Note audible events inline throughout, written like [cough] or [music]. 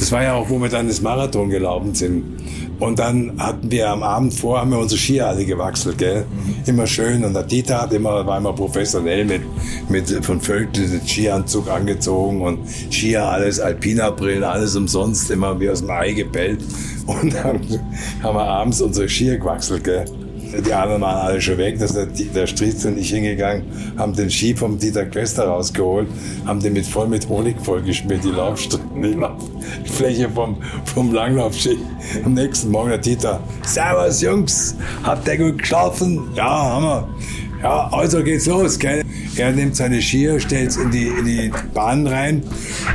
Das war ja auch, wo wir dann das Marathon gelaufen sind. Und dann hatten wir am Abend vor, haben wir unsere Skier alle gewachselt, gell? Immer schön. Und der Dieter hat immer, war immer professionell mit, mit von Völkel den Skianzug angezogen und Skier alles, Alpina-Brillen, alles umsonst, immer wie aus dem Ei gebellt. Und dann [laughs] haben wir abends unsere Skier gewachselt, gell? Die anderen waren alle schon weg. Das ist der, Striez und ich hingegangen, haben den Ski vom Dieter Quester rausgeholt, haben den mit voll mit Honig vollgeschmiert, die Laufstrecken, die Lauffläche vom, vom Langlaufski. Am nächsten Morgen der Dieter, Servus Jungs, habt ihr gut geschlafen? Ja, haben wir. Ja, also geht's los, gell? Er nimmt seine Skier, stellt's in die, in die Bahn rein,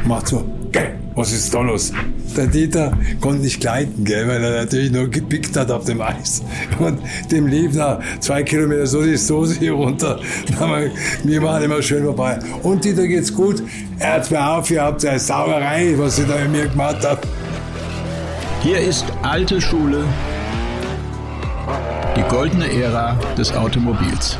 macht so, gell, was ist da los? Der Dieter konnte nicht gleiten, gell, weil er natürlich nur gepickt hat auf dem Eis. Und dem lief nach zwei Kilometer so die Soße hier runter. Wir, wir waren immer schön vorbei. Und Dieter geht's gut. Er hat mir auf, ihr habt eine Sauerei, was ihr da mit mir gemacht habt. Hier ist alte Schule, die goldene Ära des Automobils.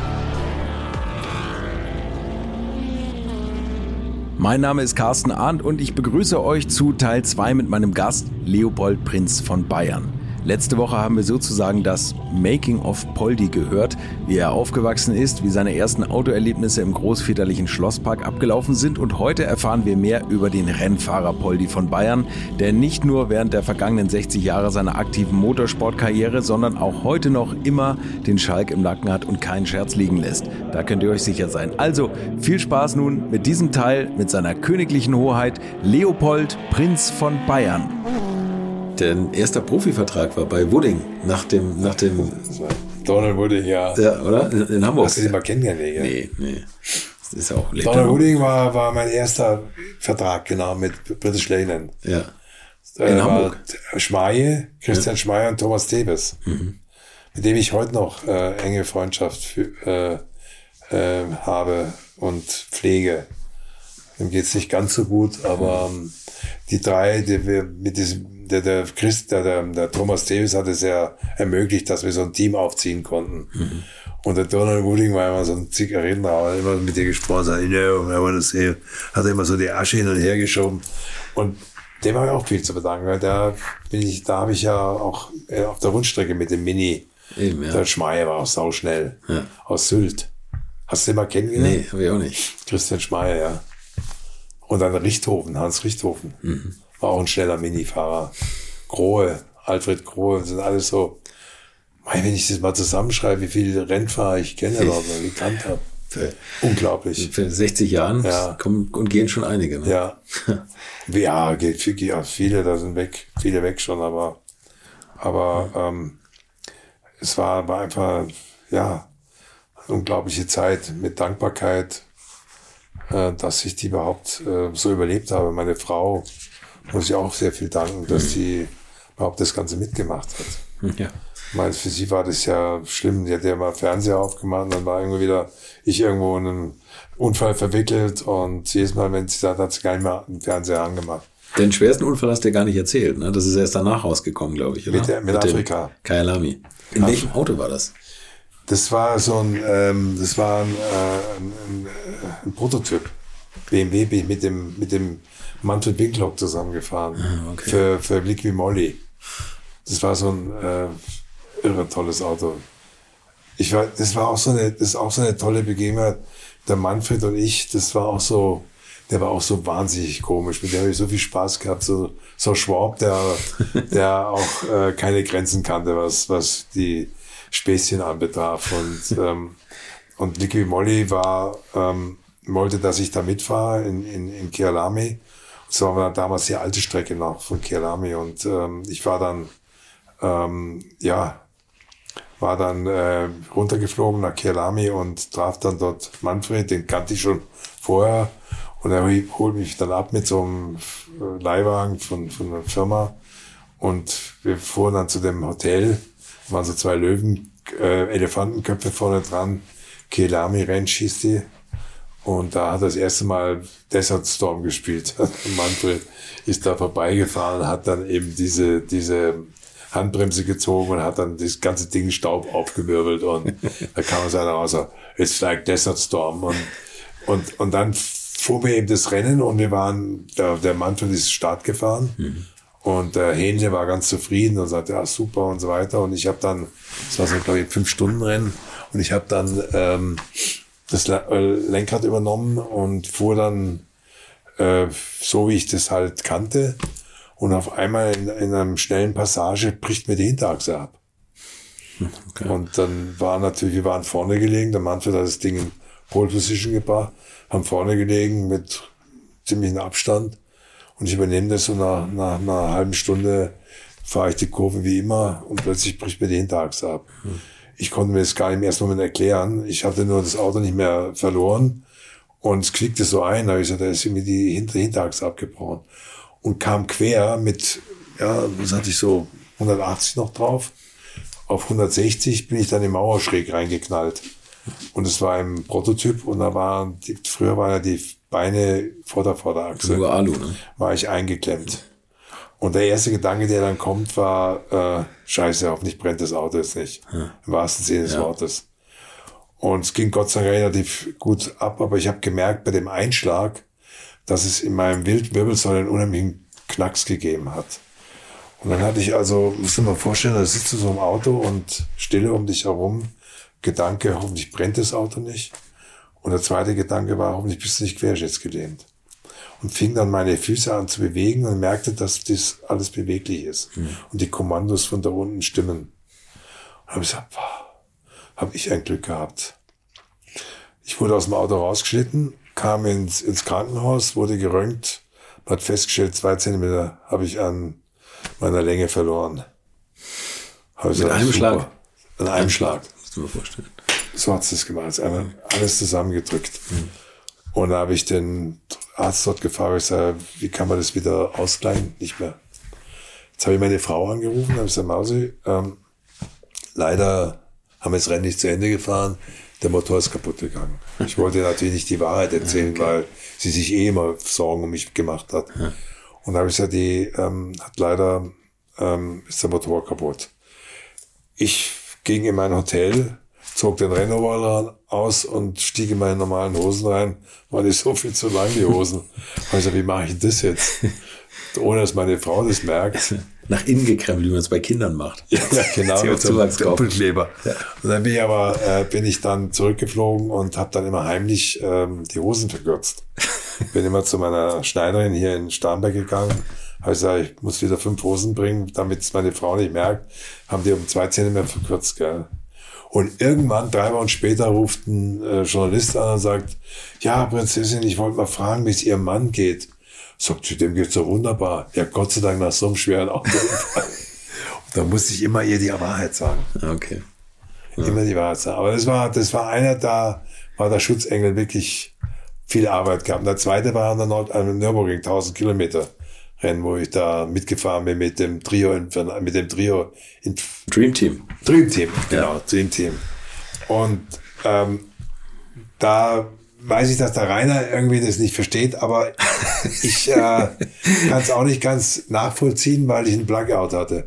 Mein Name ist Carsten Arndt und ich begrüße euch zu Teil 2 mit meinem Gast Leopold Prinz von Bayern. Letzte Woche haben wir sozusagen das Making of Poldi gehört, wie er aufgewachsen ist, wie seine ersten Autoerlebnisse im großväterlichen Schlosspark abgelaufen sind und heute erfahren wir mehr über den Rennfahrer Poldi von Bayern, der nicht nur während der vergangenen 60 Jahre seiner aktiven Motorsportkarriere, sondern auch heute noch immer den Schalk im Nacken hat und keinen Scherz liegen lässt. Da könnt ihr euch sicher sein. Also viel Spaß nun mit diesem Teil mit seiner königlichen Hoheit Leopold Prinz von Bayern. Dein erster Profivertrag war bei Wooding nach dem, nach dem. Donald Wooding, ja. Ja, oder? In, in Hamburg. Hast du den mal kennengelernt? Nee, nee. Das ist auch Donald Wooding war, war mein erster Vertrag, genau, mit British Leyland. Ja. In äh, Hamburg. Schmeier, Christian ja. Schmeier und Thomas Davis. Mhm. Mit dem ich heute noch äh, enge Freundschaft für, äh, äh, habe und pflege. Dem geht's nicht ganz so gut, aber ähm, die drei, die wir mit diesem der, der, Christ, der, der, der Thomas Davis hat es ja ermöglicht, dass wir so ein Team aufziehen konnten. Mhm. Und der Donald Wooding war immer so ein Zigarettenraucher, immer mit dir gesprochen, you know, I want to see. Hat er immer so die Asche hin und her geschoben. Und dem habe ich auch viel zu bedanken, weil da bin ich, da habe ich ja auch äh, auf der Rundstrecke mit dem Mini. Eben, ja. Der Schmeier war auch sauschnell. Ja. Aus Sylt. Hast du den mal kennengelernt? Nee, habe ich auch nicht. Christian Schmeier, ja. Und dann Richthofen, Hans Richthofen. Mhm war auch ein schneller Minifahrer. Grohe, Alfred Grohe, sind alles so. Wenn ich das mal zusammenschreibe, wie viele Rennfahrer ich kenne, aber [laughs] gekannt habe. Unglaublich. Für 60 Jahren ja. kommen und gehen schon einige. Ne? Ja. [laughs] ja, geht, ja, viele, da sind weg, viele weg schon, aber, aber ähm, es war, war einfach, ja, eine unglaubliche Zeit mit Dankbarkeit, äh, dass ich die überhaupt äh, so überlebt habe. Meine Frau, muss ich auch sehr viel danken, dass sie überhaupt das Ganze mitgemacht hat. [laughs] Ja. Weil für sie war das ja schlimm. Die hat ja mal Fernseher aufgemacht dann war irgendwie wieder ich irgendwo in einem Unfall verwickelt und jedes Mal, wenn sie da hat sie gar nicht mehr den Fernseher angemacht. Den schwersten Unfall hast du ja gar nicht erzählt, ne? Das ist erst danach rausgekommen, glaube ich, oder? Mit, der, mit, mit Afrika. Kyalami. In Af welchem Auto war das? Das war so ein, ähm, das war ein, äh, ein, ein, ein Prototyp. BMW mit dem, mit dem Manfred Winklock zusammengefahren. Ah, okay. Für, für Liqui Molly. Das war so ein äh, irre tolles Auto. Ich war, das war auch so eine, das ist auch so eine tolle Begebenheit. Der Manfred und ich, das war auch so, der war auch so wahnsinnig komisch. Mit dem habe ich so viel Spaß gehabt. So, so Schwab, der, [laughs] der auch äh, keine Grenzen kannte, was, was die Späßchen anbetraf. Und, [laughs] ähm, und Liqui Molly war, ähm, wollte, dass ich da mitfahre in, in, in Kialami. Das war damals die alte Strecke noch von Kielami und ähm, ich war dann, ähm, ja, war dann äh, runtergeflogen nach Kielami und traf dann dort Manfred, den kannte ich schon vorher. Und er holt mich dann ab mit so einem äh, Leihwagen von, von einer Firma. Und wir fuhren dann zu dem Hotel, waren so zwei Löwen, äh, Elefantenköpfe vorne dran, Kielami Ranch hieß die und da hat er das erste Mal Desert Storm gespielt. [laughs] Manfred ist da vorbeigefahren, hat dann eben diese, diese Handbremse gezogen und hat dann das ganze Ding Staub aufgewirbelt und [laughs] da kam man sagen, also, it's like Desert Storm und, und, und dann fuhr mir eben das Rennen und wir waren, der, der Manfred ist Start gefahren mhm. Und der Hähnle war ganz zufrieden und sagte, ja, super und so weiter. Und ich habe dann, das war so, glaube ich, fünf Stunden Rennen. Und ich habe dann ähm, das äh, Lenkrad übernommen und fuhr dann äh, so, wie ich das halt kannte. Und auf einmal in, in einem schnellen Passage bricht mir die Hinterachse ab. Okay. Und dann war natürlich, wir waren vorne gelegen, der Manfred hat das Ding in Pole Position gebracht, haben vorne gelegen mit ziemlichen Abstand. Und ich übernehme das so nach, nach einer halben Stunde fahre ich die Kurve wie immer und plötzlich bricht mir die Hinterachse ab. Hm. Ich konnte mir das gar nicht im ersten Moment erklären. Ich hatte nur das Auto nicht mehr verloren und es klickte so ein. Da habe ich gesagt, da ist mir die Hinter Hinterachse abgebrochen. Und kam quer mit, ja, was hatte ich so, 180 noch drauf. Auf 160 bin ich dann im Mauerschräg reingeknallt. Und es war ein Prototyp und da waren, die, früher waren ja die Beine vor der Vorderachse. Nur Alu, ne? War ich eingeklemmt. Und der erste Gedanke, der dann kommt, war, äh, scheiße, hoffentlich brennt das Auto jetzt nicht. Ja. Im wahrsten Sinne des ja. Wortes. Und es ging Gott sei Dank relativ gut ab, aber ich habe gemerkt bei dem Einschlag, dass es in meinem Wildwirbelsäule einen unheimlichen Knacks gegeben hat. Und dann hatte ich also, muss man vorstellen, da sitzt du so im Auto und Stille um dich herum. Gedanke, hoffentlich brennt das Auto nicht. Und der zweite Gedanke war, hoffentlich bist du nicht querschnittsgelähmt. Und fing dann meine Füße an zu bewegen und merkte, dass das alles beweglich ist. Mhm. Und die Kommandos von da unten stimmen. Und habe ich gesagt, habe ich ein Glück gehabt. Ich wurde aus dem Auto rausgeschnitten, kam ins, ins Krankenhaus, wurde geröntgt, hat festgestellt, zwei Zentimeter habe ich an meiner Länge verloren. Hab Mit einem super. Schlag? An einem Schlag. Musst du mir vorstellen. So hat es das gemacht. Einmal alles zusammengedrückt. Mhm. Und da habe ich den Arzt dort gefragt, ich sage, wie kann man das wieder ausgleichen? Nicht mehr. Jetzt habe ich meine Frau angerufen, habe gesagt, Mausi, ähm, leider haben wir das Rennen nicht zu Ende gefahren, der Motor ist kaputt gegangen. Ich wollte natürlich nicht die Wahrheit erzählen, okay. weil sie sich eh immer Sorgen um mich gemacht hat. Ja. Und da habe ich gesagt, die ähm, hat leider, ähm, ist der Motor kaputt. Ich ging in mein Hotel, zog den Rennoverall aus und stieg in meine normalen Hosen rein. War nicht so viel zu lang, die Hosen. [laughs] Also wie mache ich das jetzt? Ohne dass meine Frau das merkt. [laughs] Nach innen gekrempelt, wie man es bei Kindern macht. Ja, [laughs] genau, mit so einem Doppelkleber. Ja. Und dann bin ich aber, äh, bin ich dann zurückgeflogen und habe dann immer heimlich ähm, die Hosen verkürzt. bin immer zu meiner Schneiderin hier in Starnberg gegangen. Habe gesagt, ich muss wieder fünf Hosen bringen, damit es meine Frau nicht merkt. Haben die um zwei mehr verkürzt, gell. Und irgendwann, drei Wochen später, ruft ein äh, Journalist an und sagt, ja, Prinzessin, ich wollte mal fragen, wie es Ihrem Mann geht. Sagt sie, dem geht's so wunderbar. Ja, Gott sei Dank nach so einem schweren Auto. [laughs] und da musste ich immer ihr die Wahrheit sagen. Okay. Ja. Immer die Wahrheit sagen. Aber das war, das war einer, da war der Schutzengel wirklich viel Arbeit gehabt. Der zweite war an der Nord, an Nürburgring, 1000 Kilometer. Rennen, wo ich da mitgefahren bin mit dem Trio, in, mit dem Trio in Dream Team. Dream Team, genau, ja. Dream Team. Und ähm, da weiß ich, dass der Rainer irgendwie das nicht versteht, aber [laughs] ich äh, kann es auch nicht ganz nachvollziehen, weil ich ein Blackout hatte.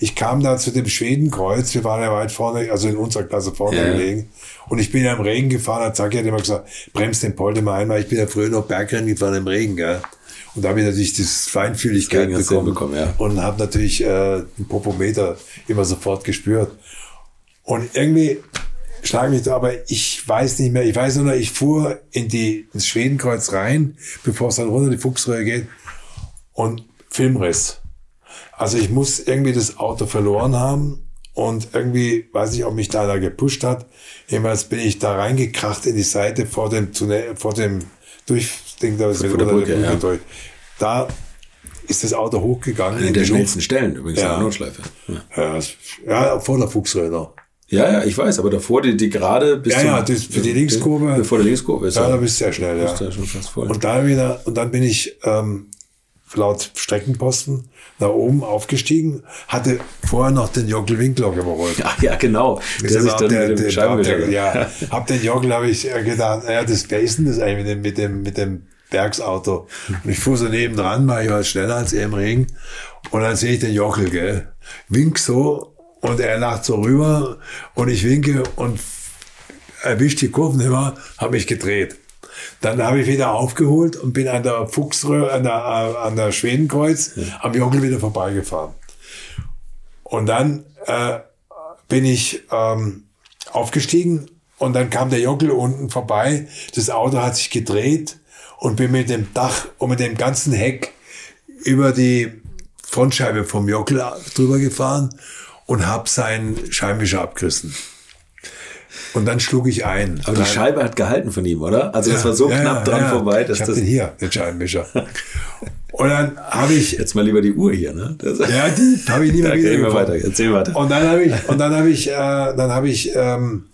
Ich kam da zu dem Schwedenkreuz, wir waren ja weit vorne, also in unserer Klasse vorne ja. gelegen. Und ich bin ja im Regen gefahren, hat Zacki hat immer gesagt, bremst den Polte mal ein, weil ich bin ja früher noch Bergrennen gefahren im Regen, gell. Und da habe ich natürlich das Feinfühligkeit das bekommen, bekommen ja. und habe natürlich äh, den Popometer immer sofort gespürt. Und irgendwie schlage mich da, aber ich weiß nicht mehr. Ich weiß nur, ich fuhr in die ins Schwedenkreuz rein, bevor es dann runter die Fuchsröhre geht und Filmriss. Also ich muss irgendwie das Auto verloren haben und irgendwie weiß ich, ob mich da da gepusht hat. Jedenfalls bin ich da reingekracht in die Seite vor dem Tunnel, vor dem Durchding da ist vor der Brücke, ja. Da ist das Auto hochgegangen. In der schnellsten Stellen übrigens ja. in der Notschleife. Ja. ja, vor der Fuchsröhre. Ja, ja, ich weiß, aber davor die, die gerade bis Ja, ja, das, für die Linkskurve. Bevor der Linkskurve ist. Ja, da bist du sehr schnell, ja. ja schon fast voll. Und da wieder, und dann bin ich ähm, laut Streckenposten nach oben aufgestiegen, hatte vorher noch den Jockel Winkler überholt. Ja, ja, genau. Der sich dann der, mit dem der, der, Ja, [laughs] hab den Jockel, habe ich gedacht, naja, das, wer ist denn das eigentlich mit dem, mit dem, mit dem Bergsauto? Und ich fuhr so nebendran, weil ich war schneller als er im Regen. Und dann sehe ich den Jockel, gell, wink so und er lacht so rüber und ich winke und erwischt die Kurven immer, habe mich gedreht. Dann habe ich wieder aufgeholt und bin an der Fuchsröhre, an der, an der Schwedenkreuz am Jockel wieder vorbeigefahren. Und dann äh, bin ich ähm, aufgestiegen und dann kam der Jockel unten vorbei. Das Auto hat sich gedreht und bin mit dem Dach und mit dem ganzen Heck über die Frontscheibe vom Jockel drüber gefahren und habe seinen Scheibenwischer abgerissen. Und dann schlug ich ein. Aber die Scheibe hat gehalten von ihm, oder? Also das war so Ja, knapp ja, dran ja. vorbei, dass ich hab das. den hier, den Scheibenwischer. [laughs] Und dann habe ich, Jetzt mal lieber die Uhr hier, ne? Das, ja, die habe ich nie mehr Ja, wieder wir weiter, erzähl weiter. Und dann habe ich, und dann habe ich, äh, dann habe ich, ähm,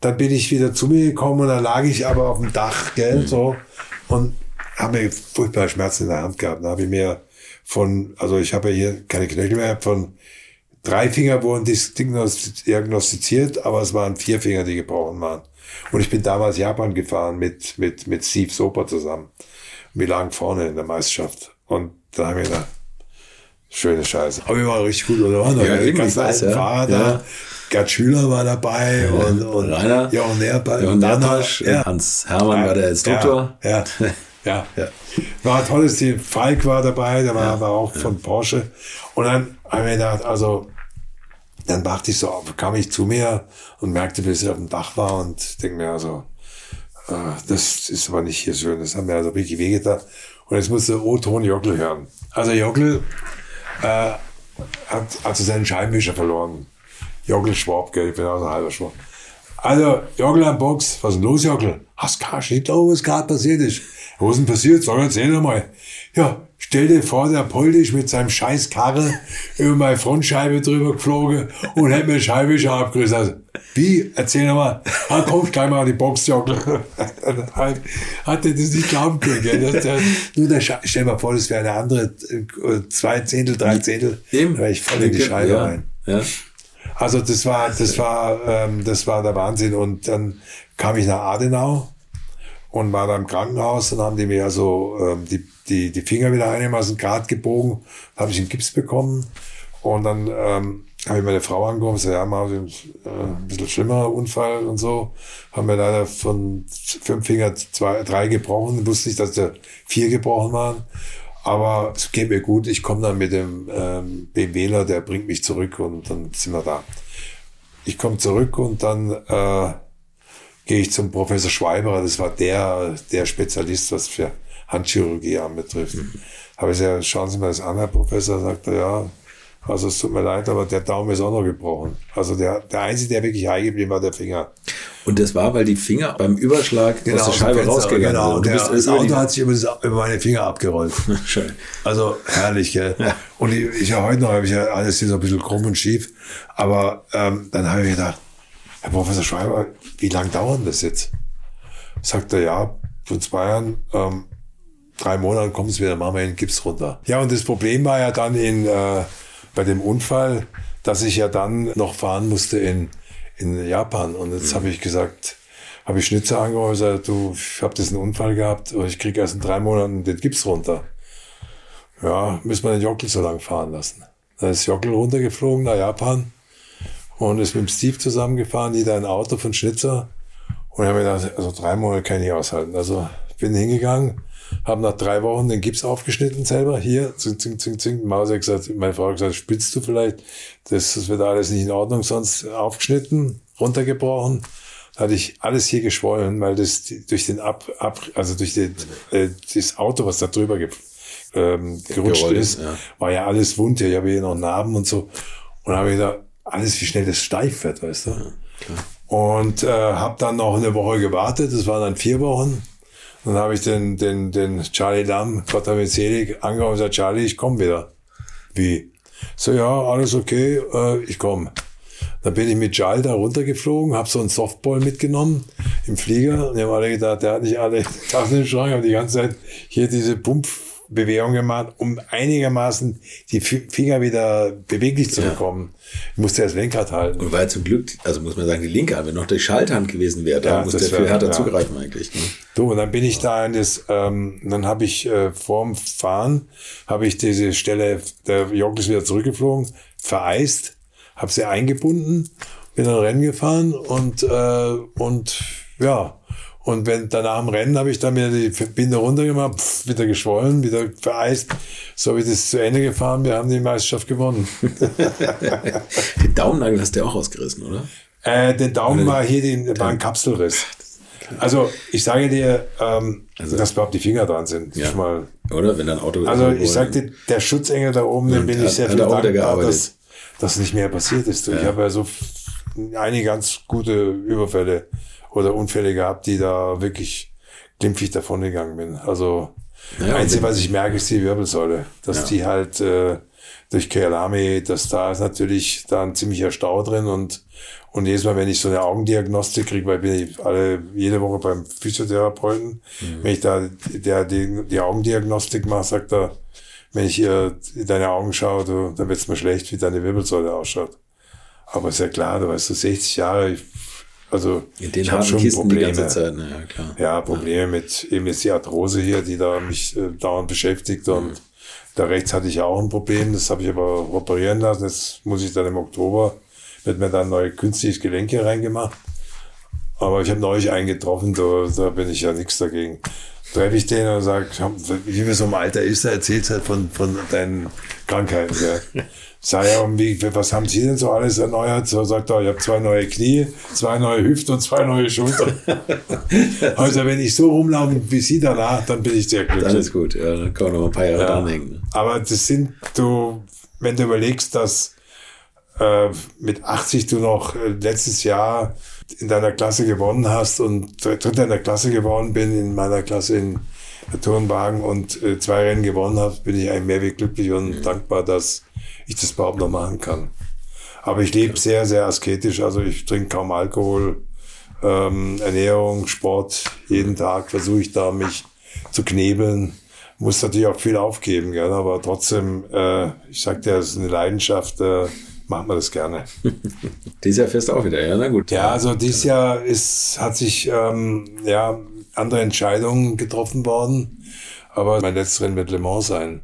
dann bin ich wieder zu mir gekommen und dann lag ich aber auf dem Dach, gell, so, und habe mir furchtbare Schmerzen in der Hand gehabt. Dann habe ich mir von, also ich habe ja hier keine Knöchel mehr, von drei Finger wurden diagnostiziert, aber es waren vier Finger, die gebrochen waren. Und ich bin damals Japan gefahren mit, mit, mit Steve Soper zusammen. Wir lagen vorne in der Meisterschaft. Und da haben wir gedacht, schöne Scheiße. Aber wir waren richtig gut, oder? Waren Ja, die ganzen alten ja. Fahrer Ja. da. Gerd Schüler war dabei und, und Rainer. Jochen Nerpa- Jochen Nerpasch, ja. Hans Hermann war der Instruktor. Ja, ja, ja. War tolles Team. Falk war dabei, der war aber auch von Porsche. Und dann haben wir gedacht, also, dann wachte ich so auf, kam ich zu mir und merkte, wie ich auf dem Dach war und denke mir also, äh, das ist aber nicht hier schön. Das haben mir also wirklich wehgetan. Und jetzt musste O-Ton Jockel hören. Also Jockel äh, hat also seinen Scheibenwischer verloren. Jockel Schwab, gell, ich bin auch ein halber Schwab. Also, Jockel am Box, was ist los, Jockel? Hast gar nicht glauben, was gerade passiert ist. Was ist denn passiert? Sag, erzähl doch mal. Ja, stell dir vor, der Poldisch mit seinem scheiß Karre über meine Frontscheibe drüber geflogen und hat mir den Scheibenwischer abgerissen. Also, wie? Erzähl doch mal. Ah, komm, gleich mal an die Box, Jockel. [laughs] hat er das nicht glauben können, gell? Das, der, nur der Scheibe, stell dir mal vor, das wäre eine andere, äh, zwei Zehntel, drei Zehntel. Da wäre ich voll in die Scheibe ja. rein. Ja. Also das war, das war, ähm, das war der Wahnsinn. Und dann kam ich nach Adenau und war da im Krankenhaus. Dann haben die mir also ähm, die, die, die Finger wieder einigermaßen grad gebogen. Dann habe ich einen Gips bekommen. Und dann ähm, habe ich meine Frau angerufen und ja, mal äh, ein bisschen schlimmer Unfall und so. Haben wir leider von fünf Finger zwei, drei gebrochen. Wusste nicht, dass da vier gebrochen waren. Aber es geht mir gut. Ich komme dann mit dem ähm, BMWler, der bringt mich zurück und dann sind wir da. Ich komme zurück und dann äh, gehe ich zum Professor Schweiberer. Das war der, der Spezialist, was für Handchirurgie anbetrifft. Habe ich gesagt, schauen Sie mal das an, Herr Professor. Sagt er, ja, also es tut mir leid, aber der Daumen ist auch noch gebrochen. Also der, der Einzige, der wirklich high geblieben war, der Finger. Und das war, weil die Finger beim Überschlag aus der aus dem Scheibe Fenster, rausgegangen genau. sind. Und Der, bist das Auto hat sich über, das, über meine Finger abgerollt. [laughs] Schön. Also herrlich, gell? Und ich, ich ja heute noch habe ich ja alles hier so ein bisschen krumm und schief. Aber ähm, dann habe ich gedacht, Herr Professor Schreiber, wie lang dauert das jetzt? Sagt er, ja, von zwei Jahren, ähm, drei Monaten kommt es wieder, machen wir den Gips runter. Ja, und das Problem war ja dann in, äh, bei dem Unfall, dass ich ja dann noch fahren musste in, in Japan. Und jetzt habe ich gesagt, habe ich Schnitzer angerufen gesagt, du, ich habe diesen Unfall gehabt und ich kriege erst in drei Monaten den Gips runter. Ja, müssen wir den Jockel so lang fahren lassen. Dann ist Jockel runtergeflogen nach Japan und ist mit dem Steve zusammengefahren, die da ein Auto von Schnitzer. Und ich habe mir gedacht, also drei Monate kann ich nicht aushalten. Also bin hingegangen, habe nach drei Wochen den Gips aufgeschnitten selber. Hier, zing, zing, zing, zing. Maus hat gesagt, meine Frau hat gesagt, spitzt du vielleicht? Das, das wird alles nicht in Ordnung, sonst aufgeschnitten, runtergebrochen. Da hatte ich alles hier geschwollen, weil das durch den Ab, Ab also durch den, äh, das Auto, was da drüber ge, ähm, gerutscht Gerollt ist, ja. war ja alles wund hier. Ich habe hier noch Narben und so. Und habe gedacht, alles wie schnell das steif wird, weißt du? Und äh, habe dann noch eine Woche gewartet. Das waren dann vier Wochen. Dann habe ich den, den, den Charlie Lamm, Gott hab ihn selig, angerufen und gesagt, Charlie, ich komme wieder. Wie? So, ja, alles okay, äh, ich komme. Dann bin ich mit Charlie da runtergeflogen, habe so einen Softball mitgenommen im Flieger. Und die haben alle gedacht, der hat nicht alle [laughs] Tassen im Schrank, aber die ganze Zeit hier diese Pumpbewegung gemacht, um einigermaßen die Finger wieder beweglich zu bekommen. Ich musste das Lenkrad halten. Und ja zum Glück, also muss man sagen, die linke Hand, wenn noch die Schalthand gewesen wäre, da Ja, muss der viel härter ja. zugreifen eigentlich. Ne? So, und dann bin ich da in das, ähm, dann habe ich äh, vorm Fahren, habe ich diese Stelle, der Jogg ist wieder zurückgeflogen, vereist, habe sie eingebunden, bin dann Rennen gefahren und, äh, und ja, Und wenn danach im Rennen habe ich dann wieder die Binde runtergemacht, pff, wieder geschwollen, wieder vereist. So wie das zu Ende gefahren, wir haben die Meisterschaft gewonnen. [laughs] Den Daumennagel hast du ja auch ausgerissen, oder? Äh, der Daumen war hier den, war ein Kapselriss. Also ich sage dir, ähm, dass überhaupt die Finger dran sind. Ja. Mal, Oder? Wenn dein Auto. also ich sagte, der Schutzengel da oben, den bin hat- ich sehr viel dankbar, dass das nicht mehr passiert ist. Du, Ich habe ja so einige ganz gute Überfälle oder Unfälle gehabt, die da wirklich glimpflich davon gegangen bin. Also Ja, das Einzige, was ich merke, ist die Wirbelsäule. Dass die halt äh, durch Kealami, dass da ist natürlich da ein ziemlicher Stau drin und und jedes Mal, wenn ich so eine Augendiagnostik kriege, weil bin ich alle jede Woche beim Physiotherapeuten, wenn ich da der die, die Augendiagnostik mache, sagt er, wenn ich äh, in deine Augen schaue, du, dann wird's mir schlecht, wie deine Wirbelsäule ausschaut. Aber ist ja klar, du weißt, du 60 Jahre, ich, also In den ich habe schon Kisten die Probleme. ganze Zeit, na ja, klar. Ja, Probleme mit eben jetzt die Arthrose hier, die da mich äh, dauernd beschäftigt und da rechts hatte ich ja auch ein Problem, das habe ich aber operieren lassen. Jetzt muss ich dann im Oktober, wird mir dann neue künstliches Gelenk hier reingemacht. Aber ich habe neulich einen getroffen, da, da bin ich ja nichts dagegen. Treffe ich den und sage, wie wir so im Alter ist, er erzählt halt von, von deinen Krankheiten. Ja. [laughs] Sag ja, und wie, was haben Sie denn so alles erneuert? So sagt er, ich habe zwei neue Knie, zwei neue Hüften und zwei neue Schultern. [laughs] also wenn ich so rumlaufe wie Sie danach, dann bin ich sehr glücklich. Dann ist gut, ja, dann kann man noch ein paar Jahre Ja. dranhängen. ne? Aber das sind du, wenn du überlegst, dass äh, mit 80 du noch äh, letztes Jahr in deiner Klasse gewonnen hast und dritter in der Klasse geworden bin, in meiner Klasse in Turnwagen und äh, zwei Rennen gewonnen habe, bin ich eigentlich mehr wie glücklich und dankbar, dass ich das überhaupt noch machen kann. Aber ich lebe sehr, sehr asketisch, also ich trinke kaum Alkohol, ähm, Ernährung, Sport, jeden Tag versuche ich da mich zu knebeln. Muss natürlich auch viel aufgeben, gell? aber trotzdem, äh, ich sag dir, das ist eine Leidenschaft, äh, macht man das gerne. [laughs] Dieses Jahr fährst du auch wieder, ja, na gut. Ja, also dieses Jahr ist, hat sich ähm, ja, andere Entscheidungen getroffen worden, aber mein letztes Rennen wird Le Mans sein.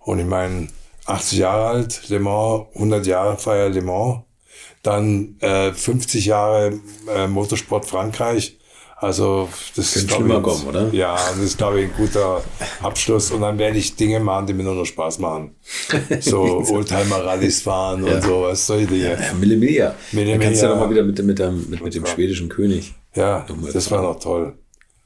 Und ich meine, 80 Jahre alt, Le Mans, 100 Jahre Feier Le Mans, dann äh, 50 Jahre äh, Motorsport Frankreich. Also das Könnte ist schlimmer ich, kommen, oder? Ja, das ist glaube ich ein guter Abschluss. Und dann werde ich Dinge machen, die mir nur noch Spaß machen. So [laughs] Oldtimer-Rallys fahren Ja. und sowas, solche Dinge. Ja, Millimilia. Millimilia. Da kannst du ja noch mal wieder mit, dem- mit, dem, mit, mit dem Ja. schwedischen König. Ja, Nochmal das war noch toll.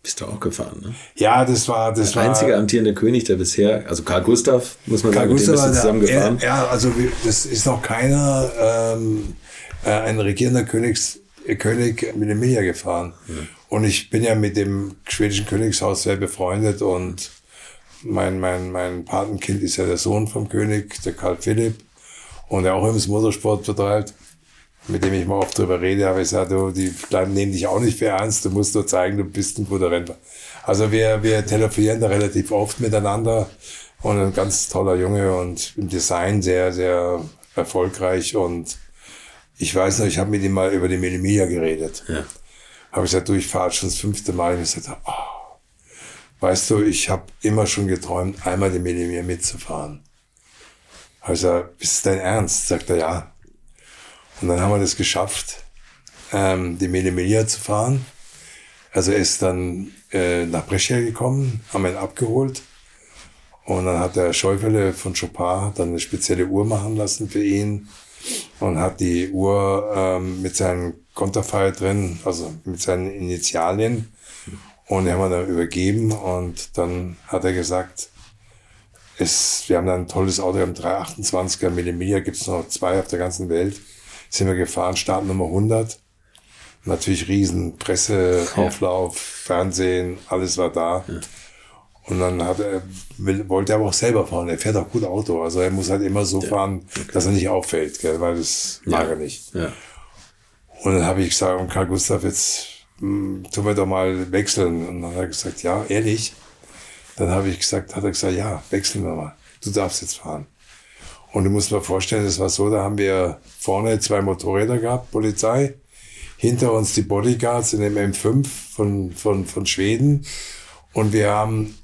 Bist du auch gefahren, ne? Ja, das war, das Der war. einzige amtierende König, der bisher, also Karl Gustav, muss man Karl sagen, mit dem Gustav bist du war zusammen der- gefahren. Ja, also das ist noch keiner, ähm, äh, ein regierender Königs, äh, König mit Emilia gefahren. Und ich bin ja mit dem schwedischen Königshaus sehr befreundet und mein, mein, mein Patenkind ist ja der Sohn vom König, der Karl Philipp, und der auch im Motorsport betreibt, mit dem ich mal oft drüber rede, aber ich sage, du, die Kleinen nehmen dich auch nicht für ernst, du musst nur zeigen, du bist ein guter Rennfahrer. Also wir, wir telefonieren da relativ oft miteinander und ein ganz toller Junge und im Design sehr, sehr erfolgreich und ich weiß noch, ich habe mit ihm mal über die Millimilia geredet. Ja. Habe ich gesagt, du, ich fahre schon das fünfte Mal. Und ich gesagt, oh, weißt du, ich habe immer schon geträumt, einmal die Millimilia mitzufahren. Habe ich gesagt, ist dein Ernst? Sagt er, ja. Und dann haben wir das geschafft, ähm, die Millimilia zu fahren. Also er ist dann äh, nach Brescia gekommen, haben ihn abgeholt. Und dann hat der Schäufele von Chopin dann eine spezielle Uhr machen lassen für ihn und hat die Uhr ähm, mit seinem Konterfei drin, also mit seinen Initialien. Und die haben wir dann übergeben und dann hat er gesagt, es, wir haben dann ein tolles Auto, wir haben 328er Millimeter, gibt es noch zwei auf der ganzen Welt. Sind wir gefahren, Startnummer 100. Natürlich riesen Presseauflauf, Fernsehen, alles war da. Und dann hat er, will, wollte er aber auch selber fahren. Er fährt auch gut Auto. Also er muss halt immer so fahren, dass er nicht auffällt, gell, weil das mag er nicht. Ja. Und dann habe ich gesagt, und Karl Gustav, jetzt hm, tun wir doch mal wechseln. Und dann hat er gesagt, ja, ehrlich. Dann habe ich gesagt, hat er gesagt, ja, wechseln wir mal. Du darfst jetzt fahren. Und du musst dir vorstellen, das war so, da haben wir vorne zwei Motorräder gehabt, Polizei. Hinter uns die Bodyguards in dem M5 von, von, von Schweden. Und wir haben,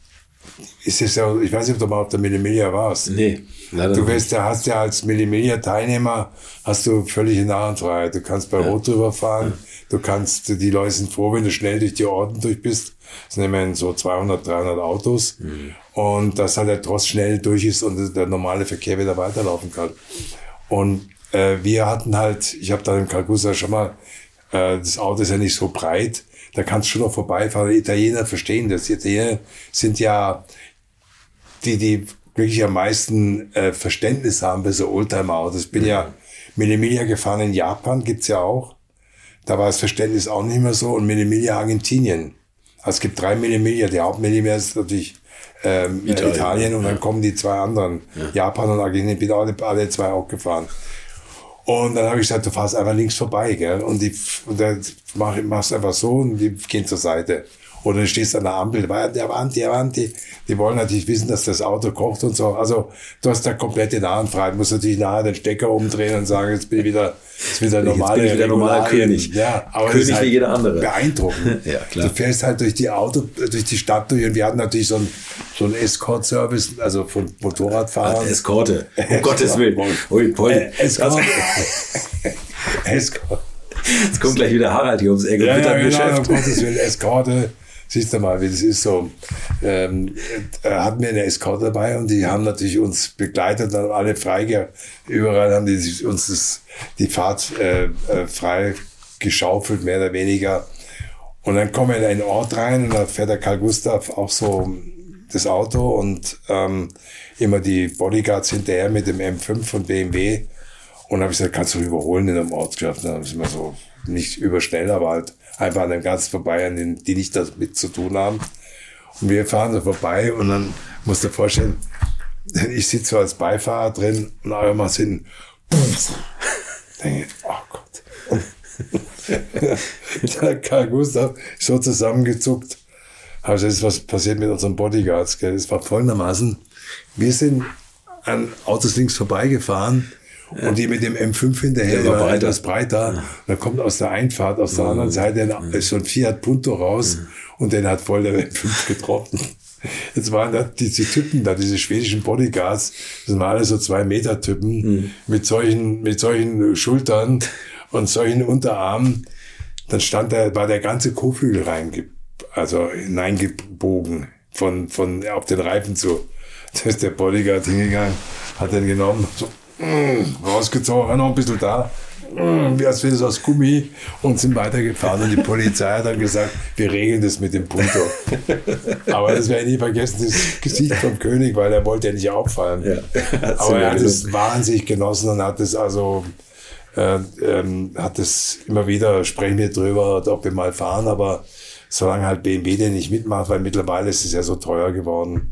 ist es ja, ich weiß nicht, ob du mal auf der Millimilia warst. Nee, leider Du wirst ja, hast ja als Millimilia-Teilnehmer, hast du völlige Narrenfreiheit. Du kannst bei Rot drüber fahren, Du kannst, die Leute sind froh, wenn du schnell durch die Orten durch bist. Es sind immerhin so 200, 300 Autos. Mhm. Und dass halt der Tross schnell durch ist und der normale Verkehr wieder weiterlaufen kann. Und äh, wir hatten halt, ich habe da im Calcutta schon mal, äh, das Auto ist ja nicht so breit, da kannst du schon noch vorbeifahren. Italiener verstehen das. Die Italiener sind ja die, die wirklich am meisten äh, Verständnis haben bei so Oldtimer-Autos. Bin ja mit Emilia gefahren in Japan, gibt's ja auch. Da war das Verständnis auch nicht mehr so. Und Minimilia Argentinien. Also es gibt drei Minimilia. Die Hauptmillimillia ist natürlich ähm, Italien, Italien und ja. dann kommen die zwei anderen. Ja. Japan und Argentinien. Bin alle, alle zwei auch gefahren. Und dann habe ich gesagt, du fährst einfach links vorbei, gell? Und, die, und dann mach, machst einfach so und die gehen zur Seite. Oder du stehst an der Ampel, der Wand, der Wand, die, die wollen natürlich wissen, dass das Auto kocht und so. Also du hast da komplett den Arm frei. Du musst natürlich nachher den Stecker umdrehen und sagen, jetzt bin ich wieder, jetzt bin ich der normale, ich der normale König. Ja, aber König halt wie jeder andere. Beeindruckend. [laughs] ja, klar. Du fährst halt durch die Auto, durch die Stadt durch und wir hatten natürlich so ein so ein Escort-Service, also von Motorradfahrern. Eskorte, um Gottes Willen. Ui, Polly. Äh, Escort. [laughs] Escort. Jetzt kommt gleich wieder Harald hier ums Ecke. Ja, ja, genau, um Gottes Willen, Eskorte. Siehst du mal, wie das ist so. Ähm, äh, hatten wir eine Eskorte dabei und die haben natürlich uns begleitet, dann alle frei, überall haben die uns das, die Fahrt äh, äh, frei geschaufelt, mehr oder weniger. Und dann kommen wir in einen Ort rein und da fährt der Karl Gustav auch so das Auto und ähm, immer die Bodyguards hinterher mit dem M5 von BMW. Und habe ich gesagt, kannst du überholen in einem Ortschaft? Dann sind wir so nicht überschnell, aber halt einfach an dem Ganzen vorbei, an den, die nicht damit zu tun haben. Und wir fahren da vorbei und dann musst du dir vorstellen, ich sitze so als Beifahrer drin und auch immer sind, denke, oh Gott. [laughs] der Karl Gustav so zusammengezuckt. Also das ist was passiert mit unseren Bodyguards. Gell? Das war folgendermaßen, wir sind an Autos links vorbeigefahren. Und die mit dem M5 hinterher, der war breiter. etwas breiter. Ja. Da kommt aus der Einfahrt, aus der anderen Seite ist so ein Fiat Punto raus und den hat voll der M5 getroffen. Jetzt waren da diese Typen da, diese schwedischen Bodyguards, das waren alle so zwei Meter Typen mhm. mit solchen, mit solchen Schultern und solchen Unterarmen. Dann stand da, war der ganze Kotflügel reinge, also hineingebogen von, von, auf den Reifen zu. Da ist der Bodyguard hingegangen, hat den genommen, so mm, rausgezogen, noch ein bisschen da, mm, wie als wäre es aus Gummi und sind weitergefahren. Und die Polizei hat dann gesagt, wir regeln das mit dem Punto. Aber das werde ich nie vergessen, das Gesicht vom König, weil er wollte ja nicht auffallen. Ja, Aber er hat es wahnsinnig genossen und hat es also, äh, ähm, hat es immer wieder, sprechen wir drüber, ob wir mal fahren, aber solange halt BMW den nicht mitmacht, weil mittlerweile ist es ja so teuer geworden,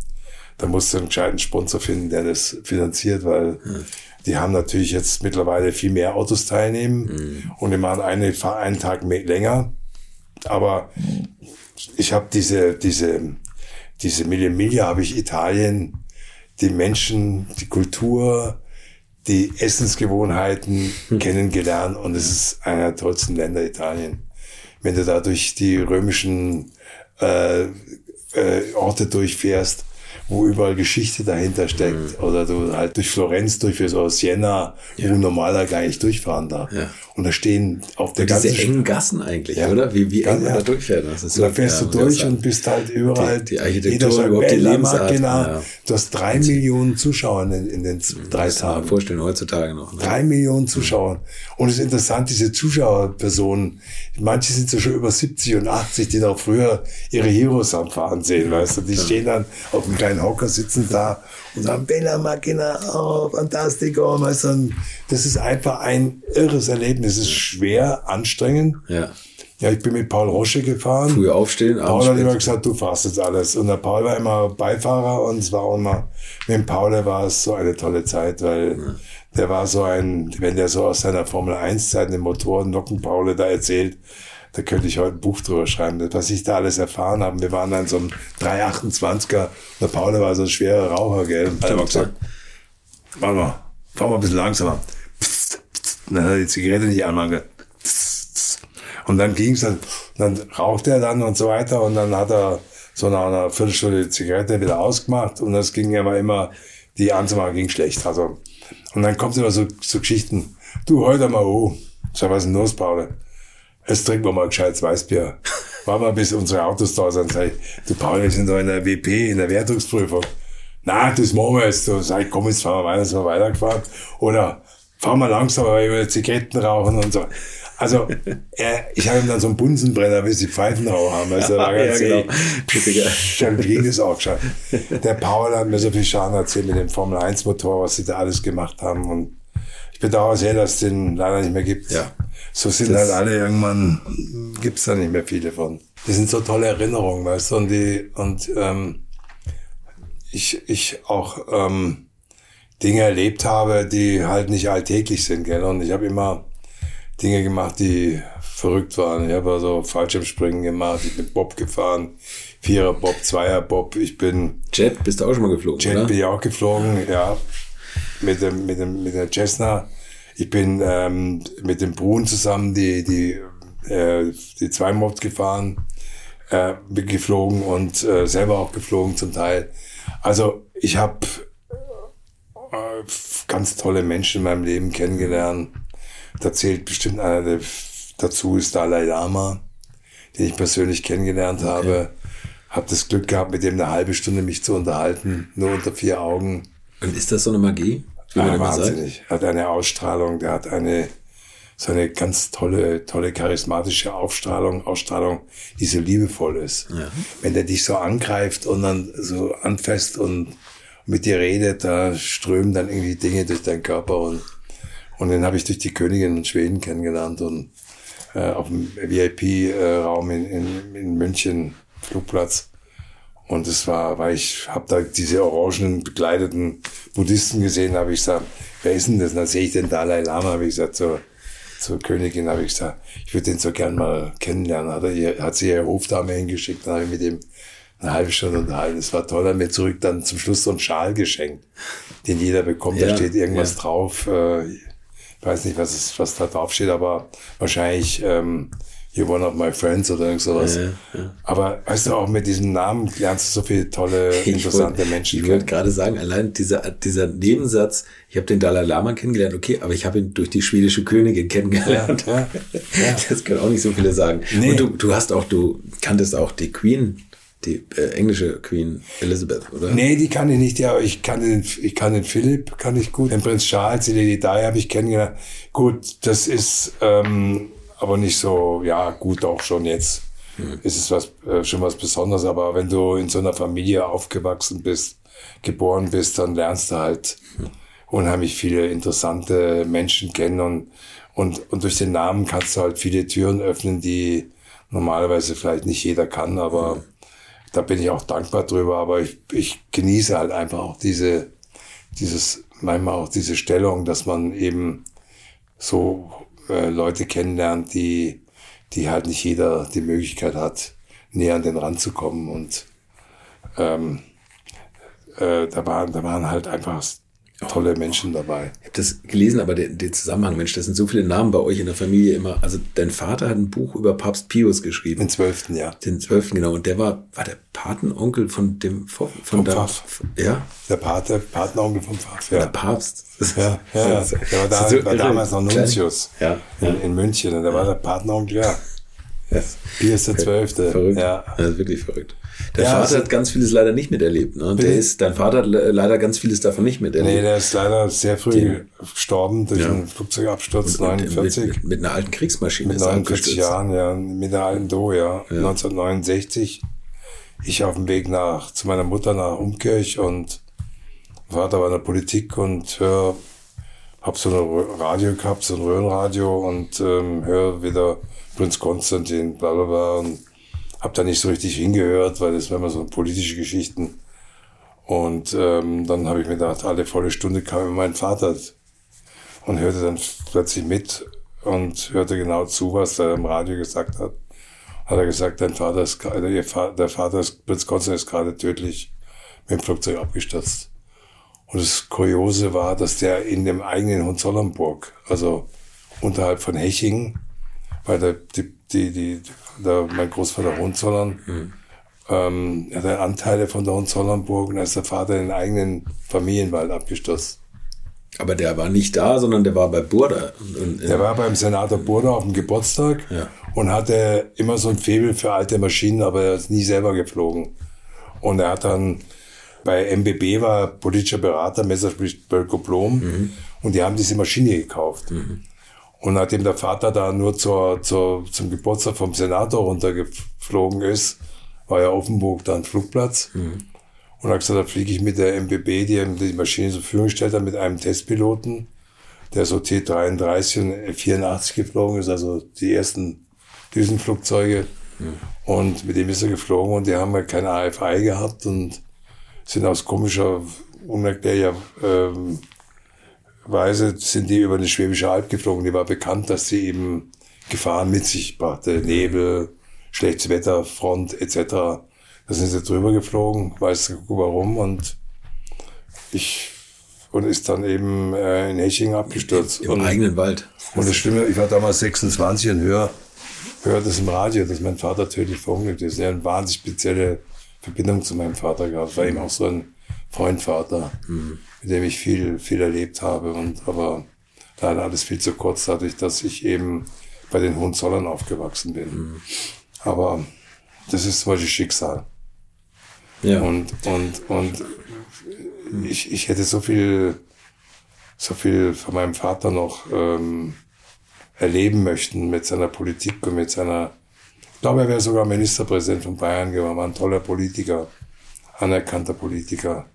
da musst du einen gescheiten Sponsor finden, der das finanziert, weil hm. Die haben natürlich jetzt mittlerweile viel mehr Autos teilnehmen mhm. und die machen eine, einen Tag mehr, länger. Aber ich habe diese, diese, diese Mille Miglia habe ich Italien, die Menschen, die Kultur, die Essensgewohnheiten mhm. kennengelernt und es ist einer der tollsten Länder Italien. Wenn du da durch die römischen äh, äh, Orte durchfährst, wo überall Geschichte dahinter steckt. Mhm. Oder du halt durch Florenz durchfährst oder Siena, ja. wo normaler gar nicht durchfahren darf. Ja. Und da stehen auf der und ganzen... Diese engen Gassen eigentlich, ja. oder? Wie, wie eng man da durchfährt. Das ist so, da fährst du durch und bist halt überall... Die, die Architektur, überhaupt die Lebensart. Genau. Du hast drei Millionen Zuschauer in, in den drei das Tagen. vorstellen, heutzutage noch. Ne? Drei Millionen Zuschauer. Und es ist interessant, diese Zuschauerpersonen, manche sind so schon über 70 und 80, die noch früher ihre Heroes am Fahren sehen, weißt du. Die stehen dann auf einem kleinen Hocker, sitzen da und sagen, Bella Machina, oh, fantastico, weißt du. Das ist einfach ein irres Erlebnis. Es ist schwer, anstrengend. Ja. Ja, ich bin mit Paul Rosche gefahren. Früh aufstehen, Paul hat immer gesagt, du fahrst jetzt alles. Und der Paul war immer Beifahrer und es war auch immer, mit dem Paul war es so eine tolle Zeit, weil ja. Der war so ein, wenn der so aus seiner Formel 1 Zeit den Motoren Nocken Paul da erzählt, da könnte ich heute ein Buch drüber schreiben, was ich da alles erfahren habe. Wir waren dann so ein 328er, der Paul war so ein schwerer Raucher, gell. Und hat immer gesagt, warte mal, fahr mal ein bisschen langsamer. Und dann hat er die Zigarette nicht anmachen und dann ging's dann, dann raucht er dann und so weiter und dann hat er so nach einer Viertelstunde die Zigarette wieder ausgemacht und das ging aber immer, die Anzahl ging schlecht. Also, und dann kommt immer so, so Geschichten, du heute mal, oh, so was ist denn los, Paul? jetzt trinken wir mal gescheites Weißbier. [laughs] Warten wir, bis unsere Autos da sind. Sag ich, du Paul, wir sind da in der WP, in der Wertungsprüfung. Na, das machen wir jetzt. So, sag ich, komm, jetzt fahren wir weiter, sind wir weitergefahren. Oder fahren wir langsam, weil wir Zigaretten rauchen und so. Also, er, ich habe ihm dann so einen Bunsenbrenner, wie sie Pfeifen rauchen haben. Also, war Ja, ganz genau. Schon ging es auch schon. Der Paul hat mir so viel Schaden erzählt mit dem Formel-1-Motor, was sie da alles gemacht haben. Und ich bedauere sehr, dass es den leider nicht mehr gibt. Ja. So sind halt alle irgendwann, gibt's da nicht mehr viele von. Die sind so tolle Erinnerungen, weißt du, und die, und ähm, ich, ich auch ähm, Dinge erlebt habe, die halt nicht alltäglich sind, gell? Und ich habe immer Dinge gemacht, die verrückt waren. Ich habe also Fallschirmspringen gemacht, ich bin Bob gefahren, Vierer Bob, Zweier Bob, ich bin Jet, bist du auch schon mal geflogen, Jet oder? bin ich auch geflogen, ja. Mit dem, mit dem, mit der Cessna. Ich bin ähm, mit dem Brun zusammen die, die, äh, die zwei Mods gefahren, äh, geflogen und äh, selber auch geflogen zum Teil. Also ich habe äh, ganz tolle Menschen in meinem Leben kennengelernt. Da zählt bestimmt einer der, dazu ist Dalai Lama, den ich persönlich kennengelernt habe. Habe das Glück gehabt, mit dem eine halbe Stunde mich zu unterhalten, nur unter vier Augen. Und ist das so eine Magie? Wie Ja, sagt? wahnsinnig. Hat eine Ausstrahlung, der hat eine so eine ganz tolle, tolle charismatische Aufstrahlung, Ausstrahlung, die so liebevoll ist. Wenn der dich so angreift und dann so anfasst und mit dir redet, da strömen dann irgendwie Dinge durch deinen Körper und und den habe ich durch die Königin in Schweden kennengelernt und äh, auf dem VIP-Raum in, in, in München, Flugplatz. Und es war, weil ich habe da diese orangenen bekleideten Buddhisten gesehen, habe ich gesagt, wer ist denn das? Und dann sehe ich den Dalai Lama, habe ich gesagt, zur, zur Königin habe ich gesagt, ich würde den so gern mal kennenlernen. Hat, er, hat sie ihre Hofdame hingeschickt, dann habe ich mit ihm eine halbe Stunde unterhalten. Es war toll, er hat mir zurück dann zum Schluss so einen Schal geschenkt, den jeder bekommt. Ja, da steht irgendwas ja. drauf. Äh, ich weiß nicht, was, es, was da drauf steht, aber wahrscheinlich ähm, You're one of my friends oder irgend sowas. Ja, Aber weißt du, auch mit diesem Namen lernst du so viele tolle, [laughs] interessante wollte- Menschen Ich wollte kennen. gerade sagen, allein dieser, dieser Nebensatz, ich habe den Dalai Lama kennengelernt, okay, aber ich habe ihn durch die schwedische Königin kennengelernt. Ja, ja, [laughs] Das können auch nicht so viele sagen. Nee. Und du, du hast auch, du kanntest auch die Queen, die äh, englische Queen Elizabeth, oder? Nee, die kann ich nicht. Ja, ich kann den, ich kann den Philipp, kann ich gut. Den Prinz Charles, die Lady Di habe ich kennengelernt. Gut, das ist ähm, aber nicht so, ja, gut auch schon jetzt. Ist es was, äh, schon was Besonderes, aber wenn du in so einer Familie aufgewachsen bist, geboren bist, dann lernst du halt unheimlich viele interessante Menschen kennen und, und, und durch den Namen kannst du halt viele Türen öffnen, die normalerweise vielleicht nicht jeder kann, aber da bin ich auch dankbar drüber, aber ich, ich genieße halt einfach auch diese, dieses, manchmal auch diese Stellung, dass man eben so äh, Leute kennenlernt, die, die halt nicht jeder die Möglichkeit hat, näher an den Rand zu kommen und ähm, äh, da waren, da waren halt einfach tolle Menschen dabei. Ich habe das gelesen, aber den, den Zusammenhang, Mensch, das sind so viele Namen bei euch in der Familie immer. Also dein Vater hat ein Buch über Papst Pius geschrieben. Im zwölften Jahr. Den zwölften, genau. Und der war, war der Patenonkel von dem von Vom der, Pfaff. Ja, Der Pater, Patenonkel vom Pfaff, der ja. Papst. Das- Ja, ja, ja. [laughs] Der war, da, so war damals noch. Nuntius Ja, ja. in, in München und da war der Patenonkel, ja. Pius der Zwölfte. Verrückt. Ja. Das ist wirklich verrückt. Dein Ja, Vater also- hat ganz vieles leider nicht miterlebt. Ne? Der ist, dein Vater hat le- leider ganz vieles davon nicht miterlebt. Nee, der ist leider sehr früh Den- gestorben durch Ja. einen Flugzeugabsturz, Und- und 49. Mit, mit einer alten Kriegsmaschine Mit ist er 49 abgestürzt. Jahren, ja, mit der alten Do, ja. 1969. Ich auf dem Weg nach, zu meiner Mutter nach Umkirch und Vater war in der Politik und hör, hab so ein Radio gehabt, so ein Röhrenradio und ähm, hör wieder Prinz Konstantin, bla bla bla und hab da nicht so richtig hingehört, weil das waren immer so politische Geschichten. Und ähm, dann habe ich mir gedacht, alle volle Stunde kam immer mein Vater und hörte dann plötzlich mit und hörte genau zu, was er im Radio gesagt hat. Hat er gesagt, dein Vater ist, ihr Vater, der Vater ist, Prinz Konstantin ist gerade tödlich mit dem Flugzeug abgestürzt. Und das Kuriose war, dass der in dem eigenen Hohenzollernburg, also unterhalb von Hechingen, weil der, die, die, die, der, mein Großvater Hohenzollern, ähm, er hatte Anteile von der Hohenzollernburg und ist der Vater den eigenen Familienwald abgestürzt. Aber der war nicht da, sondern der war bei Burda. Der war beim Senator Burda auf dem Geburtstag Ja. und hatte immer so ein Faible für alte Maschinen, aber er ist nie selber geflogen. Und er hat dann bei MBB war er politischer Berater, Messerschmitt Bölko Blom, und die haben diese Maschine gekauft. Und nachdem der Vater da nur zur, zur, zum Geburtstag vom Senator runtergeflogen ist, war ja Offenburg dann Flugplatz. Und hat gesagt, da fliege ich mit der MBB, die die Maschine zur Verfügung gestellt hat, mit einem Testpiloten, der so T-33 und F-84 geflogen ist, also die ersten Düsenflugzeuge. Und mit dem ist er geflogen und die haben ja kein AFI gehabt und sind aus komischer, unerklärlicher ähm, Weise sind die über eine Schwäbische Alb geflogen. Die war bekannt, dass sie eben Gefahren mit sich brachte. Nebel, schlechtes Wetter, Front etc. Da sind sie drüber geflogen, weiß warum und ich und ist dann eben äh, in Hechingen abgestürzt. Im und, eigenen Wald. und das Schlimme, ich war damals 26 und höre, höre das im Radio, dass mein Vater tödlich verunglückt ist. Er hat eine wahnsinnig spezielle Verbindung zu meinem Vater gehabt. War eben auch so ein Freundvater, mit dem ich viel, viel erlebt habe. Und aber leider alles viel zu kurz, dadurch, dass ich eben bei den Hohenzollern aufgewachsen bin. Aber das ist zum Beispiel Schicksal. Ja. Und, und, und ich, ich hätte so viel, so viel von meinem Vater noch ähm, erleben möchten mit seiner Politik und mit seiner, ich glaube, er wäre sogar Ministerpräsident von Bayern geworden, war ein toller Politiker, anerkannter Politiker.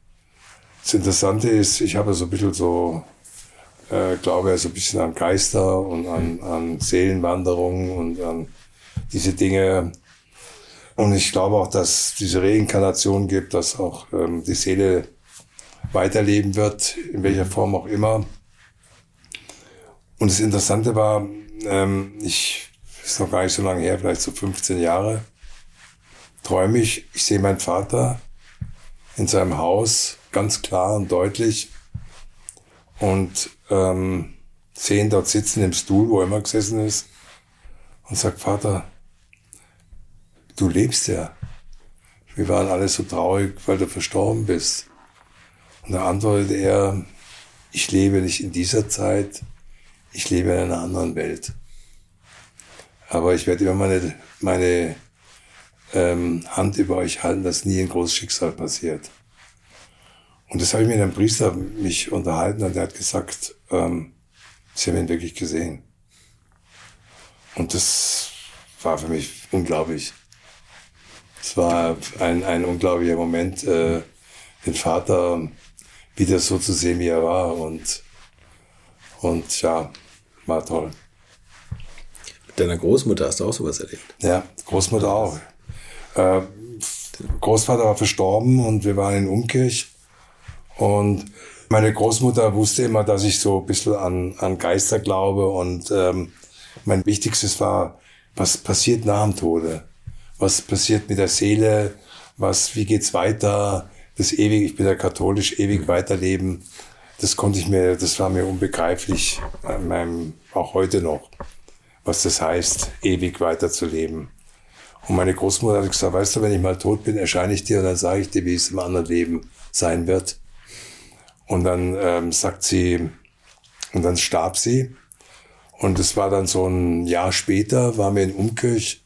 Das Interessante ist, ich habe so ein bisschen so, äh, glaube er so ein bisschen an Geister und an, an Seelenwanderungen und an diese Dinge. Und ich glaube auch, dass diese Reinkarnation gibt, dass auch ähm, die Seele weiterleben wird, in welcher Form auch immer. Und das Interessante war, ähm, ich, ist noch gar nicht so lange her, vielleicht so 15 Jahre, träume ich, ich sehe meinen Vater in seinem Haus ganz klar und deutlich und ähm, sehe ihn dort sitzen im Stuhl, wo er immer gesessen ist und sagt, Vater, du lebst ja. Wir waren alle so traurig, weil du verstorben bist. Und da antwortete er, ich lebe nicht in dieser Zeit, ich lebe in einer anderen Welt. Aber ich werde immer meine, meine ähm, Hand über euch halten, dass nie ein großes Schicksal passiert. Und das habe ich mit einem Priester mich unterhalten und der hat gesagt, ähm, sie haben ihn wirklich gesehen. Und das war für mich unglaublich. Es war ein, ein unglaublicher Moment, äh, den Vater wieder so zu sehen, wie er war. Und, und ja, war toll. Mit deiner Großmutter hast du auch sowas erlebt. Ja, Großmutter auch. Äh, Großvater war verstorben und wir waren in Umkirch. Und meine Großmutter wusste immer, dass ich so ein bisschen an, an Geister glaube. Und ähm, mein Wichtigstes war, was passiert nach dem Tode? Was passiert mit der Seele? Was, wie geht's weiter? Das ewig, ich bin ja katholisch, ewig weiterleben. Das konnte ich mir, das war mir unbegreiflich, an meinem, auch heute noch, was das heißt, ewig weiterzuleben. Und meine Großmutter hat gesagt, weißt du, wenn ich mal tot bin, erscheine ich dir und dann sage ich dir, wie es im anderen Leben sein wird. Und dann ähm, sagt sie, und dann starb sie. Und es war dann so ein Jahr später, waren wir in Umkirch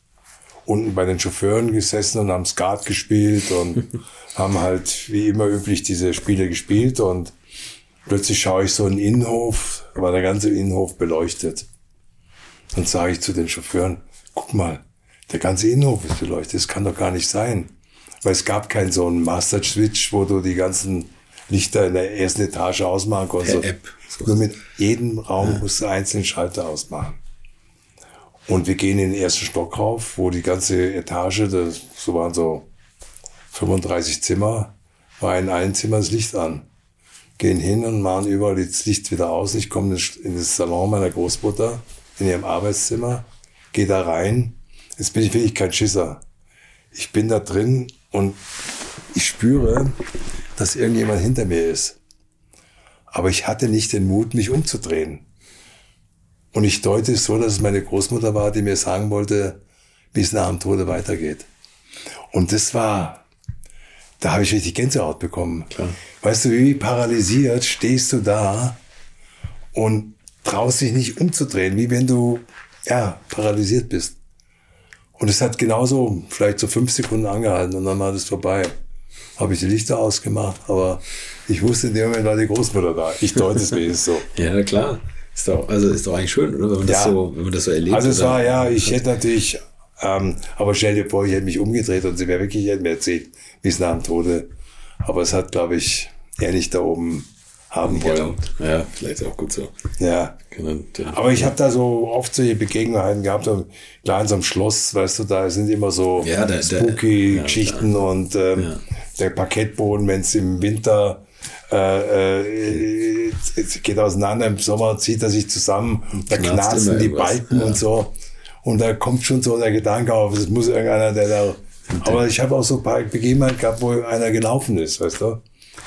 unten bei den Chauffeuren gesessen und haben Skat gespielt und [laughs] haben halt wie immer üblich diese Spiele gespielt und plötzlich schaue ich so in den Innenhof, da war der ganze Innenhof beleuchtet. Dann sage ich zu den Chauffeuren, guck mal, der ganze Innenhof ist beleuchtet, das kann doch gar nicht sein. Weil es gab keinen so einen Master Switch, wo du die ganzen Lichter in der ersten Etage ausmachen konntest. Per App. Nur mit jedem Raum musst du einzelnen Schalter ausmachen. Und wir gehen in den ersten Stock rauf, wo die ganze Etage, das, so waren so 35 Zimmer, war in allen Zimmern das Licht an. Gehen hin und machen überall das Licht wieder aus. Ich komme in das Salon meiner Großmutter, in ihrem Arbeitszimmer, gehe da rein. Jetzt bin ich wirklich kein Schisser. Ich bin da drin und ich spüre, dass irgendjemand hinter mir ist. Aber ich hatte nicht den Mut, mich umzudrehen. Und ich deute es so, dass es meine Großmutter war, die mir sagen wollte, wie es nach dem Tode weitergeht. Und das war, da habe ich richtig Gänsehaut bekommen. Klar. Weißt du, wie paralysiert stehst du da und traust dich nicht umzudrehen, wie wenn du ja paralysiert bist. Und es hat genauso vielleicht so fünf Sekunden angehalten und dann war das vorbei. Habe ich die Lichter ausgemacht, aber ich wusste in dem Moment war die Großmutter da. Ich deute es wenigstens so. [laughs] Ja, klar. Ist doch, also ist doch eigentlich schön, oder? Wenn man, das, Ja. so, wenn man das so erlebt. Also es war ja, ich hätte natürlich, ähm, aber stell dir vor, ich hätte mich umgedreht und sie wäre wirklich, hätte mir erzählt, wie es nach dem Tode. Aber es hat, glaube ich, nicht da oben haben wollen. Erlaubt. Ja, vielleicht auch gut so. Ja. Dann, Aber ich habe da so oft solche Begegnungen gehabt, und klar in so einem Schloss, weißt du, da sind immer so Ja, da- da- spooky ja, Geschichten und ähm, Ja. der Parkettboden, wenn es im Winter äh, äh, geht auseinander, im Sommer zieht er sich zusammen, da knarzen die irgendwas. Balken und so. Und da kommt schon so der Gedanke auf, es muss irgendeiner, der da. Aber ich habe auch so ein paar Begebenheiten gehabt, wo einer gelaufen ist, weißt du?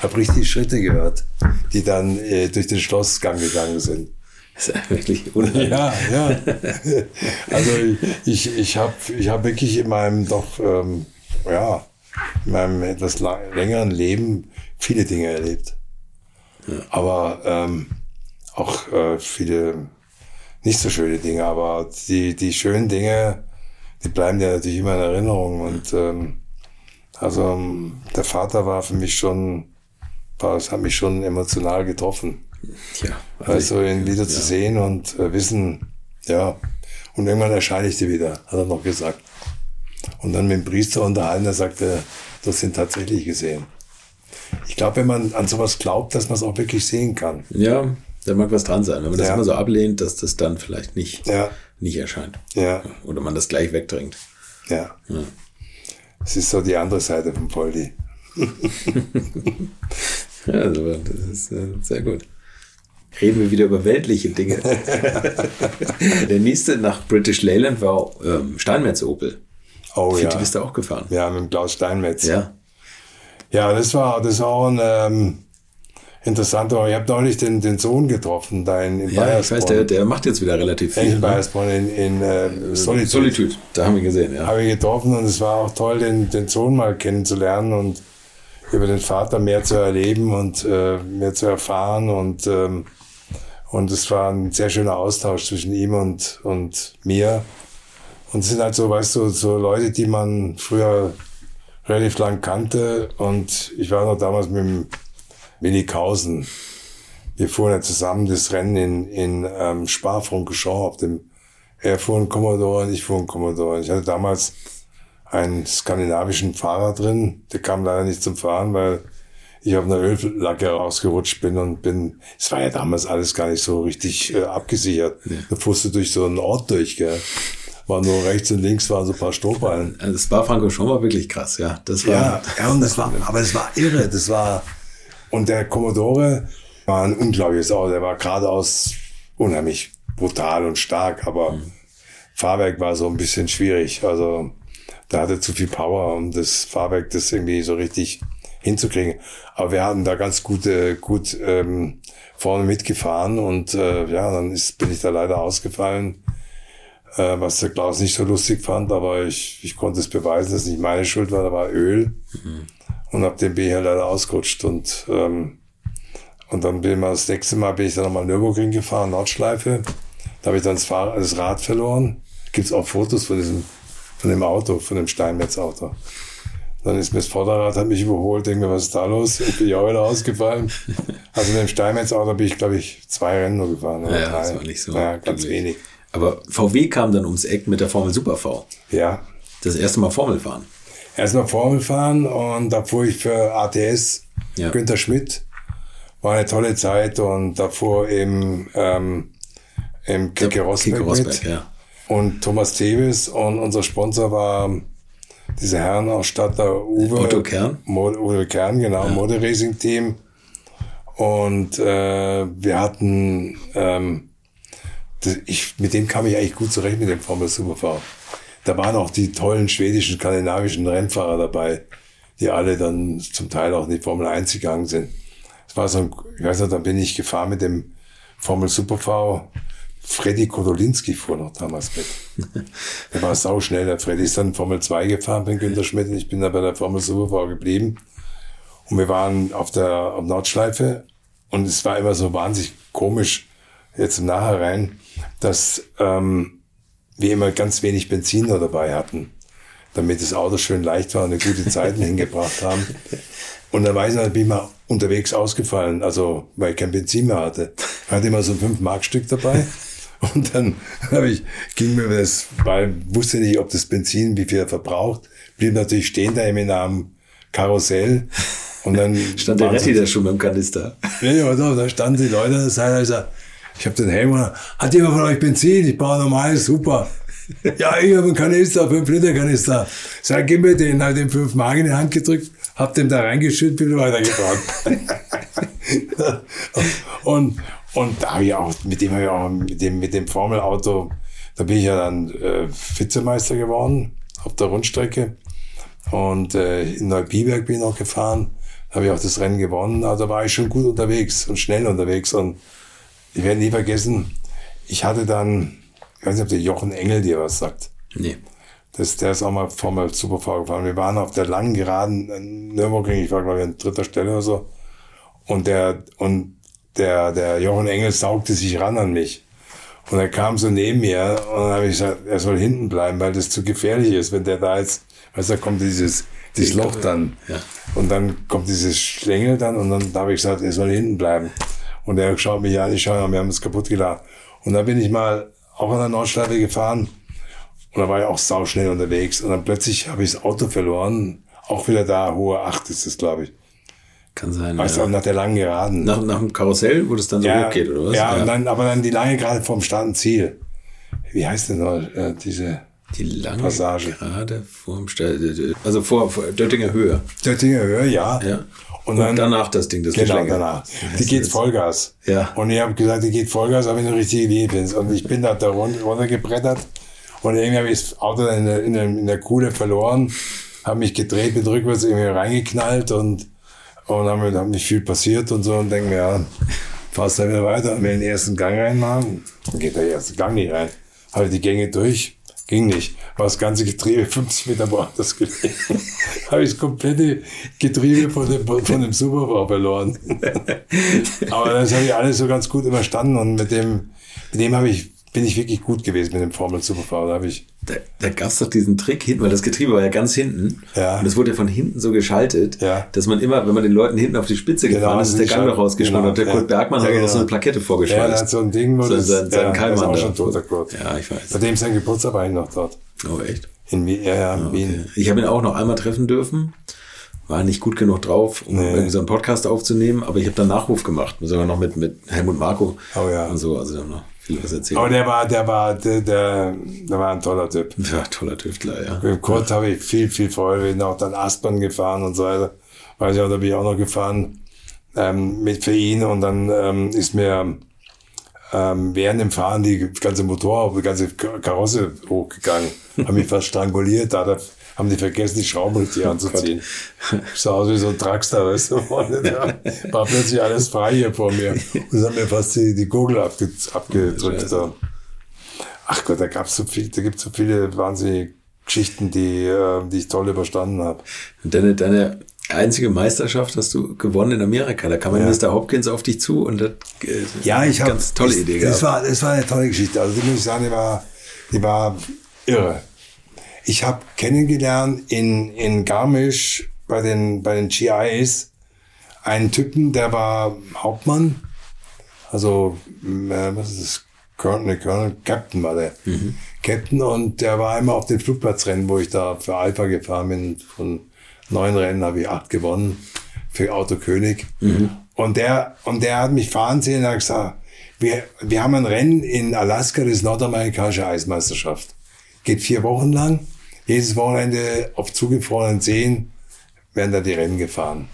Hab richtig Schritte gehört, die dann äh, durch den Schlossgang gegangen sind. ist ja wirklich unheimlich. Ja, ja. [laughs] Also ich, ich habe ich hab wirklich in meinem doch, ähm, ja, in meinem etwas längeren Leben viele Dinge erlebt. Aber ähm, auch äh, viele nicht so schöne Dinge, aber die, die schönen Dinge, die bleiben ja natürlich immer in Erinnerung. Und ähm, also der Vater war für mich schon, es hat mich schon emotional getroffen. Ja, Also ich- ihn wieder zu sehen und äh, wissen, ja. Und irgendwann erscheine ich dir wieder, hat er noch gesagt. Und dann mit dem Priester unterhalten, er sagte, hast ihn tatsächlich gesehen. Ich glaube, wenn man an sowas glaubt, dass man es auch wirklich sehen kann. Ja, da mag was dran sein. Wenn man das Ja. immer so ablehnt, dass das dann vielleicht nicht, Ja, nicht erscheint. ja, Oder man das gleich wegdrängt. ja. Es ist so die andere Seite vom Poldi. [laughs] Ja, also, das ist äh, sehr gut. Reden wir wieder über weltliche Dinge. [laughs] Der nächste nach British Leyland war ähm, Steinmetz Opel. Oh Für ja. die bist du auch gefahren. Ja, mit dem Klaus Steinmetz. Ja. Ja, das war, das war auch ein ähm, interessanter. Ich habe neulich den, den Sohn getroffen, da in, in Ja, ich weiß, der, der macht jetzt wieder relativ viel. in ne? Bayersbronn, in, in äh, Solitude. Solitude, da haben wir gesehen, ja. Habe ich getroffen und es war auch toll, den, den Sohn mal kennenzulernen und über den Vater mehr zu erleben und äh, mehr zu erfahren und ähm, und es war ein sehr schöner Austausch zwischen ihm und und mir und es sind halt so, weißt du, so Leute, die man früher relativ lang kannte und ich war noch damals mit dem Willi Kausen. Wir fuhren ja zusammen das Rennen in, in ähm, Spa-Francorchamps auf dem er fuhr einen Commodore und ich fuhr einen Commodore. Ich hatte damals einen skandinavischen Fahrer drin. Der kam leider nicht zum Fahren, weil ich auf einer Öllacke rausgerutscht bin und bin, es war ja damals alles gar nicht so richtig äh, abgesichert. Da fuhrst du durch so einen Ort durch, gell. War nur rechts und links waren so ein paar Strohballen. Also Spa Franco schon war wirklich krass, ja. Das war, Ja, ja, und das war, aber es war irre. Das war, und der Commodore war ein unglaubliches Auto. Der war geradeaus unheimlich brutal und stark, aber Fahrwerk war so ein bisschen schwierig. Also, da hatte zu viel Power, um das Fahrwerk das irgendwie so richtig hinzukriegen. Aber wir hatten da ganz gute, gut ähm, vorne mitgefahren und äh, ja, dann ist, bin ich da leider ausgefallen äh, was der Klaus nicht so lustig fand, aber ich, ich konnte es beweisen, dass es nicht meine Schuld war, da war Öl. Und ab dem bin ich halt leider ausgerutscht und, ähm, und dann bin ich mal das nächste Mal bin ich dann nochmal Nürburgring gefahren, Nordschleife. Da habe ich dann das, Fahrrad, das Rad verloren. Gibt's auch Fotos von diesem, von dem Auto, von dem Steinmetz-Auto. Dann ist mir das Vorderrad, hat mich überholt, denke mir, was ist da los? Ich bin ja auch wieder ausgefallen. Also mit dem Steinmetz-Auto bin ich, glaube ich, zwei Rennen nur gefahren. oder ja, das drei. war nicht so. Ja, ganz wenig. Aber VW kam dann ums Eck mit der Formel Super V. Ja, Das erste Mal Formel fahren. erstmal Formel fahren und da fuhr ich für ATS Ja. Günther Schmidt. War eine tolle Zeit und da fuhr im, ähm, im Keke Rosberg, Keke Rosberg, mit. ja. Und Thomas Tevis und unser Sponsor war dieser Herrenausstatter Uwe. Otto Kern? Mo Uwe Kern, genau, Mode Racing Team. Und äh, wir hatten, ähm, das, ich, mit dem kam ich eigentlich gut zurecht mit dem Formel Super V. Da waren auch die tollen schwedischen, skandinavischen Rennfahrer dabei, die alle dann zum Teil auch in die Formel 1 gegangen sind. Es war so ein, ich weiß noch, dann bin ich gefahren mit dem Formel Super V. Freddy Kodolinski fuhr noch damals mit. [laughs] Der war sauschnell. Der Freddy ist dann Formel 2 gefahren bin Günter Schmidt und ich bin da bei der Formel Super V geblieben. Und wir waren auf der auf Nordschleife und es war immer so wahnsinnig komisch, jetzt im Nachhinein, dass ähm, wir immer ganz wenig Benzin noch dabei hatten, damit das Auto schön leicht war und eine gute Zeiten [laughs] hingebracht haben. Und dann weiß ich, dann bin ich mal unterwegs ausgefallen, also weil ich kein Benzin mehr hatte. Ich hatte immer so ein 5-Mark-Stück dabei. [laughs] Und dann habe ich, ging mir das, weil wusste nicht, ob das Benzin, wie viel er verbraucht, blieb natürlich stehen da im Namen Karussell. Und dann [laughs] Stand der Retti da schon beim Kanister. Ja, ja, da, da standen die Leute an der Seite, ich sag, ich habe den Helm, und, hat jemand von euch Benzin? Ich brauche normal, super. ja, ich habe einen Kanister, fünf Liter Kanister. Sag, gib mir den, hab dem fünf Mark in die Hand gedrückt, hab dem da reingeschüttet, bin weitergefahren. [laughs] und, und da habe ich auch, mit dem habe ich auch, mit dem, mit dem Formelauto, da bin ich ja dann äh, Vizemeister geworden auf der Rundstrecke. Und äh, in Neubiberg bin ich noch gefahren, habe ich auch das Rennen gewonnen. Also war ich schon gut unterwegs und schnell unterwegs. Und ich werde nie vergessen, ich hatte dann, ich weiß nicht, ob der Jochen Engel dir was sagt. Nee. Das, der ist auch mal Formel Super gefahren. Wir waren auf der langen Geraden in Nürburgring, ich war glaube ich an dritter Stelle oder so. Und der, und der, der Jochen Engel saugte sich ran an mich. Und er kam so neben mir und dann habe ich gesagt, er soll hinten bleiben, weil das zu gefährlich ist, wenn der da jetzt, weißt du, da kommt dieses, dieses Loch dann. Ja. Und dann kommt dieses Schlängel dann und dann habe ich gesagt, er soll hinten bleiben. Und er schaut mich an, ich schaue, wir haben es kaputt gelacht. Und dann bin ich mal auch an der Nordschleife gefahren und da war ich auch sau schnell unterwegs. Und dann plötzlich habe ich das Auto verloren. Auch wieder da, hohe Acht ist es, glaube ich. Kann sein. Weißt ja. du, nach der langen Geraden. Nach, nach dem Karussell, wo das dann so ja, hochgeht, oder was? Ja, Und dann, aber dann die lange Gerade vom Start und Ziel. Wie heißt denn noch äh, diese Die lange Passage? gerade vorm Stell, also vor, vor Döttinger Höhe. Döttinger Höhe, ja. Ja. Und dann danach das Ding, das Genau, danach. Die geht? Vollgas. Ja. Und ich habe gesagt, die geht Vollgas, aber in eine richtige Linie bin. Und ich bin da, da run- runtergebrettert. Und irgendwie habe ich das Auto in der, in der, in der Kuhle verloren, habe mich gedreht, bin rückwärts irgendwie reingeknallt und, und haben haben nicht viel passiert und so und denke mir, ja, fahrst dann wieder weiter. Wenn den ersten Gang reinmachen, dann geht der erste Gang nicht rein. Habe die Gänge durch, ging nicht. War das ganze Getriebe [laughs] 50 Meter woanders gelegen. [laughs] habe ich das komplette Getriebe von dem, von dem Superbau verloren. [laughs] Aber das habe ich alles so ganz gut überstanden und mit dem, mit dem habe ich, bin ich wirklich gut gewesen mit dem Formel Superbau. Da ich, Da, da gab es doch diesen Trick hinten, weil das Getriebe war ja ganz hinten. Ja. Und es wurde ja von hinten so geschaltet, Ja. dass man immer, wenn man den Leuten hinten auf die Spitze Genau, gefahren ist, ist der Gang noch rausgeschnitten. genau, und der ja. Kurt Bergmann Ja, hat genau. so eine Plakette ja, vorgeschweißt. der hat so ein Ding, wo Sein- das, sein- sein ja, der ist Keilmann auch da. schon toter Kurt. Ja, ich weiß. Bei dem sein Geburtstag war ich noch dort. Oh, echt? In Wien, ja, ja, in Wien. Ich habe ihn auch noch einmal treffen dürfen. War nicht gut genug drauf, um Nee. irgendwie so einen Podcast aufzunehmen, aber ich habe dann Nachruf gemacht. Sogar noch mit, mit Helmut Marco. Oh ja. Und so, also da haben noch viel was erzählt. Aber der war, der war, der, der, der war ein toller Typ. [laughs] ja, toller Tüftler, ja. Mit Kurt habe ich viel, viel Freude. Wir sind auch dann Aspern gefahren und so weiter. Weiß ich auch, da bin ich auch noch gefahren ähm, mit für ihn und dann ähm, ist mir ähm, während dem Fahren die ganze Motor, die ganze Karosse hochgegangen. haben mich fast stranguliert. Da hat- haben die vergessen, die Schrauben richtig anzuziehen. Ich sah aus wie so ein Dragster, weißt du. Da war plötzlich alles frei hier vor mir. Und es hat mir fast die, die Gurgel abge, abgedrückt. da. Ach Gott, da gab's so viel, da gibt's so viele wahnsinnige Geschichten, die, äh, die ich toll überstanden habe. Und deine, deine einzige Meisterschaft hast du gewonnen in Amerika. Da kam ein Ja. Mr. Hopkins auf dich zu und das äh, Ja, ich habe ganz tolle Idee das gehabt. war das war eine tolle Geschichte. Also die muss ich sagen, die war die war irre. Ich habe kennengelernt in in Garmisch bei den bei den GIs einen Typen, der war Hauptmann, also äh, was ist das? Colonel, nee, Colonel, Captain war der. Captain und der war immer auf den Flugplatzrennen, wo ich da für Alpha gefahren bin. Von neun Rennen habe ich acht gewonnen für Auto König. Und der, und der hat mich fahren sehen und hat gesagt, wir, wir haben ein Rennen in Alaska, das ist nordamerikanische Eismeisterschaft. Geht vier Wochen lang. Jedes Wochenende auf zugefrorenen Seen werden da die Rennen gefahren.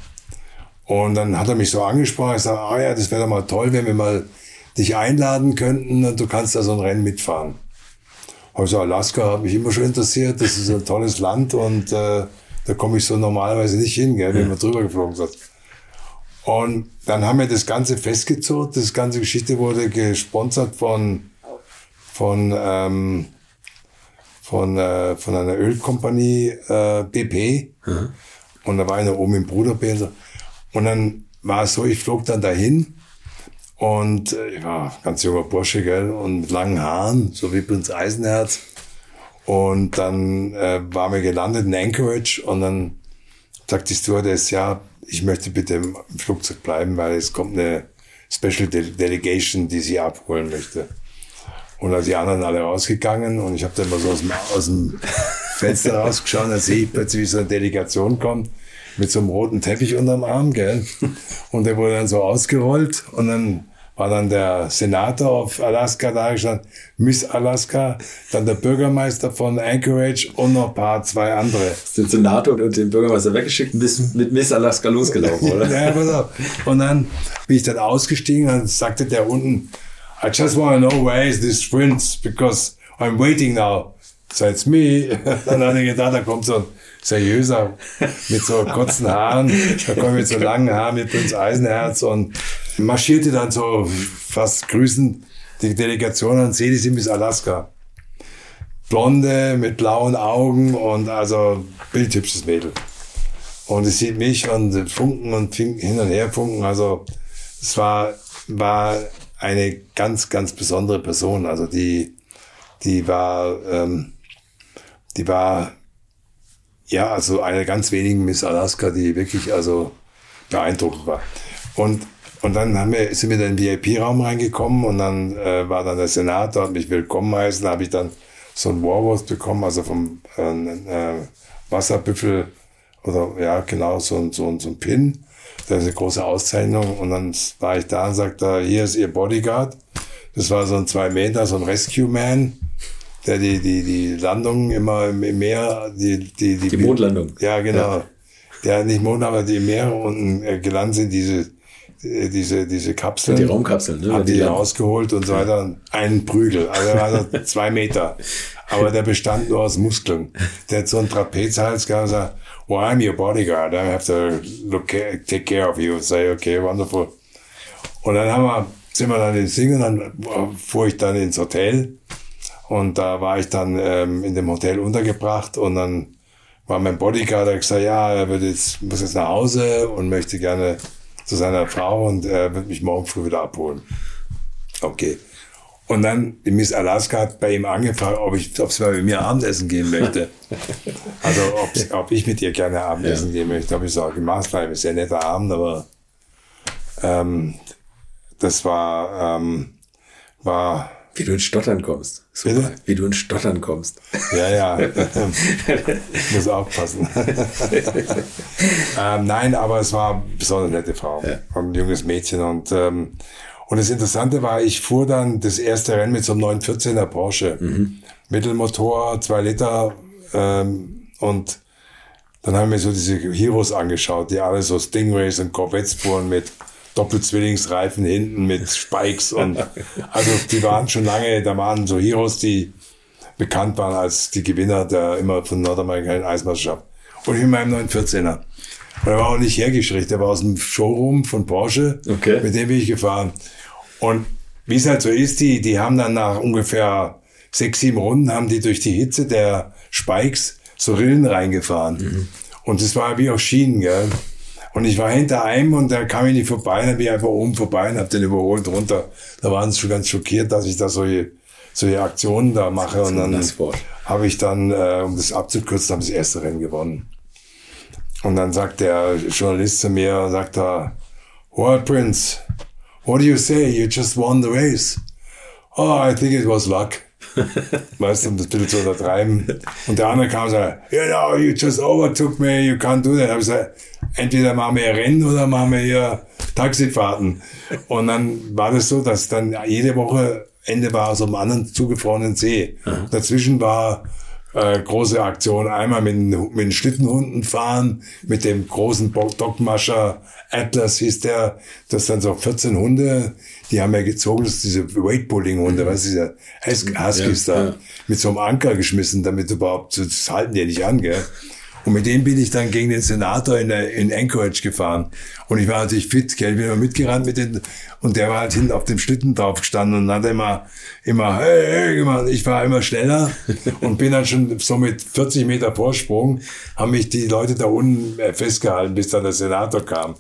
Und dann hat er mich so angesprochen, ich sage, ah ja, das wäre doch mal toll, wenn wir mal dich einladen könnten und du kannst da so ein Rennen mitfahren. Also Alaska hat mich immer schon interessiert, das ist ein tolles Land und äh, da komme ich so normalerweise nicht hin, gell, wenn man drüber geflogen sind. Und dann haben wir das Ganze festgezurrt, das ganze Geschichte wurde gesponsert von, von, ähm, von, äh, von einer Ölkompanie äh, BP. Und da war einer oben im Bruderbär. Und, dann war es so, ich flog dann dahin Und äh, ich war ganz junger Bursche, gell, und mit langen Haaren, so wie Prinz Eisenherz. Und dann äh, waren wir gelandet in Anchorage und dann sagt die Stewardess, ja, ich möchte bitte im Flugzeug bleiben, weil es kommt eine Special De Delegation, die sie abholen möchte. Und dann sind die anderen alle rausgegangen und ich habe dann mal so aus dem, aus dem Fenster [laughs] rausgeschaut, da sehe ich plötzlich, wie so eine Delegation kommt mit so einem roten Teppich unterm Arm, gell? Und der wurde dann so ausgerollt und dann war dann der Senator auf Alaska da gestanden, Miss Alaska, dann der Bürgermeister von Anchorage und noch ein paar, zwei andere. Den Senator und den Bürgermeister weggeschickt und bist mit Miss Alaska losgelaufen, [laughs] oder? ja, pass auf. Und dann bin ich dann ausgestiegen und sagte der unten, I just want to know where is this prince because I'm waiting now. So it's me. [laughs] Dann hat er gedacht, da kommt so ein seriöser mit so kurzen Haaren, da kommt mit so langen Haaren mit Prinz Eisenherz und marschierte dann so fast grüßend die Delegation und sehe die sind bis Alaska. Blonde mit blauen Augen und also bildhübsches Mädel. Und es sieht mich und funken und hin und her funken. Also es war, war eine ganz, ganz besondere Person. Also die, die war, ähm, die war ja, also eine ganz wenigen Miss Alaska, die wirklich also beeindruckend war. Und und dann haben wir, sind wir in den VIP-Raum reingekommen und dann äh, war dann der Senator, hat mich willkommen heißen, da habe ich dann so ein Warwurst bekommen, also vom äh, äh, Wasserbüffel oder ja, genau, so, so, so ein Pin. Das ist eine große Auszeichnung. Und dann war ich da und sagte, hier ist Ihr Bodyguard. Das war so ein zwei Meter, so ein Rescue Man der die, die, die Landung immer im Meer, die, die, die, die Mondlandung. Ja, genau. Ja. Der nicht Mond, aber die Meere unten äh, gelandet sind, diese, äh, diese, diese Kapseln. Die Raumkapseln, ne? Haben die, die rausgeholt und so weiter. Einen Prügel. Also er war [laughs] zwei Meter. Aber der bestand nur aus Muskeln. Der hat so einen Trapezhals gehabt und sagt, well, I'm your bodyguard. I have to look, take care of you. Und say, okay, wonderful. Und dann haben wir, sind wir dann in Singen, dann fuhr ich dann ins Hotel und da war ich dann ähm, in dem Hotel untergebracht und dann war mein Bodyguard, der gesagt, ja, er wird jetzt, muss jetzt nach Hause und möchte gerne zu seiner Frau und er wird mich morgen früh wieder abholen. Okay. Und dann, die Miss Alaska hat bei ihm angefragt, ob ich, ob sie mal mit mir Abendessen gehen möchte. [laughs] also, ob, ob ich mit ihr gerne Abendessen ja. gehen möchte. Habe ich so gemacht, war ein sehr netter Abend, aber ähm, das war, ähm, war wie du ins Stottern kommst. Super. Wie du ins Stottern kommst. Ja, ja. ich [laughs] muss aufpassen. [laughs] ähm, nein, aber es war eine besonders nette Frau. Ja. Ein junges Mädchen. Und, ähm, und das Interessante war, ich fuhr dann das erste Rennen mit so einem 914er Porsche. Mhm. Mittelmotor, zwei Liter. Ähm, und dann haben wir so diese Heroes angeschaut, die alle so Stingrays und Corvettes fuhren mit Doppelzwillingsreifen hinten mit Spikes und [laughs] also die waren schon lange, da waren so Heroes, die bekannt waren als die Gewinner der immer von nordamerikanischen Eismeisterschaft. Und ich in meinem 914er. Und er war auch nicht hergeschickt, der war aus dem Showroom von Porsche, okay. mit dem bin ich gefahren. Und wie es halt so ist, die, die haben dann nach ungefähr sechs, sieben Runden, haben die durch die Hitze der Spikes so Rillen reingefahren. Mhm. Und das war wie auf Schienen, gell. Und ich war hinter einem und der kam mir nicht vorbei, dann bin ich einfach oben vorbei und hab den überholt runter. Da waren sie schon ganz schockiert, dass ich da solche, solche Aktionen da mache. Und dann habe ich dann, äh, um das abzukürzen, habe ich das erste Rennen gewonnen. Und dann sagt der Journalist zu mir, sagt er, What Prince, what do you say? You just won the race. Oh, I think it was luck. [laughs] weißt du, um das bitte zu untertreiben. Und der andere kam und sagte, you know, you just overtook me, you can't do that. Ich gesagt, entweder machen wir Rennen oder machen wir hier Taxifahrten. Und dann war das so, dass dann jede Woche Ende war so einem anderen zugefrorenen See. Aha. Dazwischen war äh, große Aktion. Einmal mit, mit den Schlittenhunden fahren, mit dem großen Dogmascher Atlas hieß der. Das sind so 14 Hunde, die haben ja gezogen, das ist diese Weightpulling-Hunde, mhm. was ist dieser Huskies ja, da, ja. mit so einem Anker geschmissen, damit überhaupt, das halten die nicht an, gell. Und mit dem bin ich dann gegen den Senator in, der, in Anchorage gefahren. Und ich war natürlich fit, gell? ich bin immer mitgerannt mit den, und der war halt hinten auf dem Schlitten drauf gestanden und hat immer, immer, hey, hey, gemacht. Ich war immer schneller [laughs] und bin dann schon so mit 40 Meter Vorsprung, haben mich die Leute da unten festgehalten, bis dann der Senator kam.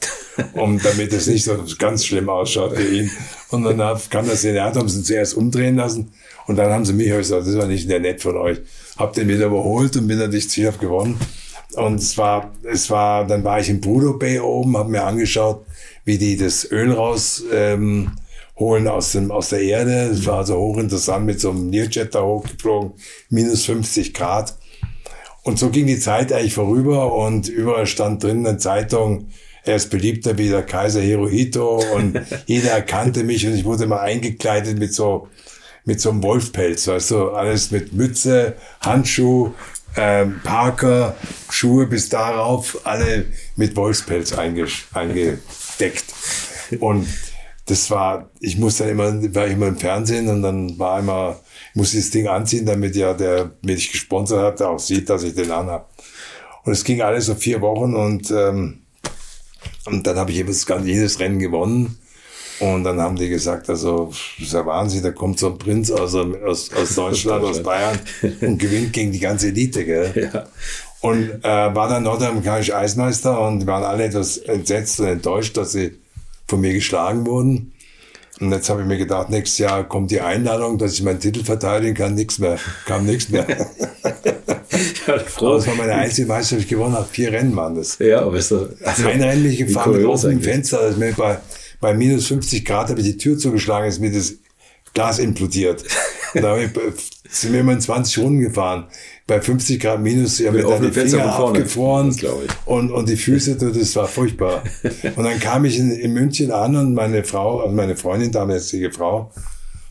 um, damit es nicht so ganz schlimm ausschaut für ihn. Und dann kam das Senat, haben sie zuerst umdrehen lassen und dann haben sie mich gesagt, das war nicht sehr nett von euch. Hab den wieder überholt und bin dann nicht zielhaft gewonnen. Und es war, es war, dann war ich im Budo Bay oben, habe mir angeschaut, wie die das Öl raus ähm, holen aus, dem, aus der Erde. Es war also hochinteressant mit so einem Learjet da hochgeflogen, minus 50 Grad. Und so ging die Zeit eigentlich vorüber und überall stand drin eine Zeitung, er ist beliebter wie der Kaiser Hirohito und [laughs] jeder erkannte mich und ich wurde mal eingekleidet mit so, mit so einem Wolfpelz, weißt du, alles mit Mütze, Handschuh, ähm, Parker, Schuhe bis darauf, alle mit Wolfspelz eingedeckt. Und das war, ich musste immer, war immer im Fernsehen und dann war immer, muss ich das Ding anziehen, damit ja der mich gesponsert hat, auch sieht, dass ich den anhab. Und es ging alles so vier Wochen und, ähm, und dann habe ich jedes, jedes Rennen gewonnen. Und dann haben die gesagt, also, das ist ja Wahnsinn, da kommt so ein Prinz aus, aus, aus Deutschland, aus Bayern und gewinnt gegen die ganze Elite, gell? Ja. Und äh, war dann nordamerikanisch Eismeister und waren alle etwas entsetzt und enttäuscht, dass sie von mir geschlagen wurden. Und jetzt habe ich mir gedacht, nächstes Jahr kommt die Einladung, dass ich meinen Titel verteidigen kann, nichts mehr, kam nichts mehr. [laughs] ja, das war meine einzige Meisterschaft, ich gewonnen habe. Vier Rennen waren das. Ja, aber ist doch, also ein Rennen bin ich gefahren mit offenem Fenster, das mir bei, bei minus 50 Grad habe ich die Tür zugeschlagen, ist mir das Glas implodiert. Und da ich, sind wir immer in 20 Runden gefahren. Bei 50 Grad minus, ja, mit deine Finger abgefroren und, und die Füße, das war furchtbar. Und dann kam ich in, in München an und meine Frau, also meine Freundin, damalige Frau,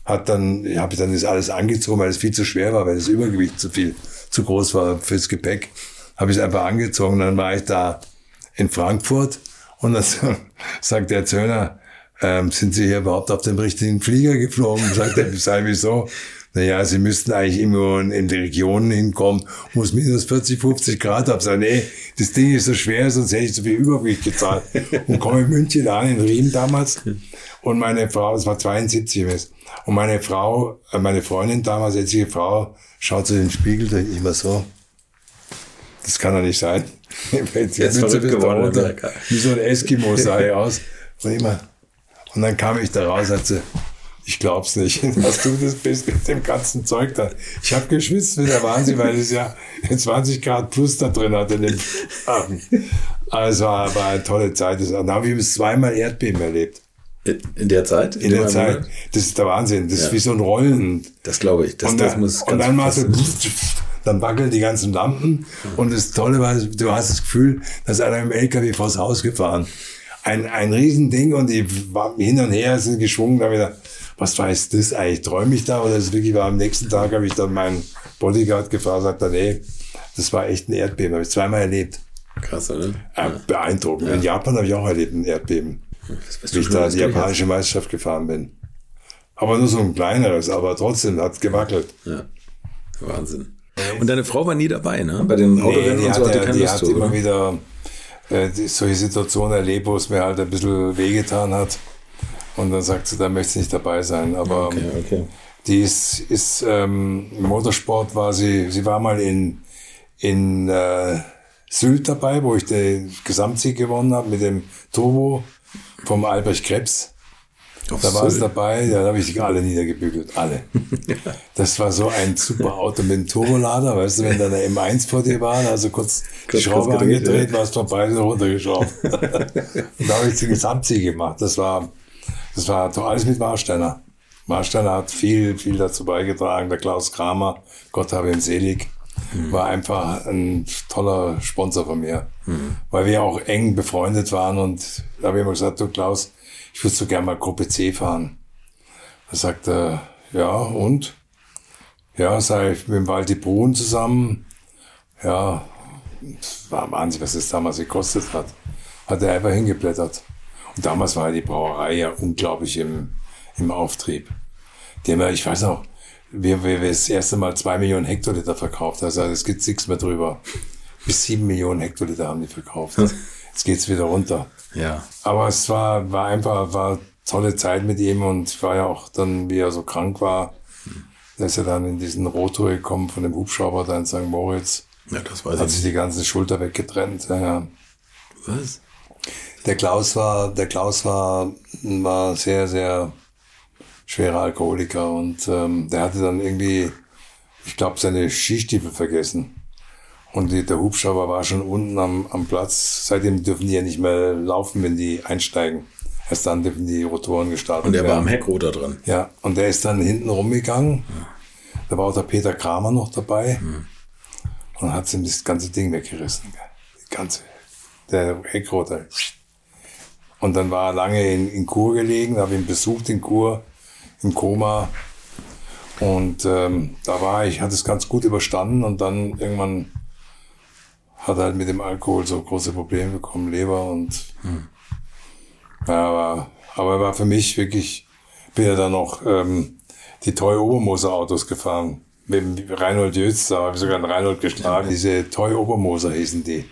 hat dann, ich habe dann das alles angezogen, weil es viel zu schwer war, weil das Übergewicht zu viel, zu groß war fürs Gepäck. Habe ich es einfach angezogen. Dann war ich da in Frankfurt und dann [laughs] sagt der Zöllner, ähm, sind Sie hier überhaupt auf dem richtigen Flieger geflogen? Sagt er, [laughs] sei wieso? naja, sie müssten eigentlich immer in die Regionen hinkommen, wo es minus 40, 50 Grad hat. Sag, nee, das Ding ist so schwer, sonst hätte ich so viel Übergewicht gezahlt. Und komme in München an, in Riem damals. Und meine Frau, es war 72 ist. Und meine Frau, äh, meine Freundin damals, jetzige Frau, schaut zu den Spiegel, denkt immer so, das kann doch nicht sein. [laughs] Jetzt, jetzt Mütze bis runter, wie so ein Eskimo [laughs] sah ich aus. Und immer, und dann kam ich da raus, sagte, ich glaub's nicht, [laughs] dass du das bist mit dem ganzen Zeug da. Ich habe geschwitzt wie der Wahnsinn, weil es ja 20 Grad plus da drin hat in dem Abend. Also war, war eine tolle Zeit. Dann habe ich zweimal Erdbeben erlebt. In der Zeit? In, in der Zeit. Moment? Das ist der Wahnsinn. Das ja. ist wie so ein Rollen. Das glaube ich. Das, und, das muss und dann mal so, dann wackeln die ganzen Lampen. Und das Tolle war, du hast das Gefühl, dass einer im LKW vors Haus gefahren. Ein, ein Riesending und die waren hin und her, sind geschwungen, da wieder, was weiß das eigentlich? Träume ich da? Oder ist wirklich war am nächsten Tag, habe ich dann meinen Bodyguard gefragt, sagt er, nee, das war echt ein Erdbeben, habe ich zweimal erlebt. Krass, oder? Äh, beeindruckend. Ja. In Japan habe ich auch erlebt ein Erdbeben. Wie ich da die japanische Meisterschaft gefahren bin. Aber nur so ein kleineres, aber trotzdem hat gewackelt. Ja. Wahnsinn. Und deine Frau war nie dabei, ne? Bei den Autorennen nee, und so hatte keine Die Lust hat zu, immer oder? wieder äh, solche Situationen erlebt, wo es mir halt ein bisschen wehgetan hat. Und dann sagt sie, da möchte sie nicht dabei sein. Aber okay, okay. die ist, ist ähm, im Motorsport war sie, sie war mal in, in äh, Sylt dabei, wo ich den Gesamtsieg gewonnen habe mit dem Turbo vom Albrecht Krebs. Auf da war sie dabei, ja, da habe ich die alle niedergebügelt, alle. [laughs] Das war so ein super Auto mit dem Turbolader, weißt du, wenn da eine M1 vor dir war, also kurz die Schraube angedreht, war es vorbei und runtergeschraubt. [laughs] und da habe ich den Gesamtsieg gemacht. Das war das war doch alles mit Warsteiner. Warsteiner hat viel, viel dazu beigetragen. Der Klaus Kramer, Gott habe ihn selig, mhm. war einfach ein toller Sponsor von mir. Mhm. Weil wir auch eng befreundet waren und da habe ich immer gesagt, du Klaus, ich würde so gerne mal Gruppe C fahren. Da sagt er, ja, und? Ja, sei ich mit dem Waldi Brun zusammen. Ja, war Wahnsinn, was das damals gekostet hat. Hat er einfach hingeblättert. Und damals war die Brauerei ja unglaublich im, im Auftrieb. Dem, ich weiß noch, wir, wir, wir das erste Mal zwei Millionen Hektoliter verkauft. Also es gibt nichts mehr drüber. Bis sieben Millionen Hektoliter haben die verkauft. [laughs] Jetzt geht's wieder runter. Ja. Aber es war, war einfach, war tolle Zeit mit ihm und ich war ja auch dann, wie er so krank war, der ist ja dann in diesen Rotor gekommen von dem Hubschrauber da in St. Moritz. Ja, das weiß Hat sich die ganze Schulter weggetrennt. Ja, ja. Was? Der Klaus war, der Klaus war, war sehr, sehr schwerer Alkoholiker und ähm, der hatte dann irgendwie, ich glaube, seine Skistiefel vergessen. Und der Hubschrauber war schon unten am, am Platz. Seitdem dürfen die ja nicht mehr laufen, wenn die einsteigen. Erst dann dürfen die Rotoren gestartet Und der war werden. am Heckrotor drin. Ja, und der ist dann hinten rumgegangen. Da war auch der Peter Kramer noch dabei. Und hat ihm das ganze Ding weggerissen. Die ganze, der Heckrotor. Und dann war er lange in, in Kur gelegen, habe ihn besucht in Kur, im Koma. Und ähm, da war ich, hat es ganz gut überstanden und dann irgendwann hat halt mit dem Alkohol so große Probleme bekommen, Leber und ja, aber, aber er war für mich wirklich, bin ja dann noch ähm, die Toy Obermoser Autos gefahren. Mit dem Reinhold Jötz, da habe ich sogar einen Reinhold geschlagen. Diese Toy Obermoser hießen die.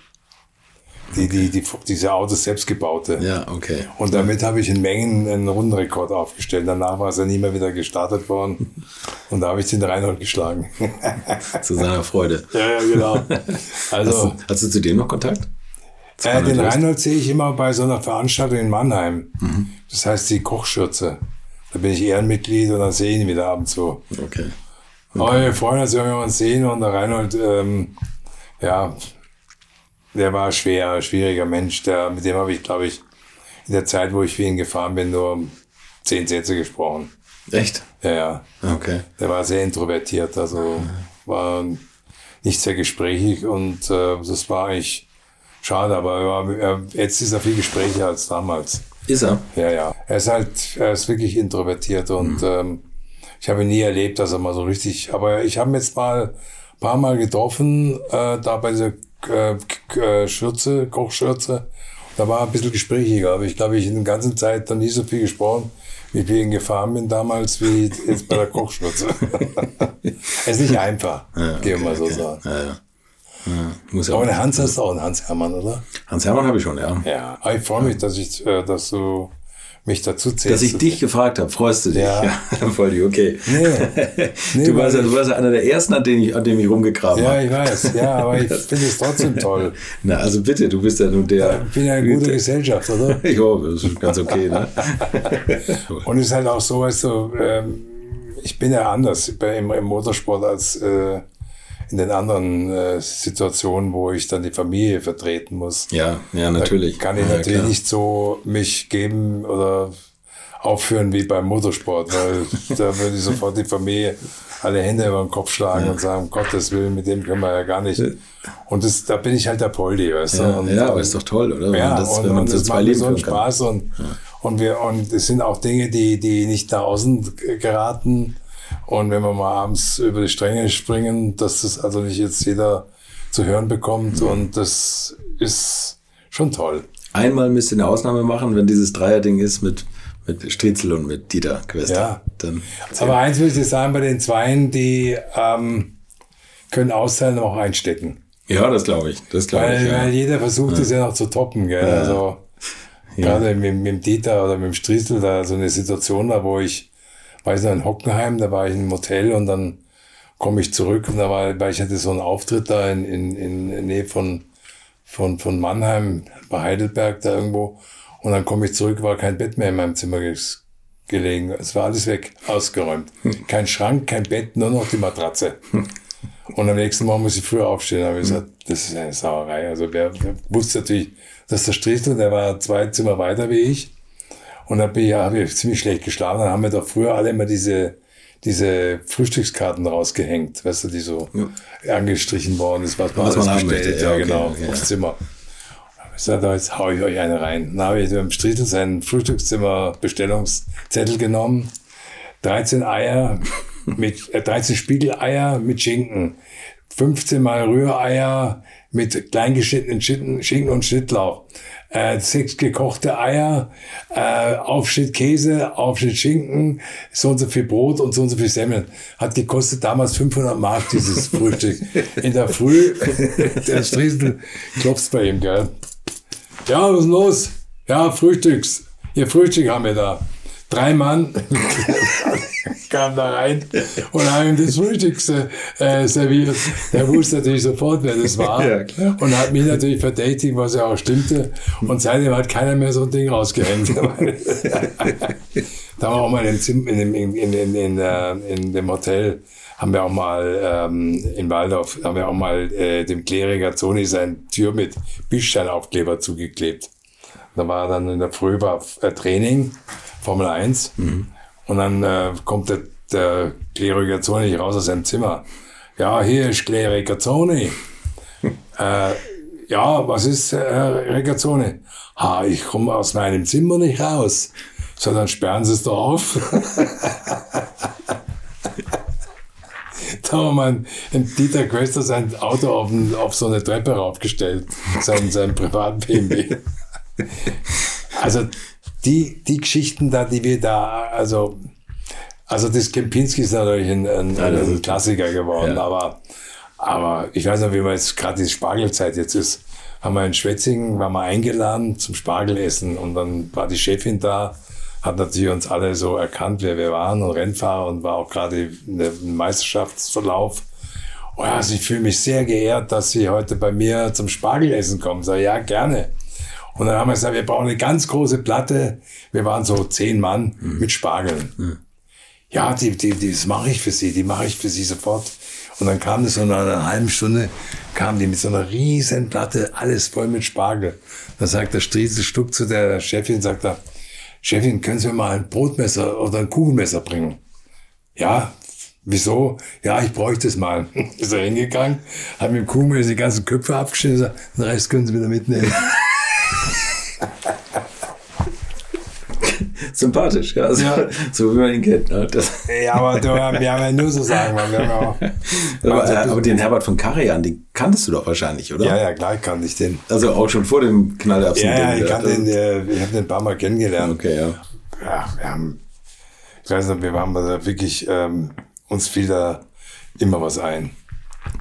Die, die, die, diese Autos selbst gebaute. Ja, okay. Und damit habe ich in Mengen einen Rundenrekord aufgestellt. Danach war es ja nie mehr wieder gestartet worden. [laughs] Und da habe ich den Reinhold geschlagen. [laughs] Zu seiner Freude. ja, ja, genau. [laughs] Also, Hast, hast du zu dem noch Kontakt? Äh, den? Reinhold sehe ich immer bei so einer Veranstaltung in Mannheim. Das heißt die Kochschürze. Da bin ich Ehrenmitglied und dann sehe ich ihn wieder ab und zu. Okay. Aber wir freuen uns, wenn wir uns sehen und der Reinhold, ähm, ja, der war schwer, schwieriger Mensch. Der, mit dem habe ich, glaube ich, in der Zeit, wo ich für ihn gefahren bin, nur zehn Sätze gesprochen. Echt? Ja, ja. Okay. Der war sehr introvertiert, also war nicht sehr gesprächig und äh, das war eigentlich schade, aber er war, jetzt ist er viel gesprächiger als damals. Ist er? Ja, ja. Er ist halt, er ist wirklich introvertiert und ähm, ich habe nie erlebt, dass er mal so richtig, aber ich habe ihn jetzt mal ein paar Mal getroffen, äh, da bei dieser äh, äh, Schürze, Kochschürze. Da war ein bisschen gesprächiger, aber ich glaube, ich in der ganzen Zeit dann nie so viel gesprochen, wie ich ihn gefahren bin damals, wie jetzt bei der Kochschürze. [laughs] es ist nicht einfach, Ja, gehen wir mal so okay. sagen. Ja, ja. ja. Muss Aber den Hans hast du auch, einen Hans Hermann, oder? Hans Hermann habe ich schon, ja. Ja. Aber ich freue mich, dass ich, äh, dass du mich dazu zählst. Dass ich dich gefragt habe, freust du dich? Ja. voll [laughs] die, okay. Nee. [laughs] Nee, du, warst ja, du ich- warst ja einer der ersten, an dem ich, an dem ich rumgegraben Ja, habe. ich weiß. Ja, aber ich [laughs] finde es trotzdem toll. Na, also bitte, du bist ja nun der. Ich bin ja eine gute Gesellschaft, oder? Ja, das ist ganz okay, ne? Und es ist halt auch so, weißt du, ähm, ich bin ja anders im, im Motorsport als äh, in den anderen äh, Situationen, wo ich dann die Familie vertreten muss. Ja, ja, natürlich. Da kann ich ja, natürlich klar. nicht so mich geben oder aufführen wie beim Motorsport, weil da würde ich sofort die Familie alle Hände über den Kopf schlagen und sagen, um Gottes Willen, mit dem können wir ja gar nicht. Und das, da bin ich halt der Poldi, weißt du. Ja, und, ja, aber ist doch toll, oder? Wenn ja, man das, und, wenn man und so zwei macht so einen. Spaß und, und wir, und es sind auch Dinge, die, die nicht nach außen geraten. Und wenn wir mal abends über die Stränge springen, dass das also nicht jetzt jeder zu hören bekommt und das ist schon toll. Einmal müsst ihr eine Ausnahme machen, wenn dieses Dreierding ist mit, mit Striezel und mit Dieter Quester. Ja. Dann Aber eins will ich dir sagen, bei den Zweien, die ähm, können austeilen und auch einstecken. ja, das glaube ich. Das glaube Weil, ich. Ja. weil jeder versucht es ja noch zu toppen, gell? Also gerade mit, mit dem Dieter oder mit dem Striezel da so eine Situation da, wo ich, weiß noch, in Hockenheim, da war ich im Hotel und dann komme ich zurück und da war, weil ich hatte so einen Auftritt da in, in, in Nähe von, von, von Mannheim, bei Heidelberg da irgendwo und dann komme ich zurück, war kein Bett mehr in meinem Zimmer gelegen. Es war alles weg, ausgeräumt. Kein Schrank, kein Bett, nur noch die Matratze. Und am nächsten Morgen muss ich früher aufstehen. Da habe ich gesagt, das ist eine Sauerei. Also wer, wer wusste natürlich, dass der Striezel, der war zwei Zimmer weiter wie ich. Und da bin ich, habe ich ziemlich schlecht geschlafen. Dann haben wir doch früher alle immer diese, diese Frühstückskarten rausgehängt, weißt du, die so angestrichen worden ist, was man Was man bestellt. möchte. Ja, Ja, okay, genau, okay, aufs ja. Zimmer. Ich sagte, jetzt hau ich euch eine rein. Dann habe ich beim Striezel seinen Frühstückszimmer-Bestellungszettel genommen. 13 Eier mit, [laughs] äh, 13 Spiegeleier mit Schinken. 15 mal Rühreier mit kleingeschnittenen Schinken und Schnittlauch. Äh, sechs gekochte Eier, äh, Aufschnitt Käse, Aufschnitt Schinken, so und so viel Brot und so und so viel Semmeln. Hat gekostet damals 500 Mark, dieses [laughs] Frühstück. In der Früh, [laughs] der Striesel klopft bei ihm, gell. Ja, was ist los? Ja, Frühstücks. Ihr Frühstück haben wir da. Drei Mann [laughs] kamen da rein und haben ihm das Frühstück äh, serviert. Der wusste natürlich sofort, wer das war. Ja. Und hat mich natürlich verdächtigt, was ja auch stimmte. Und seitdem hat keiner mehr so ein Ding rausgehängt. da war auch mal in dem, in, dem, in, in, in, in, äh, in dem Hotel, haben wir auch mal ähm, in Waldorf, haben wir auch mal äh, dem Kleriker Zoni seine Tür mit Bischsteinaufkleber zugeklebt. Da war dann in der Früh war äh, Training, Formel 1. Und dann äh, kommt der, der Kleriker Zoni raus aus seinem Zimmer. Ja, hier ist Kleriker Zoni. [laughs] äh, ja, was ist, äh, Regazzone? Ha, ich komme aus meinem Zimmer nicht raus. So, dann sperren Sie es doch auf. [laughs] da haben wir ein Dieter Quester sein Auto auf, auf so eine Treppe raufgestellt. Sein, sein privaten BMW. [laughs] Also, die, die Geschichten da, die wir da, also, also das Kempinski ist natürlich ein, ein, ein Klassiker geworden, Ja. aber, aber ich weiß noch, wie man jetzt gerade die Spargelzeit jetzt ist, haben wir in Schwetzingen, waren wir eingeladen zum Spargelessen und dann war die Chefin da, hat natürlich uns alle so erkannt, wer wir waren und Rennfahrer und war auch gerade ein Meisterschaftsverlauf. Oh ja, also ich fühle mich sehr geehrt, dass Sie heute bei mir zum Spargelessen kommen. Sag, ja, gerne. Und dann haben wir gesagt, wir brauchen eine ganz große Platte. Wir waren so zehn Mann mit Spargeln. Ja, die, die, die, das mache ich für Sie, die mache ich für Sie sofort. Und dann kam das so nach einer halben Stunde, kam die mit so einer riesen Platte, alles voll mit Spargel. Dann sagt der Striesel Stuck zu der Chefin, sagt er, Chefin, können Sie mir mal ein Brotmesser oder ein Kugelmesser bringen? Ja, wieso? Ja, ich bräuchte es mal. [laughs] Ist er hingegangen, hat mit dem Kugelmesser die ganzen Köpfe abgeschnitten, den Rest können Sie wieder mitnehmen. [laughs] Sympathisch, ja. So, Ja. so wie man ihn kennt. Ne? Das, ja, aber du, wir haben ja nur so sagen, wir haben auch, [laughs] aber, äh, aber den Herbert von Karajan, den kanntest du doch wahrscheinlich, oder? ja, ja, klar kannte ich den. Also auch schon vor dem Knallerbsen. Ja, ja, ich kannte den, äh, ich habe den ein paar Mal kennengelernt. Okay, ja. ja, wir haben, ich weiß nicht, wir haben da wirklich, ähm, uns fiel da immer was ein.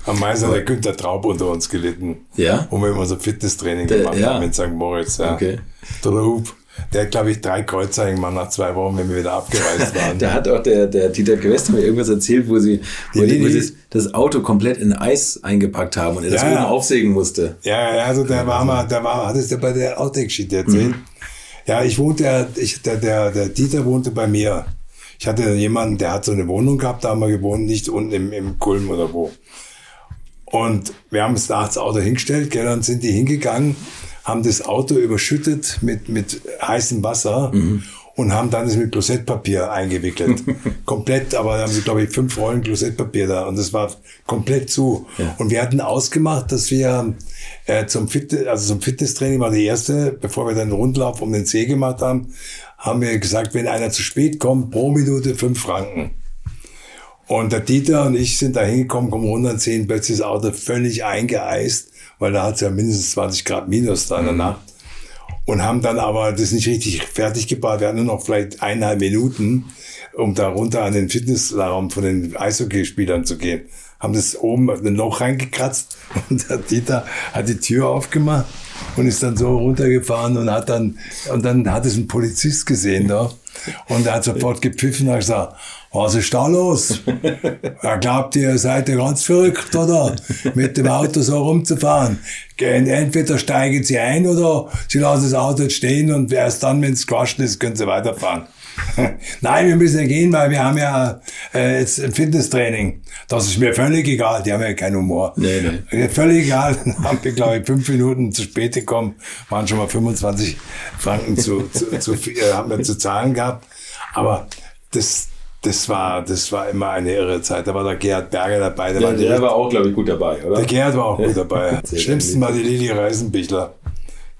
Am meisten hat der Günther Traub unter uns gelitten. Ja? Wo wir immer so Fitnesstraining Der- gemacht ja. haben in St. Moritz. Ja. Okay. Der Hub, der hat, glaube ich, drei Kreuzzeichen gemacht nach zwei Wochen, wenn wir wieder abgereist [laughs] waren. Da hat auch der, der Dieter Quest mir irgendwas erzählt, wo sie, wo, Die die, sie das Auto komplett in Eis eingepackt haben und er das Ja, oben ja. aufsägen musste. Ja, ja, also der war mal, der war, hattest du bei der Outtake-Sheet erzählt? Ja, ich wohnte, ich, der, der, der Dieter wohnte bei mir. Ich hatte jemanden, der hat so eine Wohnung gehabt, da haben wir gewohnt, nicht unten im, im Kulm oder wo. Und wir haben das nachts Auto hingestellt, gell, dann sind die hingegangen, haben das Auto überschüttet mit, mit heißem Wasser und haben dann das mit Klosettpapier eingewickelt. [laughs] komplett, aber da haben sie, glaube ich, fünf Rollen Klosettpapier da und das war komplett zu. Und wir hatten ausgemacht, dass wir äh, zum Fitness, also zum Fitnesstraining war die erste, bevor wir dann einen Rundlauf um den See gemacht haben, haben wir gesagt, wenn einer zu spät kommt, pro Minute fünf Franken. Und der Dieter und ich sind da hingekommen, kommen runter und sehen plötzlich das Auto völlig eingeeist, weil da hat es ja mindestens 20 Grad minus da in der Nacht. Und haben dann aber das nicht richtig fertig gebaut. Wir hatten nur noch vielleicht eineinhalb Minuten, um da runter an den Fitnessraum von den Eishockeyspielern zu gehen. Haben das oben in ein Loch reingekratzt [laughs] und der Dieter hat die Tür aufgemacht und ist dann so runtergefahren und hat dann, und dann hat es ein Polizist gesehen da. Und der hat sofort gepfiffen und hat gesagt, was ist da los? Er glaubt, ihr seid ja ganz verrückt, oder? Mit dem Auto so rumzufahren. Entweder steigen sie ein oder sie lassen das Auto stehen und erst dann, wenn es gewaschen ist, können sie weiterfahren. [laughs] Nein, wir müssen ja gehen, weil wir haben ja äh, jetzt ein Fitnesstraining. Das ist mir völlig egal. Die haben ja keinen Humor. Nee, nee. Völlig egal. [laughs] Dann haben wir, glaube ich, fünf Minuten zu spät gekommen. Waren schon mal 25 Franken zu, zu, zu viel, äh, haben wir zu zahlen gehabt. Aber das, das war, das war immer eine irre Zeit. Da war der Gerhard Berger dabei. Der, war die, Der war auch, glaube ich, gut dabei, oder? der Gerhard war auch gut dabei. [laughs] Schlimmsten war die Lili Reisenbichler.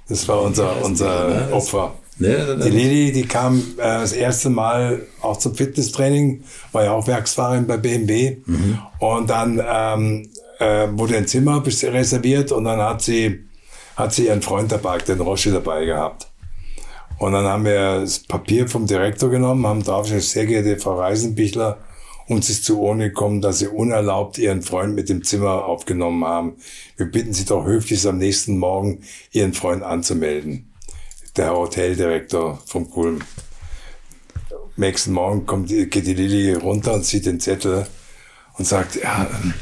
Das war unser, unser Opfer. Ne, Die Lili, die kam äh, das erste Mal auch zum Fitnesstraining, war ja auch Werksfahrerin bei BMW. Und dann ähm, äh, wurde ein Zimmer reserviert und dann hat sie, hat sie ihren Freund dabei, den Roshi dabei gehabt. Und dann haben wir das Papier vom Direktor genommen, haben draufgeschrieben, sehr geehrte Frau Reisenbichler, uns ist zu Ohren gekommen, dass Sie unerlaubt Ihren Freund mit dem Zimmer aufgenommen haben. Wir bitten Sie doch höflichst am nächsten Morgen Ihren Freund anzumelden. Der Hoteldirektor vom Kulm. nächsten Morgen kommt, die- geht die Lilly runter und sieht den Zettel und sagt, ja, ähm,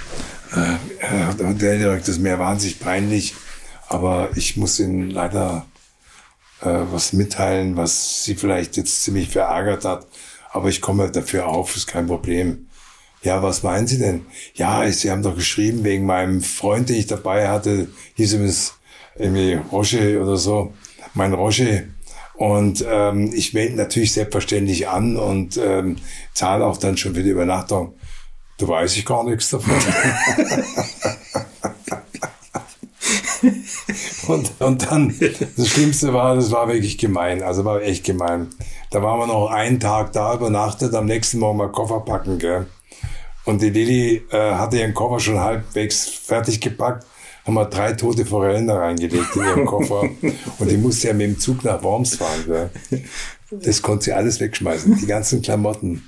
äh, Herr Hoteldirektor, ist mir wahnsinnig peinlich, aber ich muss Ihnen leider äh, was mitteilen, was Sie vielleicht jetzt ziemlich verärgert hat, aber ich komme dafür auf, ist kein Problem. Ja, was meinen Sie denn? Ja, Sie haben doch geschrieben, wegen meinem Freund, den ich dabei hatte, hieß übrigens irgendwie Roche oder so, mein Roche. Und ähm, ich melde natürlich selbstverständlich an und ähm, zahle auch dann schon für die Übernachtung. Da weiß ich gar nichts davon. [laughs] und, und dann, das Schlimmste war, das war wirklich gemein, also war echt gemein. Da waren wir noch einen Tag da, übernachtet, am nächsten Morgen mal Koffer packen, gell. Und die Lilly äh, hatte ihren Koffer schon halbwegs fertig gepackt, haben wir drei tote Forellen da reingelegt in ihren Koffer. Und die musste ja mit dem Zug nach Worms fahren. Gell? Das konnte sie alles wegschmeißen, die ganzen Klamotten.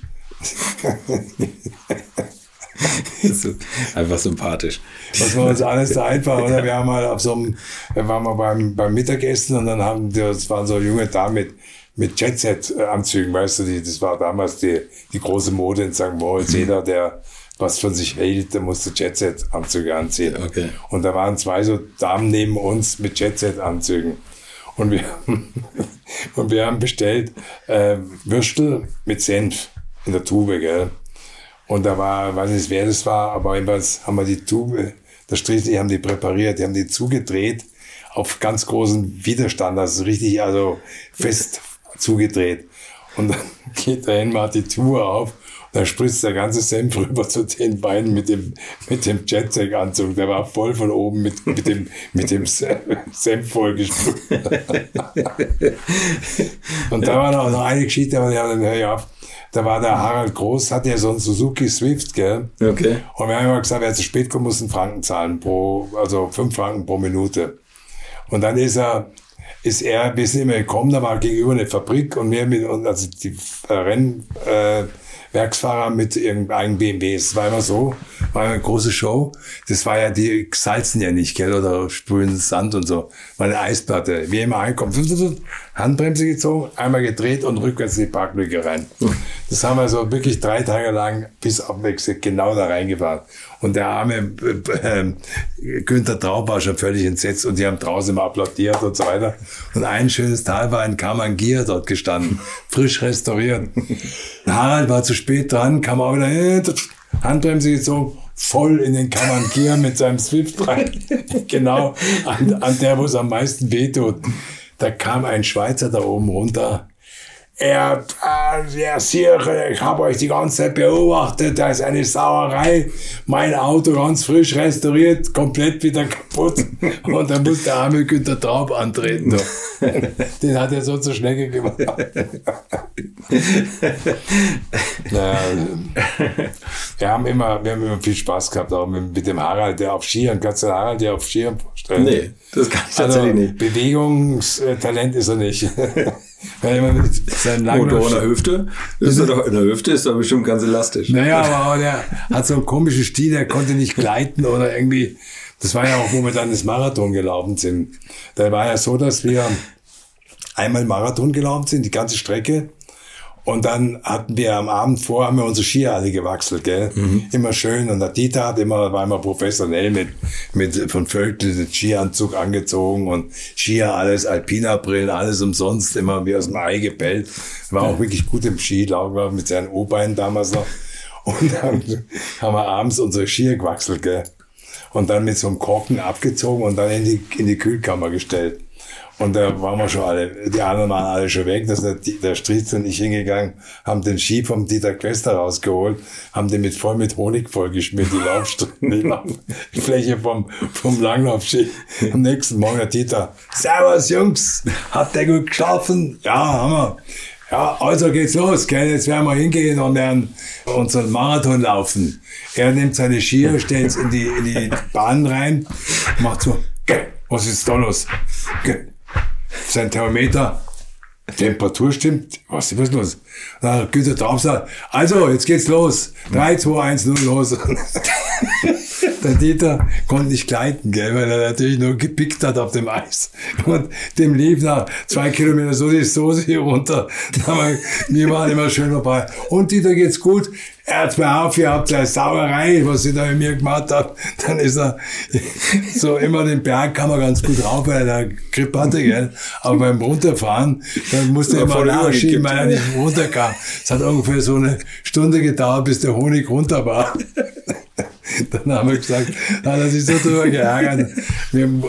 Das ist einfach sympathisch. Was war uns alles so einfach, oder? Wir haben mal auf so einem, wir waren mal beim, beim Mittagessen und dann haben, die- das waren so junge Damen mit, mit Jet-Set-Anzügen, weißt du, die, das war damals die, die große Mode in St. Moritz. Jeder, der was von sich hält, der musste Jet-Set-Anzüge anziehen. Okay. Und da waren zwei so Damen neben uns mit Jet-Set-Anzügen. Und wir, [laughs] und wir haben bestellt äh, Würstel mit Senf in der Tube, gell? Und da war, weiß nicht, wer das war, aber jedenfalls haben wir die Tube, das Strich, die haben die präpariert, die haben die zugedreht auf ganz großen Widerstand, also richtig, also fest zugedreht. Und dann [laughs] geht der Henmar die Tube auf dann spritzt der ganze Senf [laughs] rüber zu den beiden mit dem, mit dem Jetsack-Anzug. Der war voll von oben mit, mit dem, mit dem Se- Senf vollgesprüht. [laughs] und da war noch, noch eine Geschichte, aber die haben dann, auf. Da war der Harald Groß, hatte ja so einen Suzuki Swift, gell? Okay. Und wir haben immer gesagt, wer zu spät kommt, muss einen Franken zahlen pro, also fünf Franken pro Minute. Und dann ist er, ist er, wir sind immer gekommen, da war gegenüber eine Fabrik und wir mit, also die Rennwerksfahrer äh, Werksfahrer mit irgendeinem BMW. Es war immer so, war immer eine große Show. Das war ja, die salzen ja nicht, gell, oder sprühen Sand und so. War eine Eisplatte. Wie immer einkommt, Handbremse gezogen, einmal gedreht und rückwärts in die Parklücke rein. Das haben wir so wirklich drei Tage lang bis abwechselnd genau da reingefahren. Und der arme äh, äh, Günther Traub war schon völlig entsetzt und die haben draußen immer applaudiert und so weiter. Und ein schönes Tal war ein Kamangier dort gestanden, frisch restauriert. Harald war zu spät dran, kam auch wieder, äh, Handbremse gezogen, voll in den Kamangier mit seinem Swift rein. [laughs] genau an, an der, wo es am meisten wehtut. Da kam ein Schweizer da oben runter. Er, äh, Sire, ich habe euch die ganze Zeit beobachtet, da ist eine Sauerei. Mein Auto ganz frisch restauriert, komplett wieder kaputt. [laughs] Und dann muss der arme Günther Traub antreten. [laughs] Den hat er so zur Schnecke gemacht. naja, wir haben immer, wir haben immer viel Spaß gehabt, auch mit, mit dem Harald, der auf Skiern, kannst du den Harald, der auf Skiern vorstellen? Nee, das kann ich Also, tatsächlich nicht. Bewegungstalent ist er nicht. [laughs] Weil immer mit seinen langen Motor in der Hüfte? Ist er doch, in der Hüfte ist er bestimmt ganz elastisch. Naja, aber der hat so einen komischen Stil, der konnte nicht gleiten oder irgendwie. Das war ja auch, wo wir dann das Marathon gelaufen sind. Da war ja so, dass wir einmal Marathon gelaufen sind, die ganze Strecke. Und dann hatten wir am Abend vor, haben wir unsere Skier alle gewachselt, gell? Immer schön. Und der Dieter hat immer, war immer professionell mit, mit von Völkel den Skianzug angezogen und Skier alles, Alpina-Brillen, alles umsonst, immer wie aus dem Ei gebellt. War auch wirklich gut im Skilauf, war mit seinen O-Beinen damals noch. Und dann haben wir abends unsere Skier gewachselt, gell? Und dann mit so einem Korken abgezogen und dann in die, in die Kühlkammer gestellt. Und da waren wir schon alle, die anderen waren alle schon weg. Da ist der, Stritz und ich hingegangen, haben den Ski vom Dieter Quester rausgeholt, haben den mit voll mit Honig vollgeschmiert, die Laufstrecke, [laughs] die Lauffläche vom, vom Langlaufski. Am nächsten Morgen der Dieter, Servus Jungs, hat der gut geschlafen? Ja, haben wir. Ja, also geht's los, gell? Jetzt werden wir hingehen und werden unseren Marathon laufen. Er nimmt seine Skier, stellt's in die, in die Bahn rein, macht so, was ist da los? Gell, sein Thermometer, Temperatur stimmt, was ist los? Dann Günther drauf sagt, also, jetzt geht's los. 3, 2, 1, 0, los. [laughs] [laughs] der Dieter konnte nicht gleiten, gell, weil er natürlich nur gepickt hat auf dem Eis. Und dem lief nach zwei Kilometer so die Soße hier runter. Wir waren immer schön dabei. Und Dieter geht's gut. Er hat mir auf, ihr habt eine Sauerei, was ich da mit mir gemacht habe. Dann ist er [laughs] so immer den Berg kam er ganz gut rauf, weil er Grip hatte, gell. Aber beim Runterfahren, dann musste er immer nachschieben, weil er nicht runterkam. Es hat ungefähr so eine Stunde gedauert, bis der Honig runter war. [laughs] [laughs] Dann haben wir gesagt, da hat er sich so drüber geärgert.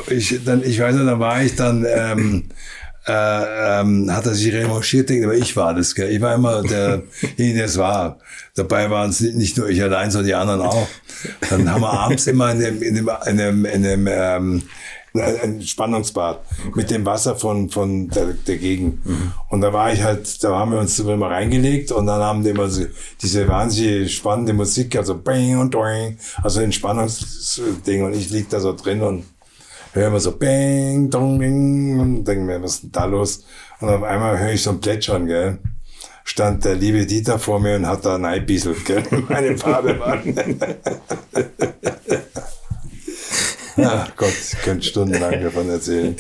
Ich, dann, ich weiß nicht, da war ich dann, ähm, äh, ähm, hat er sich revanchiert, aber ich war das, gell? Ich war immer der, der es war. Dabei waren es nicht nur ich allein, sondern die anderen auch. Dann haben wir abends immer in dem, in dem, in dem, in dem ähm, ein Spannungsbad mit dem Wasser von, von der, der Gegend. Mhm. Und da war ich halt, da haben wir uns immer reingelegt und dann haben die immer so, diese wahnsinnig spannende Musik, also bang und doing, also Entspannungsding und ich lieg da so drin und höre immer so bang, dong, bing und denke mir, was ist denn da los? Und auf einmal höre ich so ein Plätschern, gell? stand der liebe Dieter vor mir und hat da reinbieselt, gell? [laughs] Meine Farbe war. [laughs] Ach Gott, ich könnte stundenlang davon erzählen.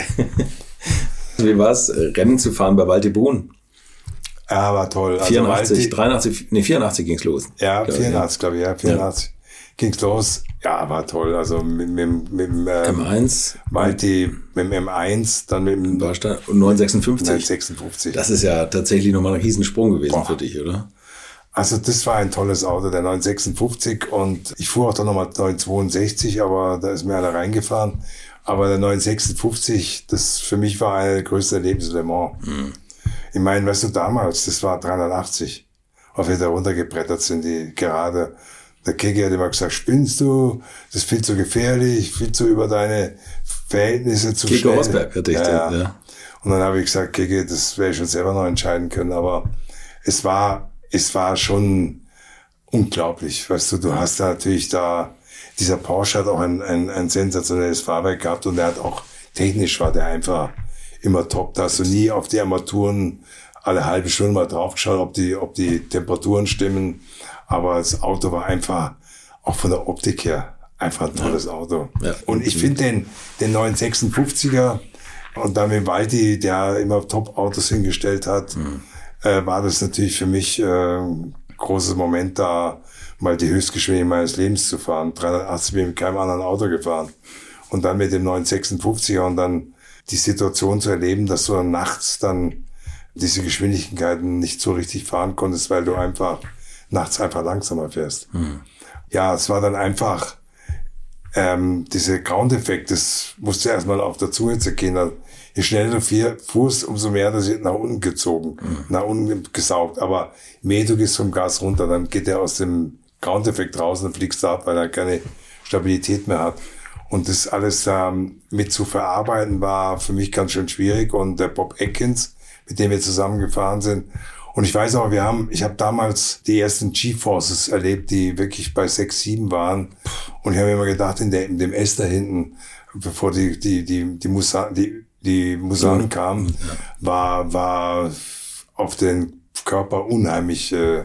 [laughs] Wie war es, Rennen zu fahren bei Walti Brun? Ja, war toll. Also 84, Walti, 83, nee, 84 ging's los. Ja, glaub 84, glaube ich, ja, 84 ja. ging's los. Ja, war toll. Also mit, mit, mit ähm, M1. Walti, mit dem M1, dann mit dem Warstein und 956. 956. Das ist ja tatsächlich nochmal ein Riesensprung gewesen Boah. für dich, oder? Also das war ein tolles Auto, der 956 und ich fuhr auch dann nochmal 962, aber da ist mir einer reingefahren. Aber der 956, das für mich war eine der größten Erlebnisse Le Mans. Mhm. Ich meine, weißt du, damals, das war 380, auf wir da runtergebrettert sind, die gerade. Der Kegel hat immer gesagt, spinnst du? Das ist viel zu gefährlich, viel zu über deine Verhältnisse zu Keke schnell. Rosberg hatte ich ja, den, ja. Und dann habe ich gesagt, Kegel, das werde ich schon selber noch entscheiden können. Aber es war es war schon unglaublich. Weißt du, du hast da natürlich da, dieser Porsche hat auch ein, ein, ein sensationelles Fahrwerk gehabt und er hat auch technisch war der einfach immer top. Da hast du nie auf die Armaturen alle halbe Stunde mal draufgeschaut, ob die, ob die Temperaturen stimmen. Aber das Auto war einfach, auch von der Optik her, einfach ein tolles ja. Auto. Ja. Und ich finde den, den 956er und damit Waldi, der immer Top-Autos hingestellt hat, mhm äh, war das natürlich für mich äh, ein großes Moment da, mal die Höchstgeschwindigkeit meines Lebens zu fahren. 380 bin ich mit keinem anderen Auto gefahren. Und dann mit dem 956er und dann die Situation zu erleben, dass du dann nachts dann diese Geschwindigkeiten nicht so richtig fahren konntest, weil du einfach nachts einfach langsamer fährst. Mhm. Ja, es war dann einfach ähm, diese Ground-Effekt, das musste erstmal auf der Zunge zergehen je schneller du fuhrst, umso mehr das wird nach unten gezogen, mhm. nach unten gesaugt. Aber mehr du gehst vom Gas runter, dann geht er aus dem Ground-Effekt raus und fliegst ab, weil er keine Stabilität mehr hat. Und das alles ähm, mit zu verarbeiten war für mich ganz schön schwierig. Und der Bob Atkins, mit dem wir zusammengefahren sind, und ich weiß auch, wir haben, ich habe damals die ersten G-Forces erlebt, die wirklich bei 6, 7 waren. Und ich habe immer gedacht, in, der, in dem S da hinten, bevor die, die, die, die, Musa, die die Musan kam, war, war auf den Körper unheimlich äh,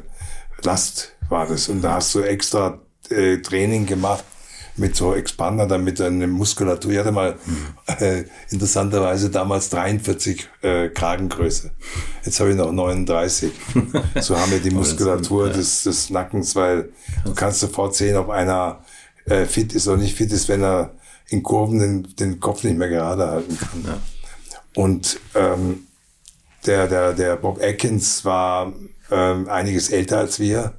Last war das. Und da hast du extra äh, Training gemacht mit so Expander, damit eine Muskulatur, ich hatte mal äh, interessanterweise damals 43 äh, Kragengröße. Jetzt habe ich noch 39. So haben wir die [laughs] Muskulatur des, des Nackens, weil du kannst sofort sehen, ob einer äh, fit ist oder nicht fit ist, wenn er in Kurven den, den Kopf nicht mehr gerade halten kann. Ja. Und ähm, der, der, der Bob Atkins war ähm, einiges älter als wir.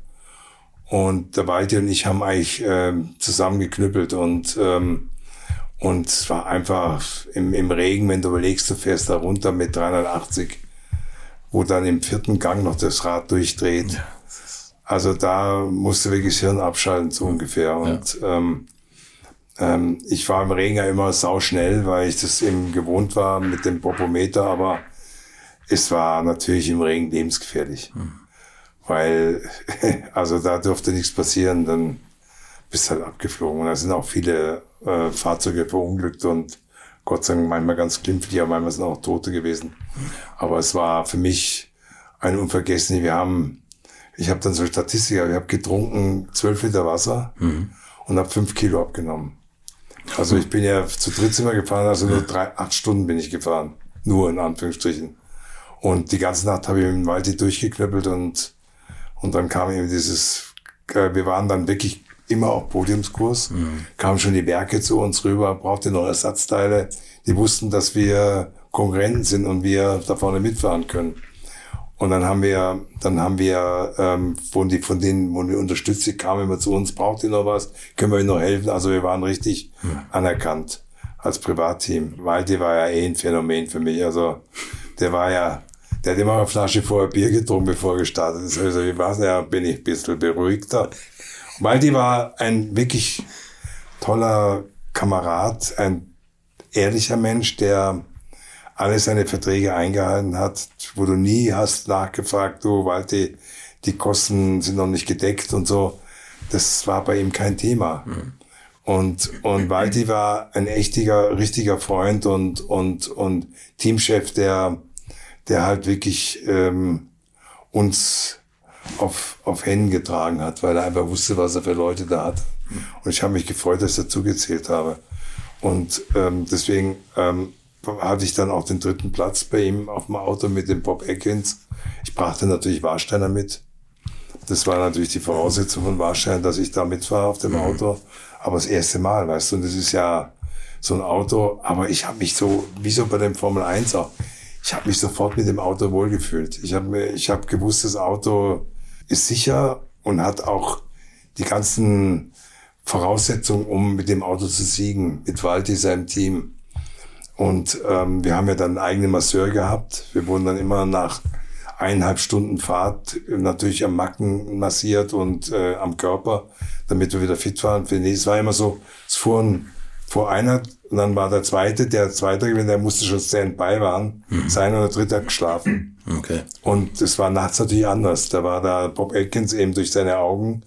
Und der Walter und ich haben eigentlich ähm, zusammengeknüppelt und ähm, und es war einfach im, im Regen, wenn du überlegst, du fährst da runter mit 380, wo dann im vierten Gang noch das Rad durchdreht. Also da musst du wirklich Hirn abschalten, so ungefähr. Und ja. ähm, ähm, ich war im Regen ja immer sau schnell, weil ich das eben gewohnt war mit dem Popometer, aber es war natürlich im Regen lebensgefährlich. Hm. Weil, [laughs] also da durfte nichts passieren, dann bist halt abgeflogen. Und da sind auch viele äh, Fahrzeuge verunglückt und Gott sei Dank manchmal ganz glimpflich, aber manchmal sind auch Tote gewesen. Aber es war für mich ein Unvergessen. Wir haben, ich habe dann so Statistiker, ich habe getrunken zwölf Liter Wasser. Mhm und habe fünf Kilo abgenommen. Also ich bin ja zu dritt sind wir gefahren, also nur drei, acht Stunden bin ich gefahren. Nur in Anführungsstrichen. Und die ganze Nacht habe ich im Wald durchgeknöppelt und, und dann kam eben dieses, äh, wir waren dann wirklich immer auf Podiumskurs, mhm. kamen schon die Werke zu uns rüber, brauchte noch Ersatzteile. Die wussten, dass wir Konkurrenten sind und wir da vorne mitfahren können. Und dann haben wir, dann haben wir ähm, von, die, von denen, wo wir unterstützt, die kamen immer zu uns, braucht ihr noch was? Können wir euch noch helfen? Also wir waren richtig mhm. anerkannt als Privatteam. Waldi war ja eh ein Phänomen für mich. Also der war ja, der hat immer eine Flasche vorher Bier getrunken, bevor er gestartet ist. Also wie war's? Ja, bin ich ein bisschen beruhigter. Waldi war ein wirklich toller Kamerad, ein ehrlicher Mensch, der alle seine Verträge eingehalten hat, wo du nie hast nachgefragt, du Waldi, die Kosten sind noch nicht gedeckt und so. Das war bei ihm kein Thema. Mhm. Und, und Waldi war ein echtiger, richtiger Freund und, und, und Teamchef, der, der halt wirklich ähm, uns auf, auf Händen getragen hat, weil er einfach wusste, was er für Leute da hat. Und ich habe mich gefreut, dass ich dazu gezählt habe. Und ähm, deswegen ähm, hatte ich dann auch den dritten Platz bei ihm auf dem Auto mit dem Bob Atkins. Ich brachte natürlich Warsteiner mit. Das war natürlich die Voraussetzung von Warstein, dass ich da mitfahre auf dem mhm. Auto. Aber das erste Mal, weißt du, und das ist ja so ein Auto. Aber ich habe mich so, wie so bei dem Formel 1 auch, ich habe mich sofort mit dem Auto wohlgefühlt. Ich habe mir, ich habe gewusst, das Auto ist sicher und hat auch die ganzen Voraussetzungen, um mit dem Auto zu siegen, mit Walti, seinem Team. Und ähm, wir haben ja dann einen eigenen Masseur gehabt. Wir wurden dann immer nach eineinhalb Stunden Fahrt natürlich am Macken massiert und äh, am Körper, damit wir wieder fit waren. Für Es war immer so, es fuhren vor einer und dann war der zweite, der zweite gewesen, der musste schon Standby waren, mhm. sein oder dritter geschlafen. Okay. Und es war nachts natürlich anders. Da war da Bob Atkins eben durch seine Augen,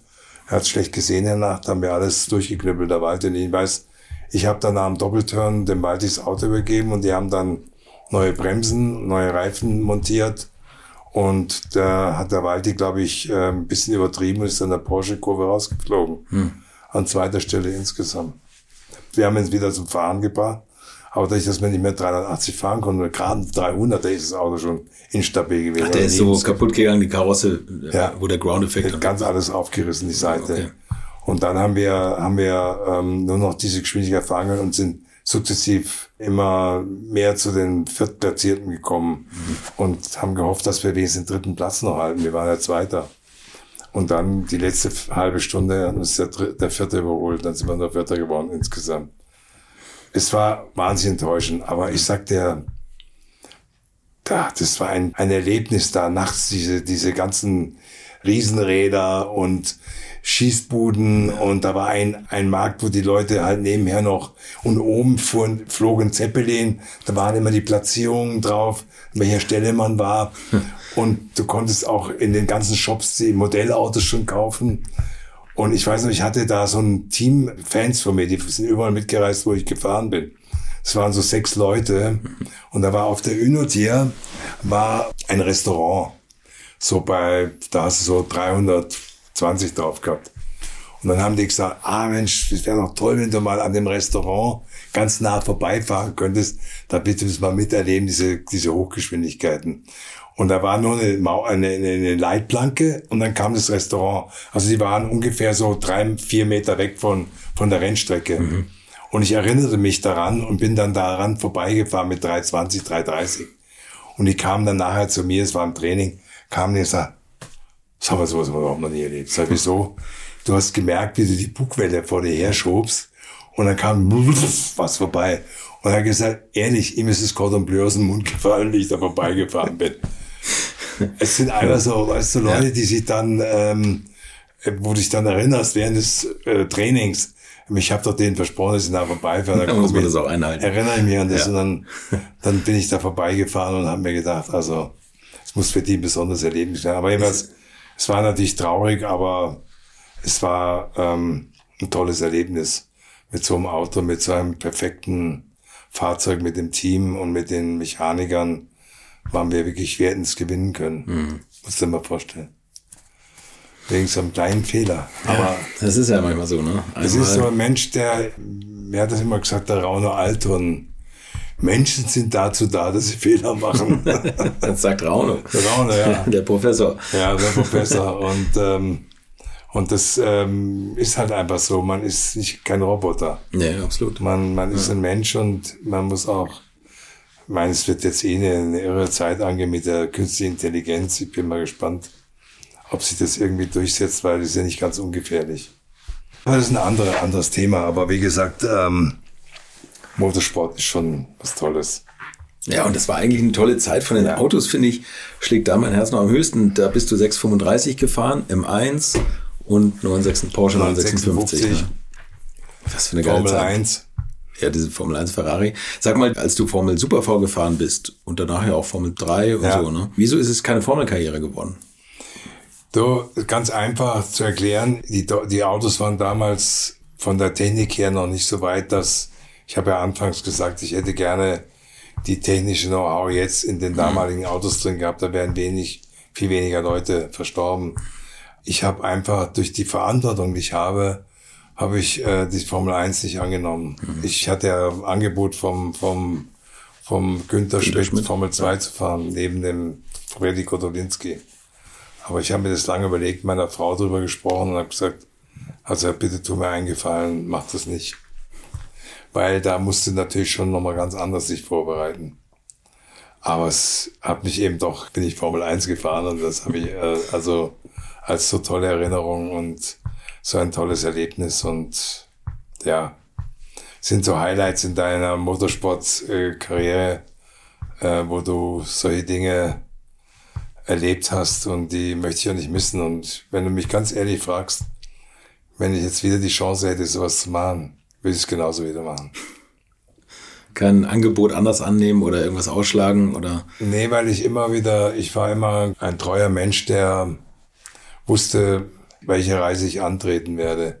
er hat schlecht gesehen in der Nacht, haben wir alles durchgeknüppelt, der Wald. Und ich weiß, ich habe dann dem Doppelturn dem Wald das Auto übergeben und die haben dann neue Bremsen, neue Reifen montiert und da hat der Waldi, glaube ich, äh, ein bisschen übertrieben und ist an der Porsche-Kurve rausgeflogen. Hm. An zweiter Stelle insgesamt. Wir haben ihn wieder zum Fahren gebracht. Aber dadurch, dass wir nicht mehr 380 fahren konnten, gerade 300, da ist das Auto schon instabil gewesen. Ach, der ist so kaputt gegangen, die Karosse, ja, wo der Ground-Effekt Ganz alles aufgerissen, die Seite. Okay. Und dann haben wir, haben wir ähm, nur noch diese Geschwindigkeit fahren und sind sukzessiv immer mehr zu den Viertplatzierten gekommen mhm. und haben gehofft, dass wir wenigstens den dritten Platz noch halten. Wir waren ja Zweiter. Und dann die letzte halbe Stunde hat uns der, der Vierte überholt. Dann sind wir nur Vierter geworden insgesamt. Es war wahnsinnig enttäuschend, aber ich sag dir, da, das war ein, ein Erlebnis da nachts, diese, diese ganzen Riesenräder und Schießbuden und da war ein, ein Markt, wo die Leute halt nebenher noch und oben fuhren, flogen Zeppelin, da waren immer die Platzierungen drauf, an welcher Stelle man war und du konntest auch in den ganzen Shops die Modellautos schon kaufen. Und ich weiß noch, ich hatte da so ein Team Fans von mir, die sind überall mitgereist, wo ich gefahren bin. Es waren so sechs Leute. [laughs] Und da war auf der Unotier war ein Restaurant. So bei, da hast du so 320 drauf gehabt. Und dann haben die gesagt, ah Mensch, das wäre doch toll, wenn du mal an dem Restaurant ganz nah vorbeifahren könntest, da bitte wir mal miterleben, diese, diese Hochgeschwindigkeiten. Und da war nur eine, eine, eine Leitplanke und dann kam das Restaurant. Also die waren ungefähr so drei, vier Meter weg von, von der Rennstrecke. Mhm. Und ich erinnerte mich daran und bin dann daran vorbeigefahren mit 320, 330. Und die kamen dann nachher zu mir, es war im Training, kam der und sagt, das haben wir sowas überhaupt noch nie erlebt. Sag, wieso? Du hast gemerkt, wie du die Bugwelle vor dir her schobst und dann kam was vorbei. Und er hat gesagt, ehrlich, ihm ist das Cordon Bleu aus dem Mund gefallen, wie ich da vorbeigefahren bin. [laughs] es sind einfach so, weißt du, Leute, die sich dann, ähm, wo du dich dann erinnerst während des äh, Trainings, ich habe doch denen versprochen, dass ich da vorbeifahre. Da muss man das auch einhalten. Erinnere ich mich an das ja. und dann, dann bin ich da vorbeigefahren und habe mir gedacht, also es muss für die ein besonderes Erlebnis sein. Aber jedenfalls, es war natürlich traurig, aber es war ähm, ein tolles Erlebnis mit so einem Auto, mit so einem perfekten Fahrzeug, mit dem Team und mit den Mechanikern waren wir wirklich, wir hätten es gewinnen können. Mhm. Musst du dir mal vorstellen. wegen so einem kleinen Fehler. Aber Das ist ja manchmal so, ne? es ist so ein Mensch, der, mir hat das immer gesagt, der Rauno Alton, Menschen sind dazu da, dass sie Fehler machen. [laughs] das sagt Rauno. Rauno, ja. [laughs] Der Professor. Ja, der Professor. [laughs] Und, ähm, und das ähm, ist halt einfach so. Man ist nicht kein Roboter. Ja, absolut. Man, man ist ein Mensch und man muss auch, ich meine, es wird jetzt eh eine, eine irre Zeit angehen mit der künstlichen Intelligenz. Ich bin mal gespannt, ob sich das irgendwie durchsetzt, weil das ist ja nicht ganz ungefährlich. Das ist ein andere, anderes Thema. Aber wie gesagt, ähm, Motorsport ist schon was Tolles. Ja, und das war eigentlich eine tolle Zeit von den Autos, finde ich, schlägt da mein Herz noch am höchsten. Da bist du 635 gefahren, M1 und 996 Porsche 956. 956. Ne? Was für eine geile Formel Zeit. 1. Ja, diese Formel 1 Ferrari. Sag mal, als du Formel Super V gefahren bist und danach ja auch Formel 3 und Ja. so, ne? Wieso ist es keine Formelkarriere geworden? So, ganz einfach zu erklären, die, die Autos waren damals von der Technik her noch nicht so weit, dass, ich habe ja anfangs gesagt, ich hätte gerne die technische Know-how jetzt in den damaligen Autos drin gehabt, da wären wenig, viel weniger Leute verstorben. Ich habe einfach durch die Verantwortung, die ich habe, habe ich äh, die Formel 1 nicht angenommen. Ich hatte ja Angebot vom, vom, vom Günther Schmidt, Schmidt, Formel 2 zu fahren, neben dem Freddy Kotolinski. Aber ich habe mir das lange überlegt, meiner Frau drüber gesprochen und habe gesagt, also bitte tu mir einen Gefallen, mach das nicht. Weil da musste natürlich schon nochmal ganz anders sich vorbereiten. Aber es hat mich eben doch, bin ich Formel 1 gefahren und das habe ich äh, also als so tolle Erinnerung und so ein tolles Erlebnis und ja, sind so Highlights in deiner Motorsport-Karriere, äh, wo du solche Dinge erlebt hast und die möchte ich ja nicht missen. Und wenn du mich ganz ehrlich fragst, wenn ich jetzt wieder die Chance hätte, sowas zu machen, würde ich es genauso wieder machen. Kein Angebot anders annehmen oder irgendwas ausschlagen oder Nee, weil ich immer wieder, ich war immer ein treuer Mensch, der wusste, welche Reise ich antreten werde.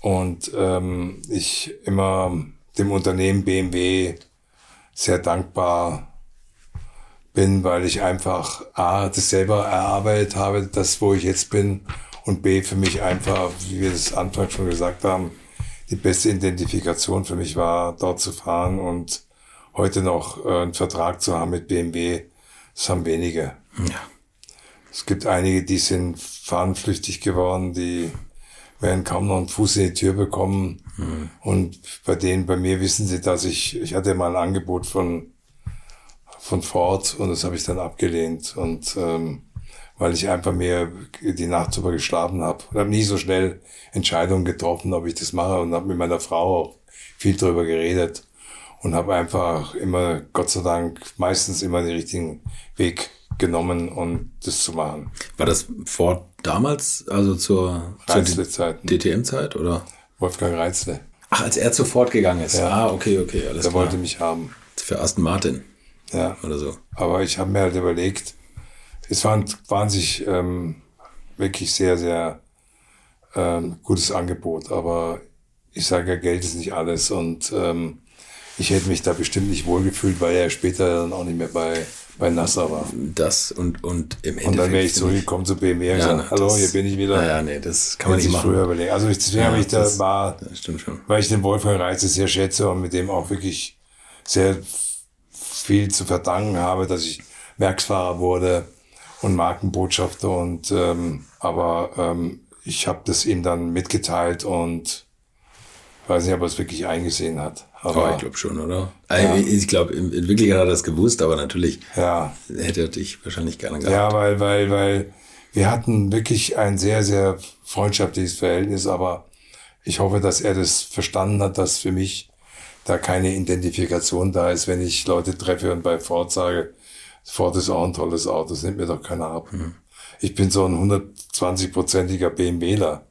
Und ähm, ich immer dem Unternehmen BMW sehr dankbar bin, weil ich einfach A, das selber erarbeitet habe, das, wo ich jetzt bin, und B, für mich einfach, wie wir das anfangs schon gesagt haben, die beste Identifikation für mich war, dort zu fahren und heute noch äh, einen Vertrag zu haben mit BMW. Das haben wenige. ja. Es gibt einige, die sind fahnenflüchtig geworden, die werden kaum noch einen Fuß in die Tür bekommen. Und bei denen, bei mir wissen sie, dass ich, ich hatte mal ein Angebot von, von Ford und das habe ich dann abgelehnt. Und ähm, weil ich einfach mir die Nacht drüber geschlafen habe und habe nie so schnell Entscheidungen getroffen, ob ich das mache und habe mit meiner Frau auch viel drüber geredet und habe einfach immer, Gott sei Dank, meistens immer den richtigen Weg genommen und das zu machen. War das Ford damals, also zur, zur. DTM-Zeit oder? Wolfgang Reizle, Ach, als er zu Ford gegangen ist. Ja. Ah, okay, okay, alles der klar. wollte mich haben. Für Aston Martin Ja. oder so. Aber ich habe mir halt überlegt, es war ein wahnsinnig ähm, wirklich sehr, sehr ähm, gutes Angebot. Aber ich sage ja, Geld ist nicht alles. Und ähm, ich hätte mich da bestimmt nicht wohlgefühlt, weil er später dann auch nicht mehr bei, bei NASA war. Das und, und im Endeffekt. Und dann wäre ich zurückgekommen zu BMW und Ja, gesagt, hallo, das- hier bin ich wieder. Naja, nee, das kann man nicht ich machen. früher überlegt. Also ich, deswegen Ja, habe ich da das- war, Das stimmt schon. weil ich den Wolfgang Reitze sehr schätze und mit dem auch wirklich sehr viel zu verdanken habe, dass ich Werksfahrer wurde und Markenbotschafter und ähm, aber ähm, ich habe das ihm dann mitgeteilt und weiß nicht, ob er es wirklich eingesehen hat. Aber Aber ich glaube schon, oder? Also Ich glaube, in in Wirklichkeit hat er das gewusst, aber natürlich ja, hätte er dich wahrscheinlich gerne gehabt. ja, weil weil weil wir hatten wirklich ein sehr sehr freundschaftliches Verhältnis, aber ich hoffe, dass er das verstanden hat, dass für mich da keine Identifikation da ist, wenn ich Leute treffe und bei Ford sage, Ford ist auch ein tolles Auto, das nimmt mir doch keiner ab. Ich bin so ein 120-prozentiger BMWler.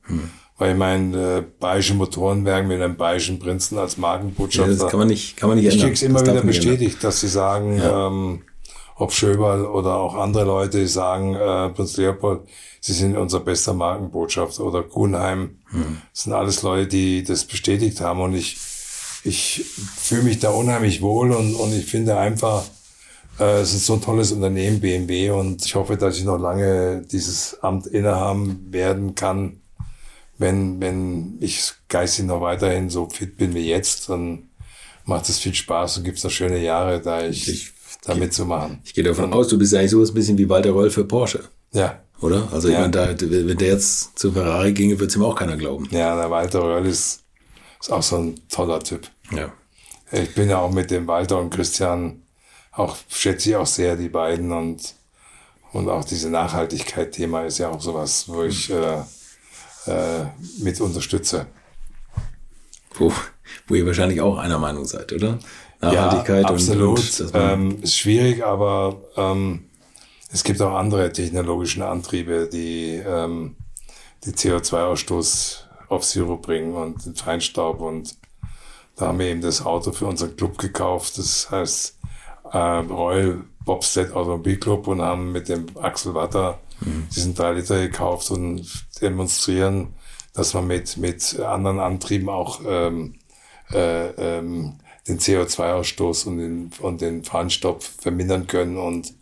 Weil ich mein, äh, Bayerische Motorenwerk mit einem Bayerischen Prinzen als Ja, Markenbotschafter. das kann man nicht, kann man nicht Ich ändern. krieg's immer Das wieder ändern. bestätigt, dass sie sagen, ähm, ob Schöberl oder auch andere Leute die sagen, äh, Prinz Leopold, sie sind unser bester Markenbotschafter oder Kuhnheim. Hm. Das sind alles Leute, die das bestätigt haben und ich, ich fühle mich da unheimlich wohl und, und ich finde einfach, es ist so ein tolles Unternehmen, BMW, und ich hoffe, dass ich noch lange dieses Amt innehaben werden kann. Wenn, wenn ich geistig noch weiterhin so fit bin wie jetzt, dann macht es viel Spaß und gibt es noch schöne Jahre, da ich, Ich- da mitzumachen. Ich gehe davon aus, du bist eigentlich sowas ein bisschen wie Walter Röll für Porsche, Ja, oder? Also ich Ja. meine, da, wenn der jetzt zu Ferrari ginge, wird es ihm auch keiner glauben. ja, der Walter Röll ist, ist auch so ein toller Typ. Ja. Ich bin ja auch mit dem Walter und Christian auch, schätze ich auch sehr, die beiden und, und auch diese Nachhaltigkeit-Thema ist ja auch sowas, wo ich äh, äh, mit unterstütze. Wo, wo ihr wahrscheinlich auch einer Meinung seid, oder? Nachhaltigkeit ja, und, absolut. und man, ähm, ist schwierig, aber ähm, es gibt auch andere technologische Antriebe, die ähm, die CO2-Ausstoß auf Zero bringen und den Feinstaub. Und da haben wir eben das Auto für unseren Club gekauft. Das heißt äh, Royal Bobsled Automobilclub und haben mit dem Axel Watter diesen 3 Liter gekauft und demonstrieren, dass man mit, mit anderen Antrieben auch ähm, äh, ähm, den CO2-Ausstoß und den, und den Feinstaub vermindern können. Und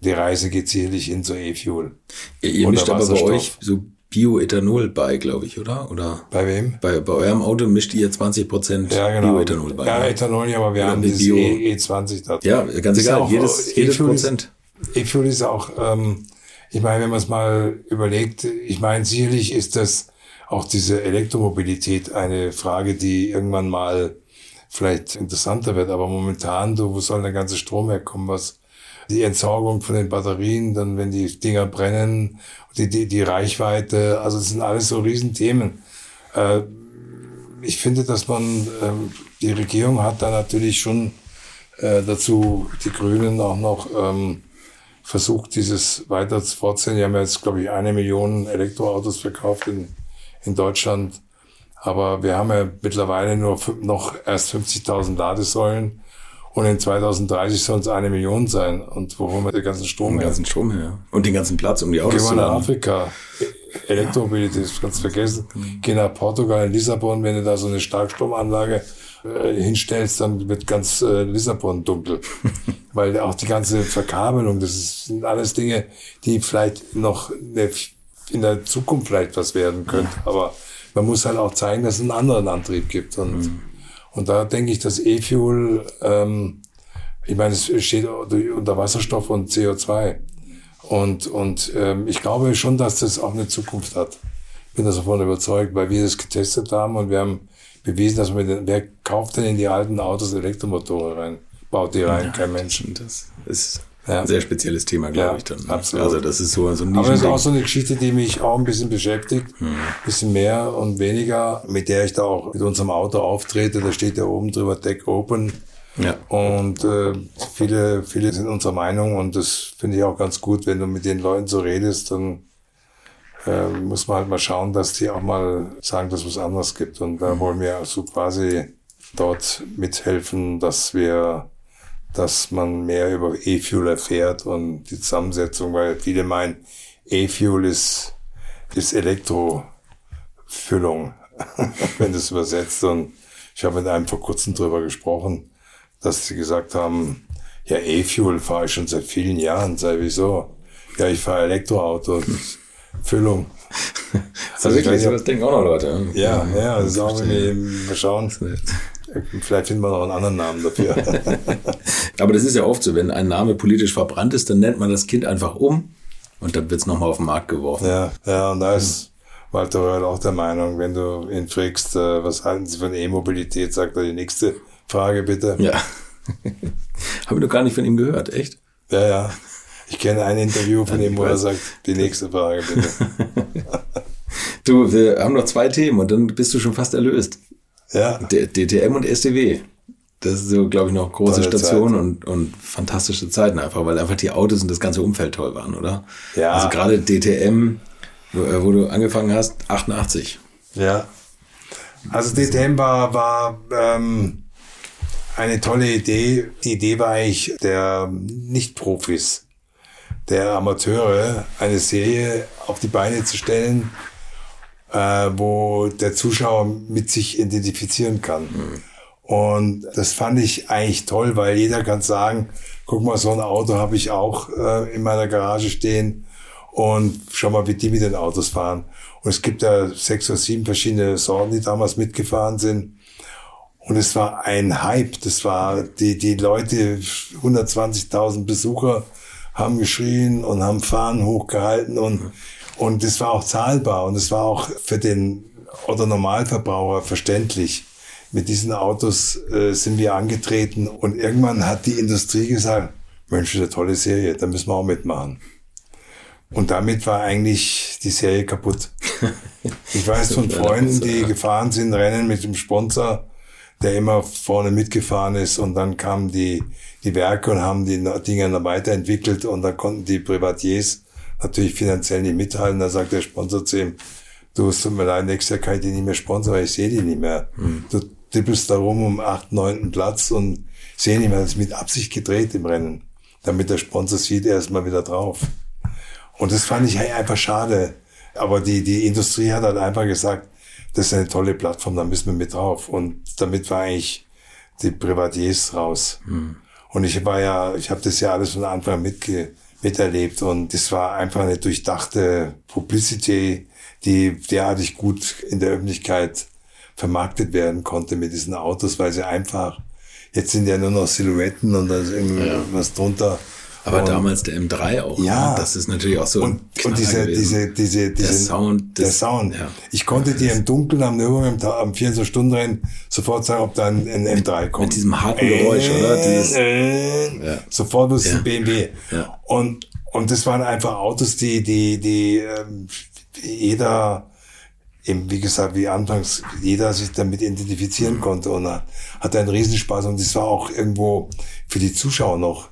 die Reise geht sicherlich hin zu E-Fuel. ihr, ihr mischt aber bei euch so Bioethanol bei, glaube ich, oder? Oder Bei wem? bei, bei eurem Auto mischt ihr 20 Prozent Ja, genau. Bioethanol bei. Ja, ne? Ethanol, ja, aber wir Oder haben dieses Bio- E- E20 da. ja, ganz Ist egal, auch- jedes, jedes E-Fuel ist- Prozent. E-Fuel ist auch, ähm, ich meine, wenn man es mal überlegt, ich meine, sicherlich ist das auch diese Elektromobilität eine Frage, die irgendwann mal vielleicht interessanter wird, aber momentan, du, wo soll der ganze Strom herkommen, was die Entsorgung von den Batterien, dann wenn die Dinger brennen, die, die, die Reichweite, also das sind alles so Riesenthemen. Äh, ich finde, dass man, ähm, die Regierung hat da natürlich schon äh, dazu, die Grünen auch noch ähm, versucht, dieses weiter fortzusetzen. Die haben jetzt, glaube ich, eine Million Elektroautos verkauft in, in Deutschland. Aber wir haben ja mittlerweile nur noch erst 50.000 Ladesäulen. Und in 2030 soll es eine Million sein. Und wo holen wir den ganzen Strom Den her? ganzen Strom her. Und den ganzen Platz, um die Geh Autos mal zu nach laden. Afrika. Elektromobilität, das kannst du vergessen. Geh nach Portugal, in Lissabon, wenn du da so eine Starkstromanlage äh, hinstellst, dann wird ganz äh, Lissabon dunkel. [laughs] Weil auch die ganze Verkabelung, das ist, sind alles Dinge, die vielleicht noch in der Zukunft vielleicht was werden könnte. Aber man muss halt auch zeigen, dass es einen anderen Antrieb gibt. Und, und da denke ich, dass E-Fuel, ähm, ich meine, es steht unter Wasserstoff und CO2. Und, und ähm, ich glaube schon, dass das auch eine Zukunft hat. Bin davon überzeugt, weil wir das getestet haben und wir haben bewiesen, dass man, den, wer kauft denn in die alten Autos Elektromotoren rein? Baut die rein, kein Mensch. Das ist Ja. ein sehr spezielles Thema, glaube Ja, ich dann. absolut. Also das ist so, so ein Aber das ist auch so eine Geschichte, die mich auch ein bisschen beschäftigt. Ein bisschen mehr und weniger, mit der ich da auch mit unserem Auto auftrete. Da steht ja oben drüber Deck Open. Ja. Und äh, viele, viele sind unserer Meinung und das finde ich auch ganz gut, wenn du mit den Leuten so redest, dann äh, muss man halt mal schauen, dass die auch mal sagen, dass es was anderes gibt. Und da wollen wir also quasi dort mithelfen, dass wir, dass man mehr über E-Fuel erfährt und die Zusammensetzung, weil viele meinen, E-Fuel ist, ist Elektrofüllung, [laughs] wenn du es übersetzt. Und ich habe mit einem vor kurzem drüber gesprochen, dass sie gesagt haben, ja, E-Fuel fahre ich schon seit vielen Jahren. Sei wieso? Ja, ich fahre Elektroauto. Das ist Füllung. [laughs] Also ich wirklich, das denken auch noch Leute. Ja, ja, das ist auch irgendwie, mal schauen. Vielleicht finden wir noch einen anderen Namen dafür. [laughs] Aber das ist ja oft so, wenn ein Name politisch verbrannt ist, dann nennt man das Kind einfach um und dann wird es nochmal auf den Markt geworfen. ja, ja, und da ist Walter Röhrl auch der Meinung, wenn du ihn fragst, äh, was halten Sie von E-Mobilität, sagt er die nächste Frage bitte. Ja. [laughs] Habe ich noch gar nicht von ihm gehört, echt? Ja, ja. Ich kenne ein Interview von Ja, ihm, wo er sagt, die nächste Frage bitte. [laughs] Du, wir haben noch zwei Themen und dann bist du schon fast erlöst. Ja, D DTM und STW. Das ist so, glaube ich, noch große Tolle Station Zeit. und, und fantastische Zeiten einfach, weil einfach die Autos und das ganze Umfeld toll waren, oder? Ja. Also gerade DTM, wo, äh, wo du angefangen hast, 88. ja. Also DTM war, war ähm, eine tolle Idee. Die Idee war eigentlich der Nicht-Profis, der Amateure, eine Serie auf die Beine zu stellen, äh, wo der Zuschauer mit sich identifizieren kann. Und das fand ich eigentlich toll, weil jeder kann sagen, guck mal, so ein Auto habe ich auch äh, in meiner Garage stehen und schau mal, wie die mit den Autos fahren. Und es gibt ja sechs oder sieben verschiedene Sorten, die damals mitgefahren sind. Und es war ein Hype. Das war die, die Leute, 120.000 Besucher haben geschrien und haben Fahnen hochgehalten und, und das war auch zahlbar und es war auch für den oder Normalverbraucher verständlich. Mit diesen Autos äh, sind wir angetreten und irgendwann hat die Industrie gesagt, Mensch, das ist eine tolle Serie, da müssen wir auch mitmachen. Und damit war eigentlich die Serie kaputt. [laughs] Ich weiß von Freunden, die gefahren sind, Rennen mit dem Sponsor, der immer vorne mitgefahren ist und dann kamen die, die Werke und haben die Dinge dann weiterentwickelt und dann konnten die Privatiers natürlich finanziell nicht mithalten. Da sagt der Sponsor zu ihm, du, es tut mir leid, nächstes Jahr kann ich die nicht mehr sponsern, weil ich sehe die nicht mehr. Hm. Du tippelst da rum um acht, neunten Platz und sehe nicht mehr, das ist mit Absicht gedreht im Rennen, damit der Sponsor sieht, er ist mal wieder drauf. Und das fand ich einfach schade. Aber die, die Industrie hat halt einfach gesagt, das ist eine tolle Plattform, da müssen wir mit drauf. Und damit war eigentlich die Privatiers raus. Hm. Und ich war ja, ich habe das ja alles von Anfang mitge miterlebt und das war einfach eine durchdachte Publicity, die derartig gut in der Öffentlichkeit vermarktet werden konnte mit diesen Autos, weil sie einfach, jetzt sind ja nur noch Silhouetten und da ist irgendwas ja. drunter. Aber und, damals der M3 auch. Ja. Ne? Das ist natürlich auch so. Und, und diese, diese, diese, diese, der Sound. Der Sound. Ja. Ich konnte dir im Dunkeln am Nürburgring am 24-Stunden-Rennen sofort sagen, ob da ein, ein M3 kommt. Mit diesem harten Geräusch, äh, oder? Dieses, äh, ja. Sofort wusste ja. ein BMW. Ja. Und, und das waren einfach Autos, die, die, die, ähm, jeder, eben, wie gesagt, wie anfangs, jeder sich damit identifizieren konnte und hat einen Riesenspaß und das war auch irgendwo für die Zuschauer noch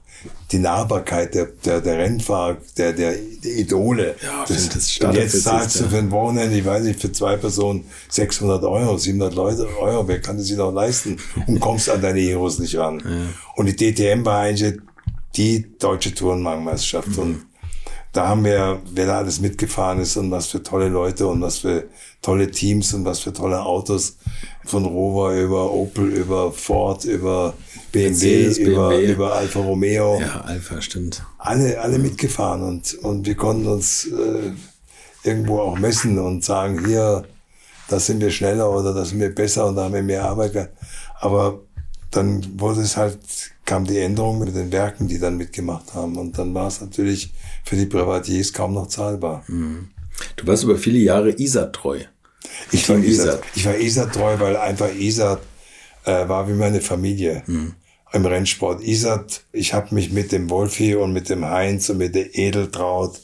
die Nahbarkeit der, der, der Rennfahrer, der, der, der Idole. Ja, das, das und jetzt zahlst du für ein Wochenende, ich weiß nicht, für zwei Personen 600 Euro, 700 Leute, Euro, wer kann das sich noch leisten? Und kommst an deine Heroes nicht ran. Ja. Und die DTM war eigentlich die deutsche Tourenwagenmeisterschaft. Mhm. Und da haben wir, wer da alles mitgefahren ist und was für tolle Leute und was für tolle Teams und was für tolle Autos. Von Rover über Opel, über Ford, über BMW, über, BMW. über Alfa Romeo. Ja, Alfa, stimmt. Alle, alle mitgefahren und, und wir konnten uns äh, irgendwo auch messen und sagen, hier, da sind wir schneller oder da sind wir besser und da haben wir mehr Arbeit. Aber dann wurde es halt, kam die Änderung mit den Werken, die dann mitgemacht haben. Und dann war es natürlich für die Privatiers kaum noch zahlbar. Mhm. Du warst über viele Jahre ISA treu. Ich war ISA, ich war ISA treu, weil einfach ISA äh, war wie meine Familie. Mhm im Rennsport Isat. Ich habe mich mit dem Wolfi und mit dem Heinz und mit der Edeltraut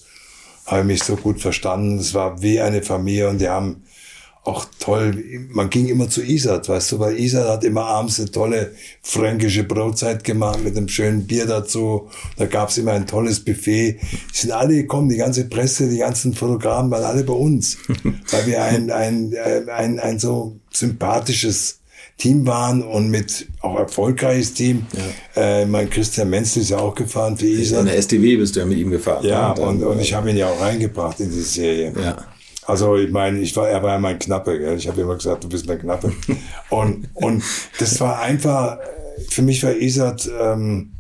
habe mich so gut verstanden. Es war wie eine Familie und die haben auch toll, man ging immer zu Isat, weißt du, weil Isat hat immer abends eine tolle fränkische Brotzeit gemacht mit einem schönen Bier dazu. Da gab's immer ein tolles Buffet. Die sind alle gekommen, die ganze Presse, die ganzen Fotografen waren alle bei uns, [laughs] weil wir ein, ein, ein, ein, ein so sympathisches Team waren und mit auch erfolgreiches Team. Ja. Äh, mein Christian Menzel ist ja auch gefahren für ISA. In der STW bist du ja mit ihm gefahren. Ja, und, und, und ich habe ihn ja auch reingebracht in die Serie. Ja. Also ich meine, ich war, er war ja mein Knappe. Gell? Ich habe immer gesagt, du bist mein Knappe. [laughs] und, und das war einfach, für mich war ISAT ähm,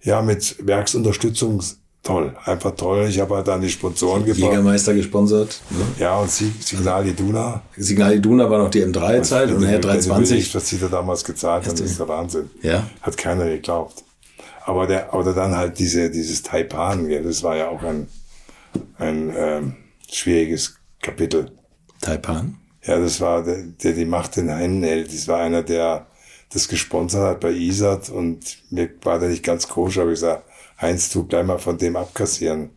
ja mit Werksunterstützung toll, einfach toll. Ich habe halt dann die Sponsoren gebracht. Jägermeister gesponsert. Ne? Ja, und Signal Iduna. Signal Iduna war noch die M3-Zeit und nachher 320. Was sie da damals gezahlt haben, das ist der Wahnsinn. Ja. Hat keiner geglaubt. Aber der, oder dann halt diese, dieses Taipan, ja, das war ja auch ein, ein ähm, schwieriges Kapitel. Taipan? Ja, das war der, der die Macht in Händen hält. Das war einer, der das gesponsert hat bei ISAT und mir war der nicht ganz koscher, aber ich gesagt, Heinz, du bleib mal von dem abkassieren.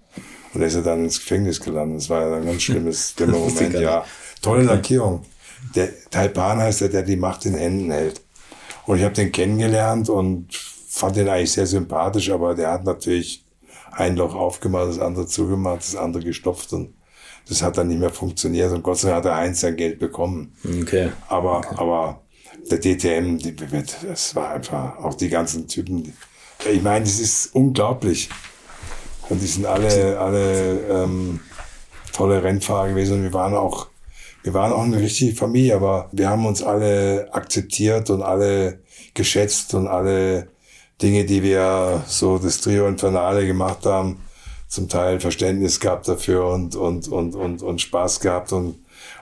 Und er ist ja dann ins Gefängnis gelandet. Das war ja ein ganz [laughs] schlimmes, schlimmer Moment, ja. Tolle Lackierung. Der Taipan heißt der, der die Macht in Händen hält. Und ich habe den kennengelernt und fand den eigentlich sehr sympathisch, aber der hat natürlich ein Loch aufgemacht, das andere zugemacht, das andere gestopft und das hat dann nicht mehr funktioniert und Gott sei Dank hat er eins sein Geld bekommen. Okay. Aber, okay. aber der DTM, die, das war einfach auch die ganzen Typen, ich meine, es ist unglaublich. Und die sind alle, alle ähm, tolle Rennfahrer gewesen. Und wir waren auch wir waren auch eine richtige Familie, aber wir haben uns alle akzeptiert und alle geschätzt und alle Dinge, die wir so das Trio Infernale gemacht haben, zum Teil Verständnis gehabt dafür und, und, und, und, und Spaß gehabt und,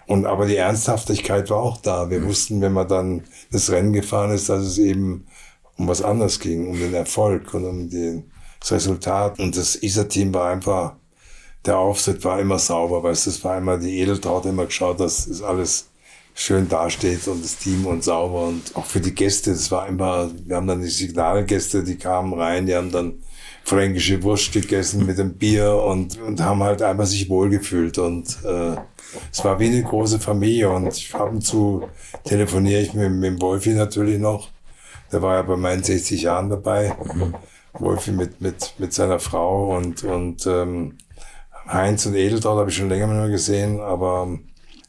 und aber die Ernsthaftigkeit war auch da. Wir mhm. wussten, wenn man dann das Rennen gefahren ist, dass es eben um was anderes ging, um den Erfolg und um den, das Resultat. Und das ISA-Team war einfach, der Auftritt war immer sauber, weil es war immer, die Edeltraut immer geschaut, dass es alles schön dasteht und das Team und sauber und auch für die Gäste, das war immer, wir haben dann die Signalgäste, die kamen rein, die haben dann fränkische Wurst gegessen mit dem Bier und, und haben halt einfach sich wohlgefühlt und äh, es war wie eine große Familie und ab und zu telefoniere ich mit, mit dem Wolfi natürlich noch. Der war ja bei meinen 60 Jahren dabei. Wolfi mit, mit, mit seiner Frau und, und ähm, Heinz und Edeltraut habe ich schon länger mehr gesehen, aber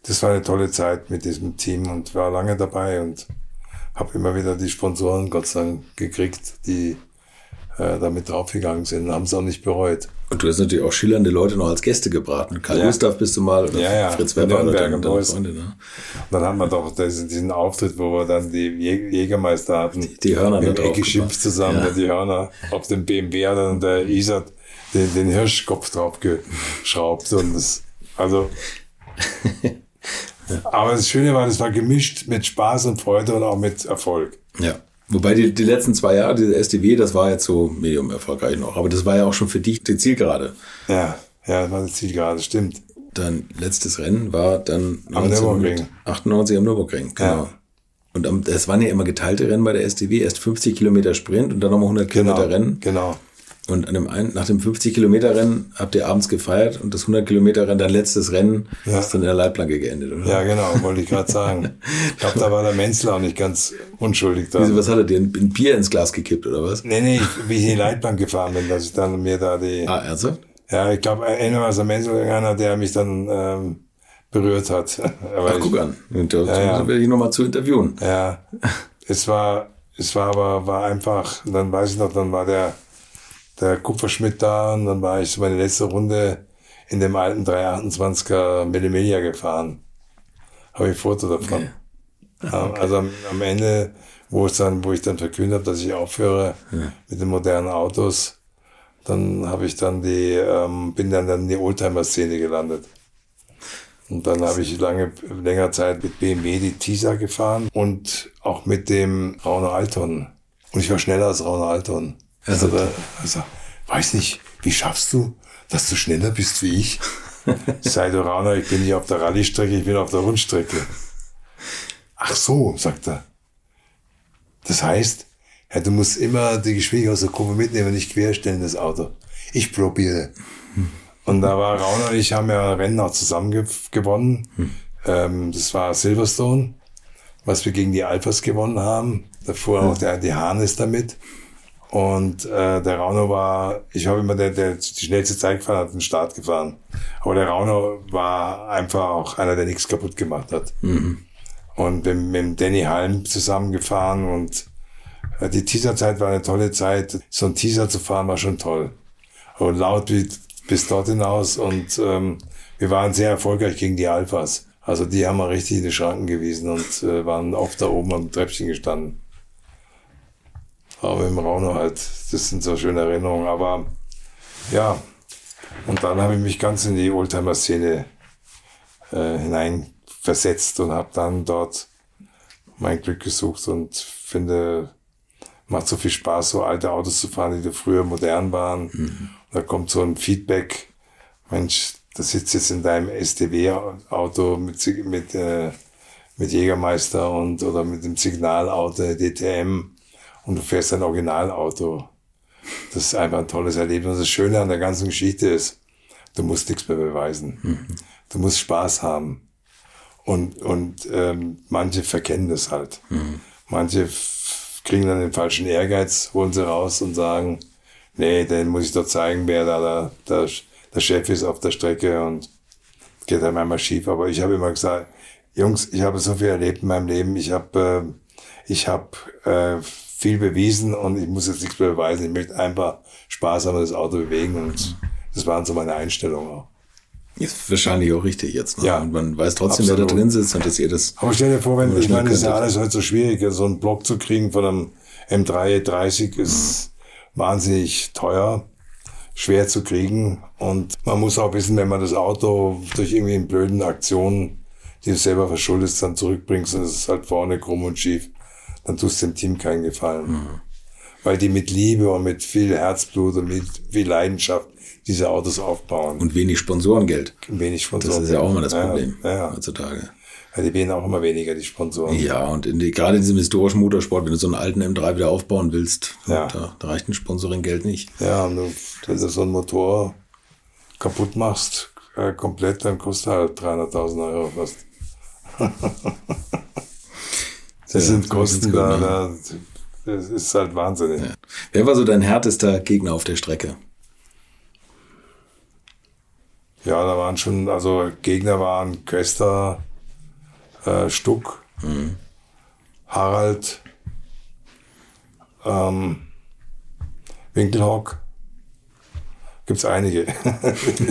das war eine tolle Zeit mit diesem Team und war lange dabei und habe immer wieder die Sponsoren Gott sei Dank gekriegt, die äh, damit draufgegangen sind, haben es auch nicht bereut. Und du hast natürlich auch schillernde Leute noch als Gäste gebraten. Karl ja. Gustav bist du mal oder ja, ja. Fritz Weber oder deine, deine Freunde. Ne? Und dann haben wir doch diesen Auftritt, wo wir dann die Jägermeister hatten. Die, die Hörner mit Ecke Schimpf zusammen, ja. die Hörner auf dem BMW hat dann der Isat den, den Hirschkopf draufgeschraubt. Und das, also [laughs] Aber das Schöne war, das war gemischt mit Spaß und Freude und auch mit Erfolg. Ja. Wobei die, die letzten zwei Jahre, diese SDW, das war jetzt so medium erfolgreich noch. Aber das war ja auch schon für dich die Zielgerade. Ja, ja, das war die Zielgerade, stimmt. Dein letztes Rennen war dann am Nürburgring. 98 am Nürburgring, genau. Ja. Und es waren ja immer geteilte Rennen bei der SDW, erst 50 Kilometer Sprint und dann nochmal 100 genau, Kilometer Rennen. Genau. Und an dem einen, nach dem 50-Kilometer-Rennen habt ihr abends gefeiert und das 100-Kilometer-Rennen, dein letztes Rennen, ja. ist dann in der Leitplanke geendet, oder? Ja, genau, wollte ich gerade sagen. ich glaube, da war der Menzler auch nicht ganz unschuldig da. Wieso, was hat er dir? Ein Bier ins Glas gekippt, oder was? Nee, nee, wie ich in die Leitplank gefahren bin, dass ich dann mir da die... Ah, ernsthaft? Ja, ich glaube, einer war es der Menzler einer, der mich dann ähm, berührt hat. [laughs] Aber Ach, guck an. Da ja, ja. werde ich nochmal zu interviewen. Ja, es war, es war aber, war einfach, dann weiß ich noch, dann war der der Kupferschmidt da und dann war ich so meine letzte Runde in dem alten 328er Millimeter gefahren. Habe ich ein Foto davon. Okay. Okay. Also am, am, Ende, wo es dann, wo ich dann verkündet habe, dass ich aufhöre ja. mit den modernen Autos, dann habe ich dann die, ähm, bin dann, dann in die Oldtimer-Szene gelandet. Und dann habe ich lange, länger Zeit mit BMW die Tisa gefahren und auch mit dem Rauner Alton. Und ich war schneller als Rauner Alton. Also, der, also, weiß nicht, wie schaffst du, dass du schneller bist wie ich? [laughs] Sei du Rauner, ich bin nicht auf der Rallye-Strecke, ich bin auf der Rundstrecke. Ach so, sagt er. Das heißt, ja, du musst immer die Geschwindigkeit aus der Kurve mitnehmen und nicht querstellen, das Auto. Ich probiere. Und da war Rauner und ich haben ja Rennen auch zusammen gewonnen. Ähm, das war Silverstone, was wir gegen die Alphas gewonnen haben. Davor auch der, die Harnes damit. Und äh, der Rauno war, ich habe immer der, der die schnellste Zeit gefahren hat, den Start gefahren. Aber der Rauno war einfach auch einer, der nichts kaputt gemacht hat. Mhm. Und mit, mit Danny Halm zusammengefahren und äh, die Teaserzeit war eine tolle Zeit. So ein Teaser zu fahren war schon toll. Und laut wie bis dort hinaus und ähm, wir waren sehr erfolgreich gegen die Alphas. Also die haben wir richtig in die Schranken gewiesen und äh, waren oft da oben am Treppchen gestanden. Aber im Rauno halt, das sind so schöne Erinnerungen. Aber ja, und dann habe ich mich ganz in die Oldtimer-Szene äh, hineinversetzt und habe dann dort mein Glück gesucht und finde, macht so viel Spaß, so alte Autos zu fahren, die früher modern waren. Mhm. Da kommt so ein Feedback, Mensch, da sitzt jetzt in deinem STW-Auto mit, mit, äh, mit Jägermeister und oder mit dem Signalauto DTM und du fährst ein Originalauto. Das ist einfach ein tolles Erlebnis. Und das Schöne an der ganzen Geschichte ist, du musst nichts mehr beweisen. Mhm. Du musst Spaß haben. Und, und ähm, manche verkennen das halt. Mhm. Manche kriegen dann den falschen Ehrgeiz, holen sie raus und sagen, nee, dann muss ich doch zeigen, wer da der, der, der Chef ist auf der Strecke und geht dann einmal schief. Aber ich habe immer gesagt, Jungs, ich habe so viel erlebt in meinem Leben. Ich habe äh, ich hab, äh, viel bewiesen und ich muss jetzt nichts mehr beweisen. Ich möchte einfach haben, das Auto bewegen und das waren so meine Einstellungen auch. Ist wahrscheinlich auch richtig jetzt. Ne? Ja, und man weiß trotzdem, wer da absolut. drin sitzt und dass ihr das. Aber stell dir vor, wenn, ich meine, es ist ja alles heute so schwierig. So einen Block zu kriegen von einem M3 30 ist wahnsinnig teuer, schwer zu kriegen. Und man muss auch wissen, wenn man das Auto durch irgendwie eine blöden Aktionen, die du selber verschuldest, dann zurückbringst es ist halt vorne krumm und schief, dann tust du dem Team keinen Gefallen. Weil die mit Liebe und mit viel Herzblut und mit viel Leidenschaft diese Autos aufbauen. Und wenig Sponsorengeld. wenig von Das ist ja auch immer das Problem Ja, ja. heutzutage. ja, die werden auch immer weniger, die Sponsoren. Ja, und in die, gerade in diesem historischen Motorsport, wenn du so einen alten M3 wieder aufbauen willst, Ja. da, da reicht ein Sponsoring-Geld nicht. Ja, und du, wenn du so einen Motor kaputt machst, äh, komplett, dann kostet halt 300.000 Euro fast. [laughs] das Ja, sind Kosten, gut, da, da, das ist halt wahnsinnig. Wer war so dein härtester Gegner auf der Strecke? Ja, da waren schon, also Gegner waren Köster, äh, Stuck, Harald, ähm, Winkelhock. Gibt's einige,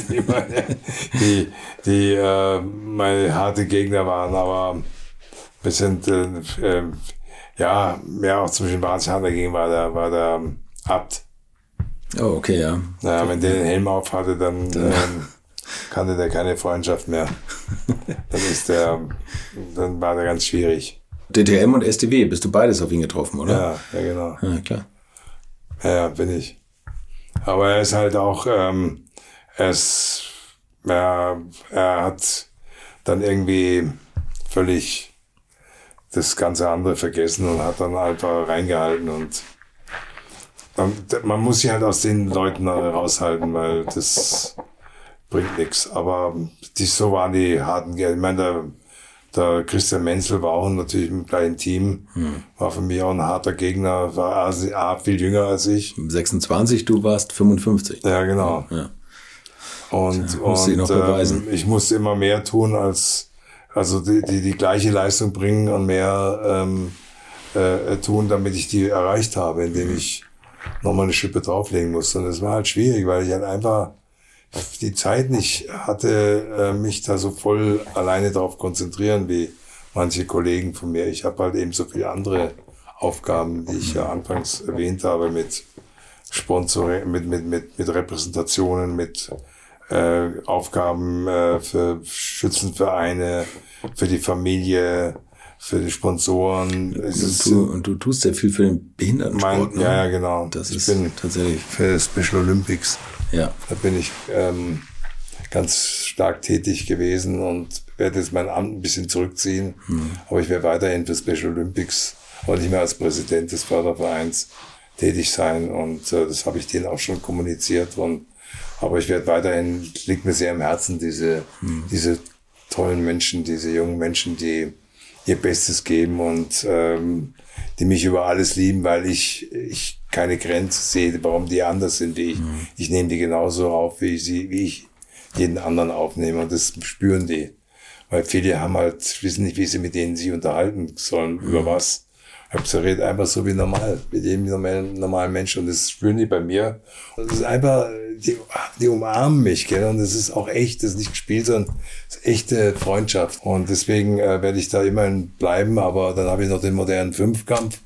die, [laughs] meine, die, die äh, meine harte Gegner waren, aber wir sind, äh, äh, ja, mehr auch zum Beispiel Bahnschan dagegen war der, war der Abt. Oh, okay, ja. Naja, wenn der den Helm auf hatte, dann ähm, kannte der keine Freundschaft mehr. [laughs] Dann ist der, dann war der ganz schwierig. DTM und STW, bist du beides auf ihn getroffen, oder? Ja, ja, genau. Ja, klar. Ja, ja, bin ich. Aber er ist halt auch, ähm, er ist, er, er hat dann irgendwie völlig das ganze andere vergessen und hat dann einfach reingehalten und man, man muss sich halt aus den Leuten raushalten, weil das bringt nichts. Aber die, so waren die harten Geld. Ich meine, der, der Christian Menzel war auch natürlich im gleichen Team, war für mich auch ein harter Gegner, war A, A, viel jünger als ich. 26, du warst 55. Ja, genau. Ja. Und, du und beweisen. Ähm, ich musste immer mehr tun als, also die, die, die gleiche Leistung bringen und mehr ähm, äh, tun, damit ich die erreicht habe, indem ich nochmal eine Schippe drauflegen musste. Und das war halt schwierig, weil ich halt einfach die Zeit nicht hatte, äh, mich da so voll alleine drauf konzentrieren wie manche Kollegen von mir. Ich habe halt eben so viele andere Aufgaben, die ich ja anfangs erwähnt habe, mit Sponsoring, mit, mit, mit, mit Repräsentationen, mit äh, Aufgaben äh, für Schützenvereine, für die Familie, für die Sponsoren. Und du, und du tust sehr viel für den Behindertensport. mein, ne? ja, ja, genau. Das ich ist bin tatsächlich, für Special Olympics. ja. Da bin ich ähm, ganz stark tätig gewesen und werde jetzt mein Amt ein bisschen zurückziehen. Aber ich werde weiterhin für Special Olympics, aber nicht mehr als Präsident des Fördervereins tätig sein. Und äh, das habe ich denen auch schon kommuniziert. Und, aber ich werde weiterhin, liegt mir sehr am Herzen, diese, diese tollen Menschen, diese jungen Menschen, die ihr Bestes geben und ähm, die mich über alles lieben, weil ich, ich keine Grenze sehe, warum die anders sind wie ich. Ich nehme die genauso auf, wie ich sie, wie ich jeden anderen aufnehme und das spüren die. Weil viele haben halt, wissen nicht, wie sie mit denen sich unterhalten sollen, über was. Ich habe gesagt, red einfach so wie normal, mit jedem normalen, normalen Menschen und das spüren die bei mir. Und das ist einfach, die, die umarmen mich, gell, und das ist auch echt, das ist nicht gespielt, sondern das ist echte Freundschaft. Und deswegen äh, werde ich da immerhin bleiben, aber dann habe ich noch den modernen Fünfkampf,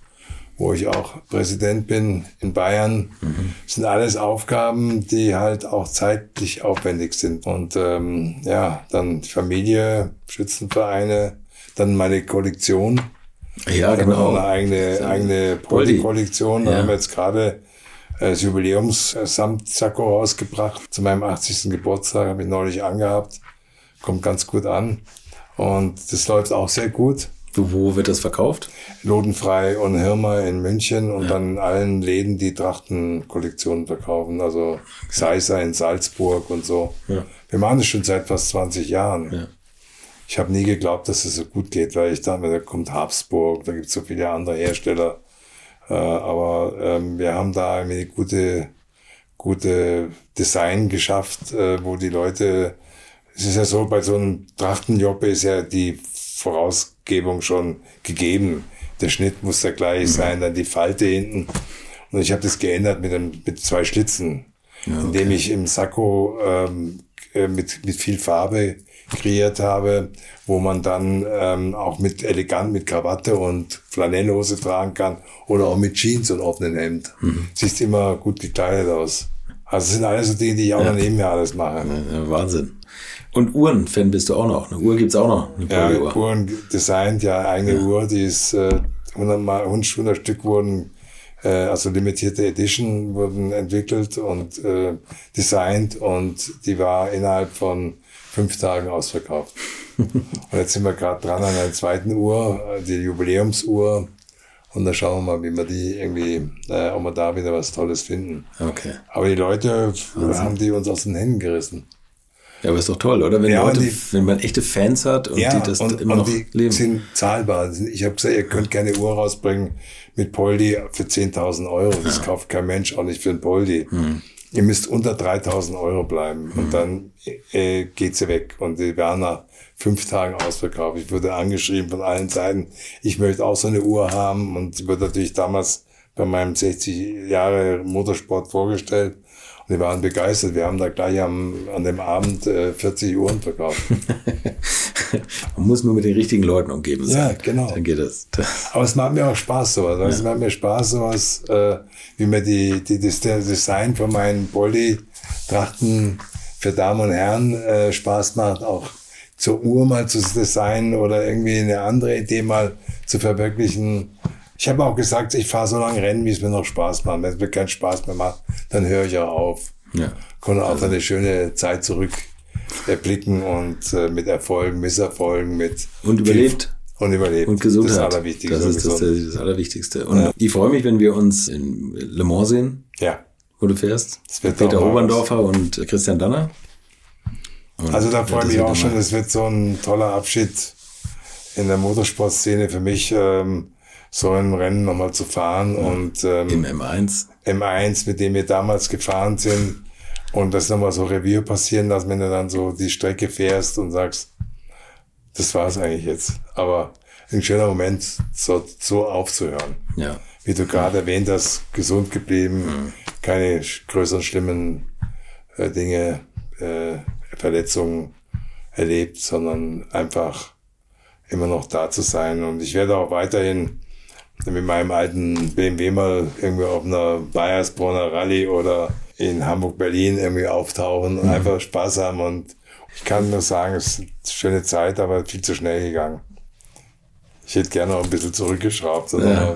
wo ich auch Präsident bin in Bayern. Das sind alles Aufgaben, die halt auch zeitlich aufwendig sind. Und ähm, ja, dann Familie, Schützenvereine, dann meine Kollektion. Ja, habe genau. auch eine eigene, eigene Poldi. Poldi-Kollektion. Da Ja. haben wir jetzt gerade äh, das Jubiläums-Samtsacko rausgebracht. Zu meinem 80. Geburtstag habe ich neulich angehabt. Kommt ganz gut an. Und das läuft auch sehr gut. Wo, wird das verkauft? Lodenfrei und Hirmer in München und dann in allen Läden, die Trachtenkollektionen verkaufen. Also Seiser in Salzburg und so. Ja. Wir machen das schon seit fast 20 Jahren. Ja. Ich habe nie geglaubt, dass es so gut geht, weil ich dachte, da kommt Habsburg, da gibt es so viele andere Hersteller. Äh, aber ähm, wir haben da eine gute, gute Design geschafft, äh, wo die Leute, es ist ja so, bei so einem Trachtenjob ist ja die Vorausgebung schon gegeben. Der Schnitt muss da gleich sein, dann die Falte hinten. Und ich habe das geändert mit, einem, mit zwei Schlitzen. indem ich im Sakko ähm, äh, mit, mit viel Farbe kreiert habe, wo man dann ähm, auch mit elegant mit Krawatte und Flanellhose tragen kann oder auch mit Jeans und offenen Hemd. Mhm. Siehst immer gut gekleidet aus. Also sind alles so Dinge, die ich auch daneben mir alles mache. Ja, Wahnsinn. Und Uhren-Fan bist du auch noch. Eine Uhr gibt's auch noch, eine Ja, Polly-Uhr. Uhren designt, ja, eigene Uhr, die ist äh, 100, mal, 100 Stück wurden, äh, also limitierte Edition wurden entwickelt und äh, designt und die war innerhalb von fünf Tagen ausverkauft. [laughs] und jetzt sind wir gerade dran an einer zweiten Uhr, die Jubiläumsuhr. Und da schauen wir mal, wie wir die irgendwie, äh, ob wir da wieder was Tolles finden. Okay. Aber die Leute haben die uns aus den Händen gerissen. Ja, aber ist doch toll, oder? Wenn, Ja, Leute, und die- wenn man echte Fans hat und die das immer noch die leben. sind zahlbar. Ich habe gesagt, ihr könnt keine Uhr rausbringen mit Poldi für 10.000 Euro. Das kauft kein Mensch, auch nicht für ein Poldi. Hm. Ihr müsst unter 3.000 Euro bleiben und dann äh, geht sie weg. Und die werden nach fünf Tagen ausverkauft. Ich wurde angeschrieben von allen Seiten, ich möchte auch so eine Uhr haben und sie wurde natürlich damals bei meinem 60 Jahre Motorsport vorgestellt. Die waren begeistert. Wir haben da gleich am, an dem Abend äh, 40 Uhren verkauft. [laughs] Man muss nur mit den richtigen Leuten umgeben sein. Ja, genau. Dann geht das. [laughs] Aber es macht mir auch Spaß, sowas. Also Es macht mir Spaß, sowas, äh, wie mir die, die, das Design von meinen Body-Trachten für Damen und Herren äh, Spaß macht, auch zur Uhr mal zu designen oder irgendwie eine andere Idee mal zu verwirklichen. Ich habe auch gesagt, ich fahre so lange Rennen, wie es mir noch Spaß macht. Wenn es mir keinen Spaß mehr macht, dann höre ich auch auf. Ja. Konnte auf eine schöne Zeit zurück erblicken und äh, mit Erfolgen, Misserfolgen, mit Und überlebt. und überlebt. Und Gesundheit. Das Allerwichtigste. Das ist das, Gesund. das Allerwichtigste. Und ich freue mich, wenn wir uns in Le Mans sehen, Ja. wo du fährst. Das wird Peter auch Oberndorfer und Christian Danner. Und Also da freue ich das mich auch schon. Das wird so ein toller Abschied in der Motorsportszene für mich, ähm, so ein Rennen nochmal zu fahren und ähm, Im M1. M1, mit dem wir damals gefahren sind und das nochmal so Review passieren lassen, wenn du dann so die Strecke fährst und sagst, das war's eigentlich jetzt. Aber ein schöner Moment, so, so aufzuhören. Ja. Wie du gerade erwähnt hast, gesund geblieben, keine sch- größeren schlimmen äh, Dinge, äh, Verletzungen erlebt, sondern einfach immer noch da zu sein. Und ich werde auch weiterhin mit meinem alten BMW mal irgendwie auf einer Bayersbronner Rallye oder in Hamburg-Berlin irgendwie auftauchen und einfach Spaß haben. Und ich kann nur sagen, es ist eine schöne Zeit, aber viel zu schnell gegangen. Ich hätte gerne noch ein bisschen zurückgeschraubt, um Ja.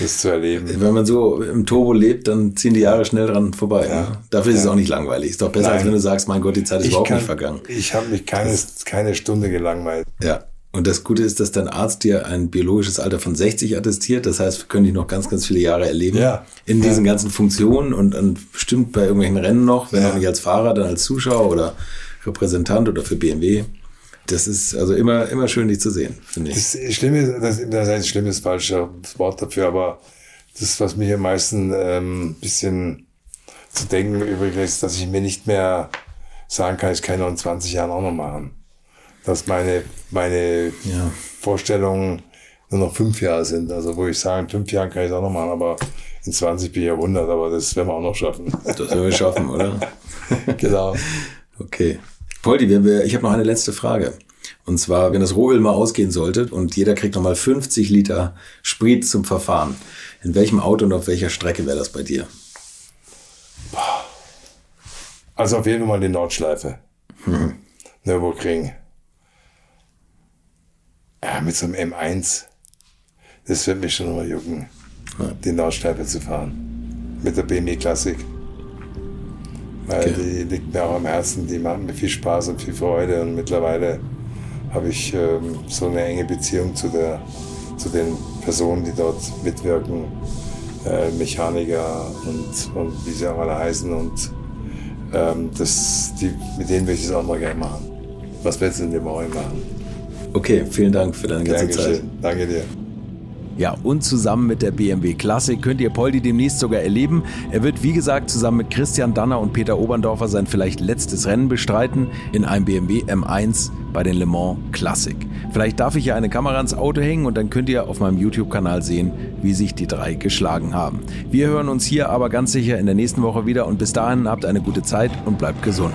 das zu erleben. Wenn man so im Turbo lebt, dann ziehen die Jahre schnell dran vorbei. Ne? Dafür ist es Ja. auch nicht langweilig. Ist doch besser, als Nein. wenn du sagst, mein Gott, die Zeit ist überhaupt nicht vergangen. Ich habe mich keine, keine Stunde gelangweilt. Ja. Und das Gute ist, dass dein Arzt dir ein biologisches Alter von 60 attestiert. Das heißt, wir können dich noch ganz, ganz viele Jahre erleben. Ja. In diesen ganzen Funktionen und dann bestimmt bei irgendwelchen Rennen noch, wenn Ja. auch nicht als Fahrer, dann als Zuschauer oder Repräsentant oder für BMW. Das ist also immer, immer schön, dich zu sehen, finde ich. Das Schlimme, das, das heißt, schlimm ist falsches Wort dafür, aber das, was mich am meisten ähm, bisschen zu denken übrig lässt, dass ich mir nicht mehr sagen kann, ich kann noch in 20 Jahren auch noch machen. Dass meine, meine Ja. Vorstellungen nur noch fünf Jahre sind. Also wo ich sage, in fünf Jahren kann ich es auch noch machen, aber in 20 bin ich ja 100, aber das werden wir auch noch schaffen. Das werden wir schaffen, oder? [laughs] genau. Okay. Poldi, ich habe noch eine letzte Frage. Und zwar, wenn das Rohöl mal ausgehen sollte und jeder kriegt nochmal 50 Liter Sprit zum Verfahren, in welchem Auto und auf welcher Strecke wäre das bei dir? Also auf jeden Fall mal die Nordschleife. Nürburgring. Ja, mit so einem M1. Das wird mich schon mal jucken, die Nordschleife zu fahren. Mit der BMW Classic. Weil Okay. die liegt mir auch am Herzen, die macht mir viel Spaß und viel Freude. Und mittlerweile habe ich ähm, so eine enge Beziehung zu, der, zu den Personen, die dort mitwirken. Äh, Mechaniker und, und wie sie auch alle heißen. Und ähm, das, die, mit denen würde ich es auch mal gerne machen. Was willst du in dem Morgen machen? Okay, vielen Dank für deine ganze Zeit. Dankeschön. Danke dir. Ja, und zusammen mit der BMW Classic könnt ihr Poldi demnächst sogar erleben. Er wird, wie gesagt, zusammen mit Christian Danner und Peter Oberndorfer sein vielleicht letztes Rennen bestreiten in einem BMW M1 bei den Le Mans Classic. Vielleicht darf ich ja eine Kamera ins Auto hängen und dann könnt ihr auf meinem YouTube-Kanal sehen, wie sich die drei geschlagen haben. Wir hören uns hier aber ganz sicher in der nächsten Woche wieder und bis dahin habt eine gute Zeit und bleibt gesund.